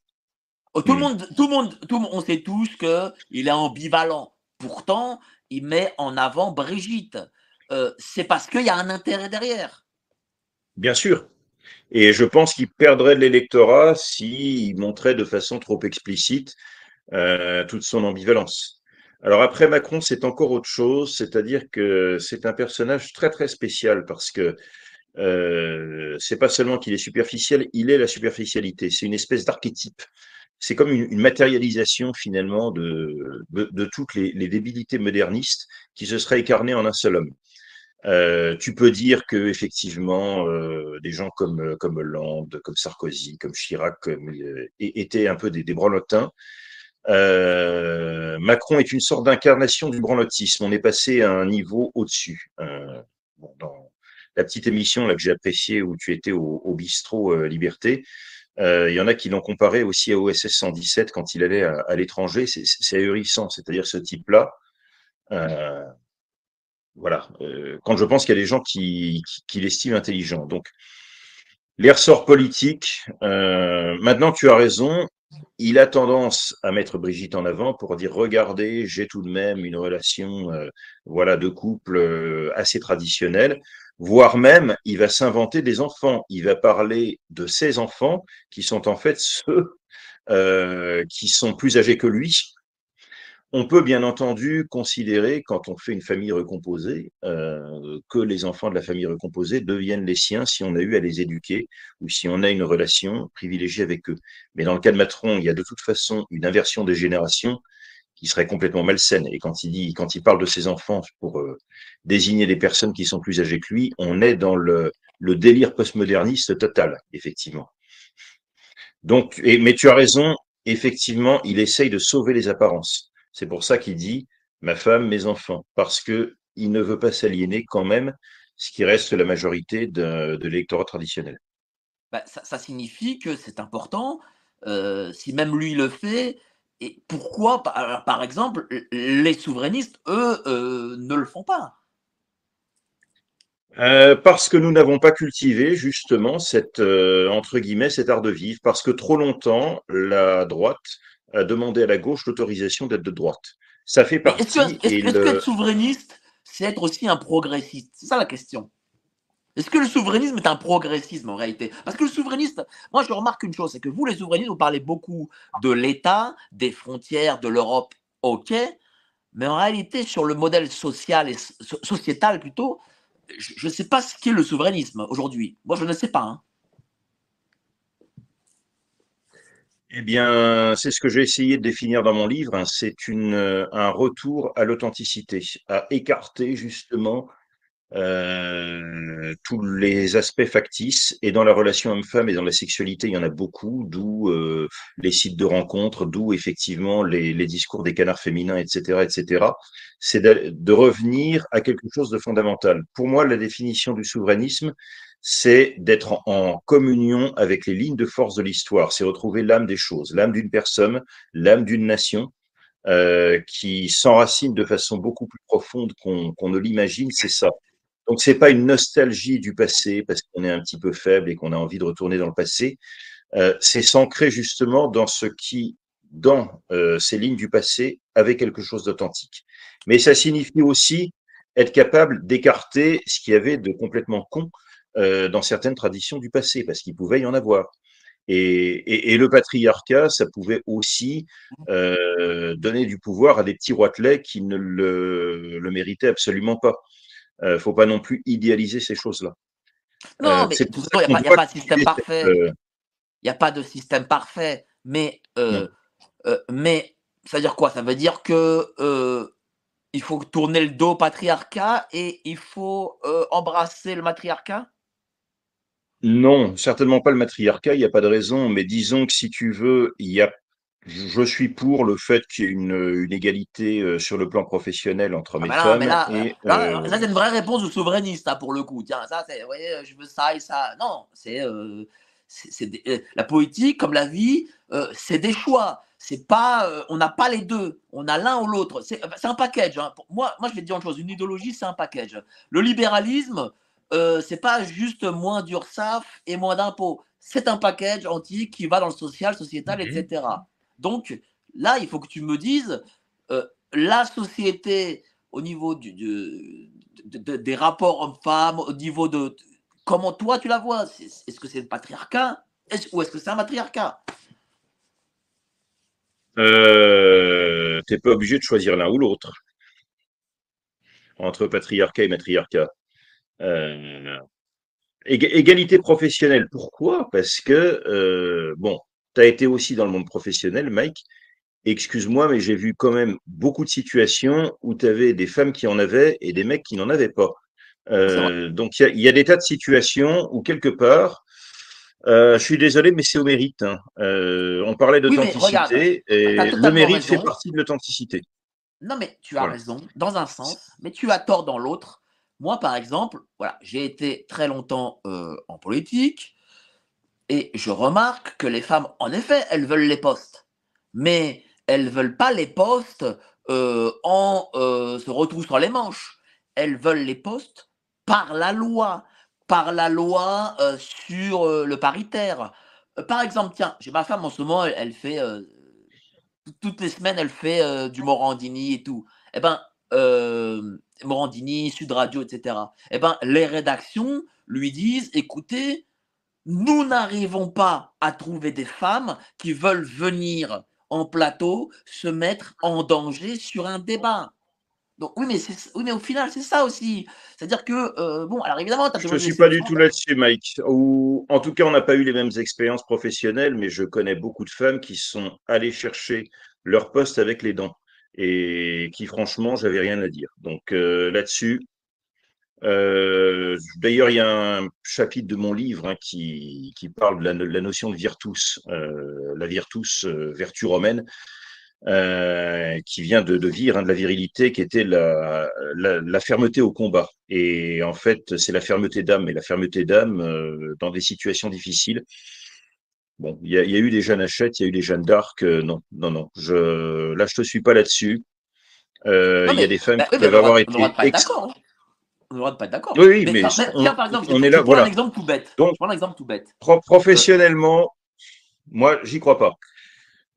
Oh, tout, le Hmm. monde, tout le monde, tout le monde, on sait tous que il est ambivalent. Pourtant, il met en avant Brigitte. Euh, c'est parce qu'il y a un intérêt derrière. Bien sûr. Et je pense qu'il perdrait de l'électorat s'il montrait de façon trop explicite euh, toute son ambivalence. Alors après Macron, c'est encore autre chose, c'est-à-dire que c'est un personnage très très spécial parce que euh, c'est pas seulement qu'il est superficiel, il est la superficialité. C'est une espèce d'archétype. C'est comme une, une matérialisation finalement de, de, toutes les, les débilités modernistes qui se seraient incarnées en un seul homme. Euh, tu peux dire que effectivement, euh, des gens comme comme Hollande, comme Sarkozy, comme Chirac, comme, euh, étaient un peu des, des branlotins. Euh, Macron est une sorte d'incarnation du branlotisme. On est passé à un niveau au-dessus. Euh, bon, dans la petite émission là que j'ai appréciée où tu étais au, au bistrot euh, Liberté, il y en a qui l'ont comparé aussi à OSS 117 quand il allait à, l'étranger. C'est ahurissant. C'est-à-dire ce type-là. Euh, voilà. Euh, quand je pense qu'il y a des gens qui, l'estiment intelligent. Donc, les ressorts politiques, euh, maintenant tu as raison, il a tendance à mettre Brigitte en avant pour dire regardez, j'ai tout de même une relation euh, voilà de couple euh, assez traditionnelle, voire même il va s'inventer des enfants, il va parler de ses enfants qui sont en fait ceux euh, qui sont plus âgés que lui. On peut bien entendu considérer, quand on fait une famille recomposée, euh, que les enfants de la famille recomposée deviennent les siens si on a eu à les éduquer ou si on a une relation privilégiée avec eux. Mais dans le cas de Macron, il y a de toute façon une inversion des générations qui serait complètement malsaine. Et quand il dit, quand il parle de ses enfants pour euh, désigner des personnes qui sont plus âgées que lui, on est dans le, délire postmoderniste total, effectivement. Donc, mais tu as raison, effectivement, il essaye de sauver les apparences. C'est pour ça qu'il dit ma femme, mes enfants, parce qu'il ne veut pas s'aliéner quand même, ce qui reste la majorité de, l'électorat traditionnel. Bah, ça, signifie que c'est important, euh, si même lui le fait, et pourquoi, par, exemple, les souverainistes, eux, euh, ne le font pas? Euh, parce que nous n'avons pas cultivé justement cette entre guillemets cet art de vivre, parce que trop longtemps la droite a demandé à la gauche l'autorisation d'être de droite. Ça fait partie. Est-ce que, être souverainiste, c'est être aussi un progressiste? C'est ça la question. Est-ce que le souverainisme est un progressisme en réalité? Parce que le souverainiste, moi je remarque une chose, c'est que vous les souverainistes, vous parlez beaucoup de l'État, des frontières, de l'Europe, ok, mais en réalité sur le modèle social et sociétal plutôt, je ne sais pas ce qu'est le souverainisme aujourd'hui. Moi je ne sais pas. Hein. Eh bien, c'est ce que j'ai essayé de définir dans mon livre. Hein. C'est euh, un retour à l'authenticité, à écarter justement euh, tous les aspects factices. Et dans la relation homme-femme et dans la sexualité, il y en a beaucoup, d'où euh, les sites de rencontres, d'où effectivement les, discours des canards féminins, etc., etc. C'est de revenir à quelque chose de fondamental. Pour moi, la définition du souverainisme, c'est d'être en, communion avec les lignes de force de l'histoire, c'est retrouver l'âme des choses, l'âme d'une personne, l'âme d'une nation, euh, qui s'enracine de façon beaucoup plus profonde qu'on ne l'imagine, c'est ça. Donc c'est pas une nostalgie du passé parce qu'on est un petit peu faible et qu'on a envie de retourner dans le passé. Euh, c'est s'ancrer justement dans ce qui, dans euh, ces lignes du passé, avait quelque chose d'authentique. Mais ça signifie aussi être capable d'écarter ce qu'il y avait de complètement con euh, dans certaines traditions du passé, parce qu'il pouvait y en avoir. Et, le patriarcat, ça pouvait aussi euh, donner du pouvoir à des petits roitelets qui ne le, méritaient absolument pas. Il euh, ne faut pas non plus idéaliser ces choses-là. Non, mais il n'y a, pas de système parfait. Il n'y a pas de système parfait. Mais, mais ça veut dire quoi? Ça veut dire que il faut tourner le dos au patriarcat et il faut embrasser le matriarcat? Non, certainement pas le matriarcat, il n'y a pas de raison, mais disons que si tu veux, il y a je suis pour le fait qu'il y ait une, égalité euh, sur le plan professionnel entre hommes ah et bah femmes. là, c'est une vraie réponse de souverainiste, ça, pour le coup. Tiens, ça, c'est, je veux ça et ça. Non, c'est, euh, euh, la politique, comme la vie, c'est des choix. C'est pas, on n'a pas les deux, on a l'un ou l'autre. C'est, un package. Hein. Moi, moi, je vais te dire une chose. Une idéologie, c'est un package. Le libéralisme, euh, c'est pas juste moins d'URSAF et moins d'impôts. C'est un package antique qui va dans le social, sociétal, etc. Donc là, il faut que tu me dises euh, la société au niveau des rapports hommes-femmes, au niveau de comment toi tu la vois. Est-ce que c'est le patriarcat? Ou est-ce que c'est un matriarcat? Euh, Tu n'es pas obligé de choisir l'un ou l'autre entre patriarcat et matriarcat. Euh, égalité professionnelle, pourquoi? Parce que, bon, tu as été aussi dans le monde professionnel, Mike. Excuse-moi, mais j'ai vu quand même beaucoup de situations où tu avais des femmes qui en avaient et des mecs qui n'en avaient pas. Euh, donc il y, a des tas de situations où quelque part, je suis désolé, mais c'est au mérite. Hein. on parlait d'authenticité et le mérite fait partie de l'authenticité. Non, mais tu as raison dans un sens, mais tu as tort dans l'autre. Moi, par exemple, voilà, j'ai été très longtemps euh, en politique et je remarque que les femmes, en effet, elles veulent les postes, mais elles veulent pas les postes euh, en euh, se retroussant les manches. Elles veulent les postes par la loi, par la loi sur le paritaire. par exemple, tiens, j'ai ma femme en ce moment, elle, fait toutes les semaines, elle fait du Morandini et tout. Eh ben, Morandini, Sud Radio, etc. Eh ben, les rédactions lui disent écoutez, nous n'arrivons pas à trouver des femmes qui veulent venir en plateau se mettre en danger sur un débat. Donc oui, mais, oui, mais au final, c'est ça aussi. C'est-à-dire que, euh, bon, alors évidemment, Je ne suis pas du tout là-dessus, Mike. Ou, en tout cas, on n'a pas eu les mêmes expériences professionnelles, mais je connais beaucoup de femmes qui sont allées chercher leur poste avec les dents et qui franchement, j'avais rien à dire. Donc euh, là-dessus, euh, d'ailleurs, il y a un chapitre de mon livre hein, qui, qui, parle de la, notion de virtus, euh, la virtus, vertu romaine. euh, qui vient de, de vire, hein, de la virilité, qui était la, la, la, fermeté au combat. Et en fait, c'est la fermeté d'âme. Et la fermeté d'âme, euh, dans des situations difficiles, bon, il y, y, a eu des Jeanne Hachette, il y a eu des Jeanne d'Arc. Euh, non, non, non. Je, là, je te suis pas là-dessus. Euh, il y a des femmes bah, qui peuvent avoir été. D'accord. On ne pas être d'accord. Oui, oui, mais, mais on, tiens, par exemple, on je, est là. Je voilà. un exemple tout bête. Donc, je prends un exemple tout bête. Pro professionnellement, moi, j'y crois pas.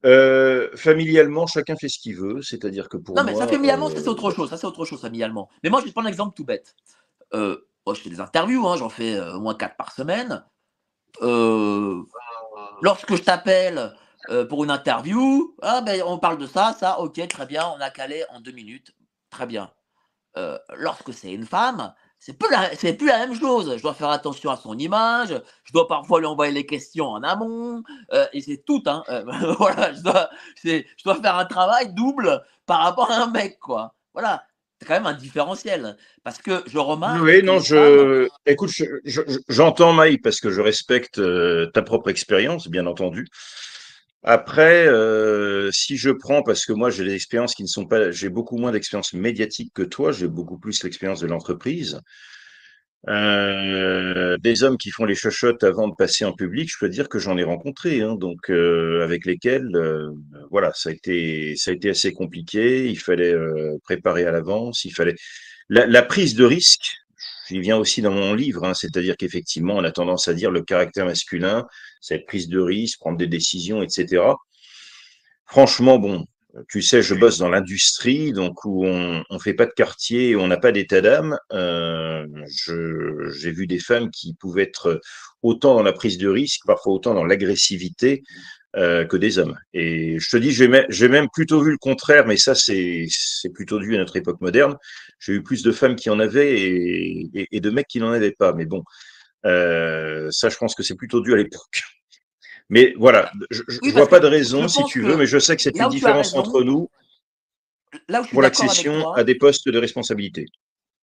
Euh, familialement, chacun fait ce qu'il veut, c'est-à-dire que pour non, moi. mais ça familialement, euh... c'est autre chose. Ça, c'est autre chose familialement. Mais moi, je vais prendre un exemple tout bête. Euh, moi, je fais des interviews, hein, j'en fais au moins 4 par semaine. Lorsque je t'appelle pour une interview, ah, ben, on parle de ça, ça, ok, très bien, on a calé en deux minutes, très bien. Euh, lorsque c'est une femme, c'est plus, la, plus la même chose. Je dois faire attention à son image, je dois parfois lui envoyer les questions en amont, euh, et c'est tout. Hein. Euh, voilà, je dois, je dois faire un travail double par rapport à un mec, quoi. Voilà, c'est quand même un différentiel. Parce que je remarque. Oui, non, je. Femmes... Écoute, j'entends je, Maï parce que je respecte ta propre expérience, bien entendu. Après, euh, si je prends, parce que moi j'ai des expériences qui ne sont pas, j'ai beaucoup moins d'expérience médiatique que toi, j'ai beaucoup plus l'expérience de l'entreprise. Euh, des hommes qui font les chuchotes avant de passer en public, je peux dire que j'en ai rencontré, hein, donc euh, avec lesquels, euh, voilà, ça a été, ça a été assez compliqué. Il fallait euh, préparer à l'avance, il fallait la, la, prise de risque. J'y viens aussi dans mon livre, hein, c'est-à-dire qu'effectivement, on a tendance à dire le caractère masculin, cette prise de risque, prendre des décisions, etc. Franchement, bon, tu sais, je bosse dans l'industrie, donc où on ne fait pas de quartier, où on n'a pas d'état d'âme. Euh, J'ai vu des femmes qui pouvaient être autant dans la prise de risque, parfois autant dans l'agressivité euh, que des hommes. Et je te dis, j'ai même, même, plutôt vu le contraire, mais ça, c'est plutôt dû à notre époque moderne. J'ai eu plus de femmes qui en avaient et, et, et de mecs qui n'en avaient pas. Mais bon, euh, ça, je pense que c'est plutôt dû à l'époque. Mais voilà, je ne oui, vois pas de raison, si tu veux, mais je sais que c'est une différence raison, entre nous pour l'accession à des postes de responsabilité.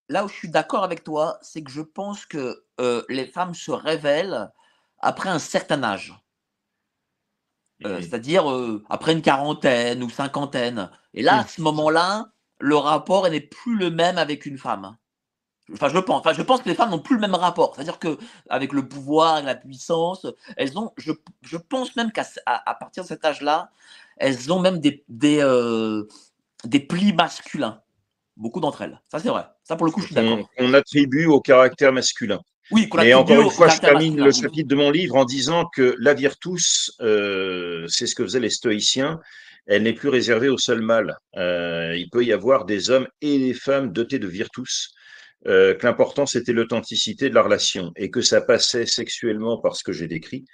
Là où je suis d'accord avec toi, c'est que je pense que euh, les femmes se révèlent après un certain âge. Euh, mmh. C'est-à-dire euh, après une quarantaine ou cinquantaine. Et là, mmh. à ce moment-là, le rapport n'est plus le même avec une femme. Enfin, je pense. Enfin, je pense que les femmes n'ont plus le même rapport. C'est-à-dire que avec le pouvoir, avec la puissance, elles ont. Je, je pense même qu'à à, à partir de cet âge-là, elles ont même des des, euh, des plis masculins. Beaucoup d'entre elles. Ça, c'est vrai. Ça, pour le coup, je suis d'accord. On, on, attribue au caractère masculin. Oui, Et encore une fois, je termine le chapitre de mon livre en disant que la virtus, euh, c'est ce que faisaient les stoïciens. Elle n'est plus réservée au seul mâle. Euh, il peut y avoir des hommes et des femmes dotés de virtus euh, que l'important c'était l'authenticité de la relation et que ça passait sexuellement par ce que j'ai décrit,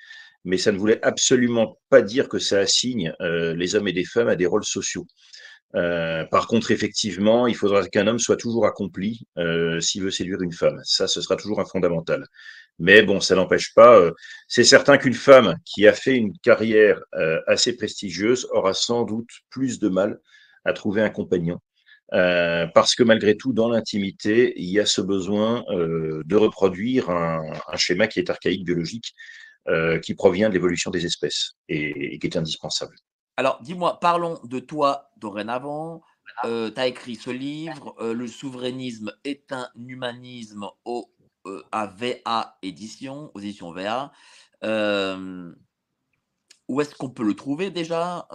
mais ça ne voulait absolument pas dire que ça assigne euh, les hommes et les femmes à des rôles sociaux. Euh, par contre, effectivement, il faudra qu'un homme soit toujours accompli euh, s'il veut séduire une femme. Ça, ce sera toujours un fondamental. Mais bon, ça n'empêche pas. Euh, c'est certain qu'une femme qui a fait une carrière euh, assez prestigieuse aura sans doute plus de mal à trouver un compagnon parce que malgré tout, dans l'intimité, il y a ce besoin de reproduire un, schéma qui est archaïque, biologique, qui provient de l'évolution des espèces et, qui est indispensable. Alors, dis-moi, parlons de toi dorénavant. tu as écrit ce livre, Le souverainisme est un humanisme au AVA édition, aux éditions VA. où est-ce qu'on peut le trouver déjà?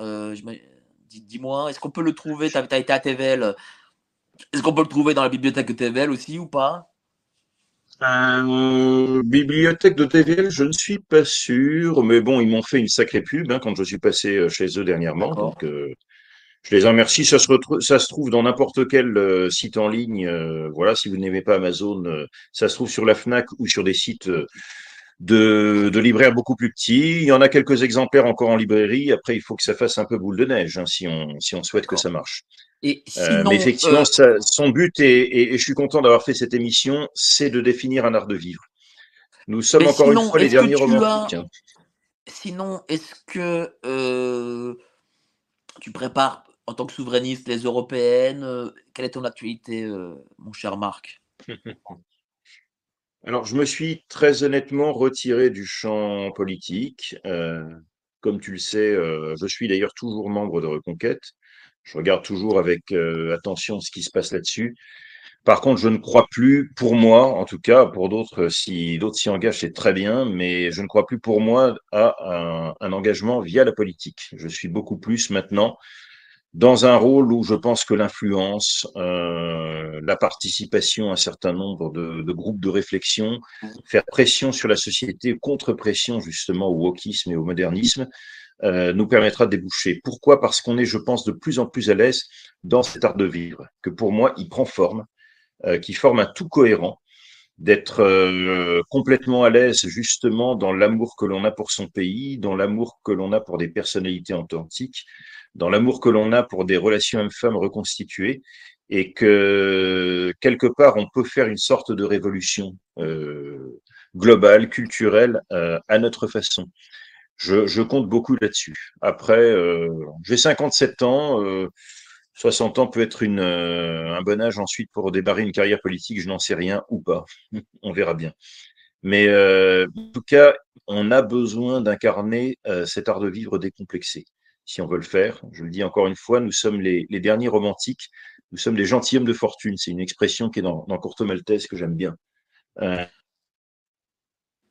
Dis-moi, est-ce qu'on peut le trouver? Tu as, as, été à TVL. Est-ce qu'on peut le trouver dans la bibliothèque de TVL aussi ou pas? Euh, Bibliothèque de TVL, je ne suis pas sûr. Mais bon, ils m'ont fait une sacrée pub hein, quand je suis passé euh, chez eux dernièrement. Donc, euh, je les en remercie. Ça se, ça se trouve dans n'importe quel euh, site en ligne. Euh, voilà, si vous n'aimez pas Amazon, euh, ça se trouve sur la FNAC ou sur des sites de, de, libraires beaucoup plus petits. Il y en a quelques exemplaires encore en librairie. Après, il faut que ça fasse un peu boule de neige hein, si, on, si on souhaite que ça marche. Et euh, sinon, mais effectivement, euh... ça, son but, est, et, et, je suis content d'avoir fait cette émission, c'est de définir un art de vivre. Nous sommes encore sinon, une fois les derniers romantiques. As... Hein. Sinon, est-ce que euh, tu prépares en tant que souverainiste les européennes Quelle est ton actualité, euh, mon cher Marc? Alors, je me suis très honnêtement retiré du champ politique. Euh, Comme tu le sais, euh, je suis d'ailleurs toujours membre de Reconquête. Je regarde toujours avec euh, attention ce qui se passe là-dessus. Par contre, je ne crois plus, pour moi, en tout cas, pour d'autres, si d'autres s'y engagent, c'est très bien, mais je ne crois plus pour moi à un, engagement via la politique. Je suis beaucoup plus maintenant dans un rôle où je pense que l'influence, euh, la participation à un certain nombre de, de, groupes de réflexion, faire pression sur la société, contre-pression justement au wokisme et au modernisme, euh, nous permettra de déboucher. Pourquoi? Parce qu'on est, je pense, de plus en plus à l'aise dans cet art de vivre, que pour moi, il prend forme, euh, qui forme un tout cohérent, d'être euh, complètement à l'aise justement dans l'amour que l'on a pour son pays, dans l'amour que l'on a pour des personnalités authentiques, dans l'amour que l'on a pour des relations hommes-femmes reconstituées, et que quelque part on peut faire une sorte de révolution euh, globale, culturelle, euh, à notre façon. Je, je compte beaucoup là-dessus. Après, euh, j'ai 57 ans. 60 ans peut être une, euh, un bon âge ensuite pour démarrer une carrière politique, je n'en sais rien ou pas. on verra bien. Mais euh, en tout cas, on a besoin d'incarner euh, cet art de vivre décomplexé. Si on veut le faire, je le dis encore une fois, nous sommes les, les derniers romantiques, nous sommes les gentilshommes de fortune. C'est une expression qui est dans, dans Corto Maltese que j'aime bien. Euh,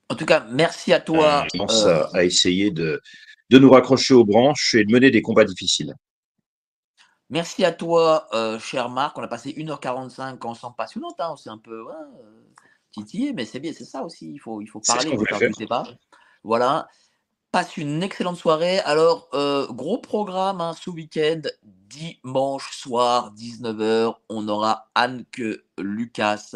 en tout cas, merci à toi. Je pense à, à essayer de, de nous raccrocher aux branches et de mener des combats difficiles. Merci à toi, euh, cher Marc. On a passé 1h45 ensemble passionnante. Hein. On s'est un peu ouais, titillé, mais c'est bien, c'est ça aussi. Il faut, il faut parler, il faut faire du débat. Voilà. Passe une excellente soirée. Alors, euh, gros programme hein, ce week-end. Dimanche soir, 19h, on aura Anke Lucas,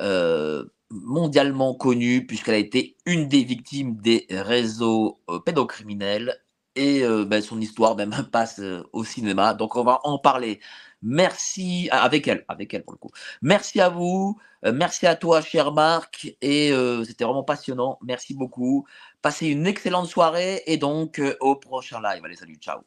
euh, mondialement connue, puisqu'elle a été une des victimes des réseaux euh, pédocriminels et ben, son histoire même passe euh, au cinéma. Donc on va en parler. Merci avec elle, avec elle pour le coup. Merci à vous, merci à toi, cher Marc, et c'était vraiment passionnant. Merci beaucoup. Passez une excellente soirée et donc au prochain live. Allez, salut, ciao.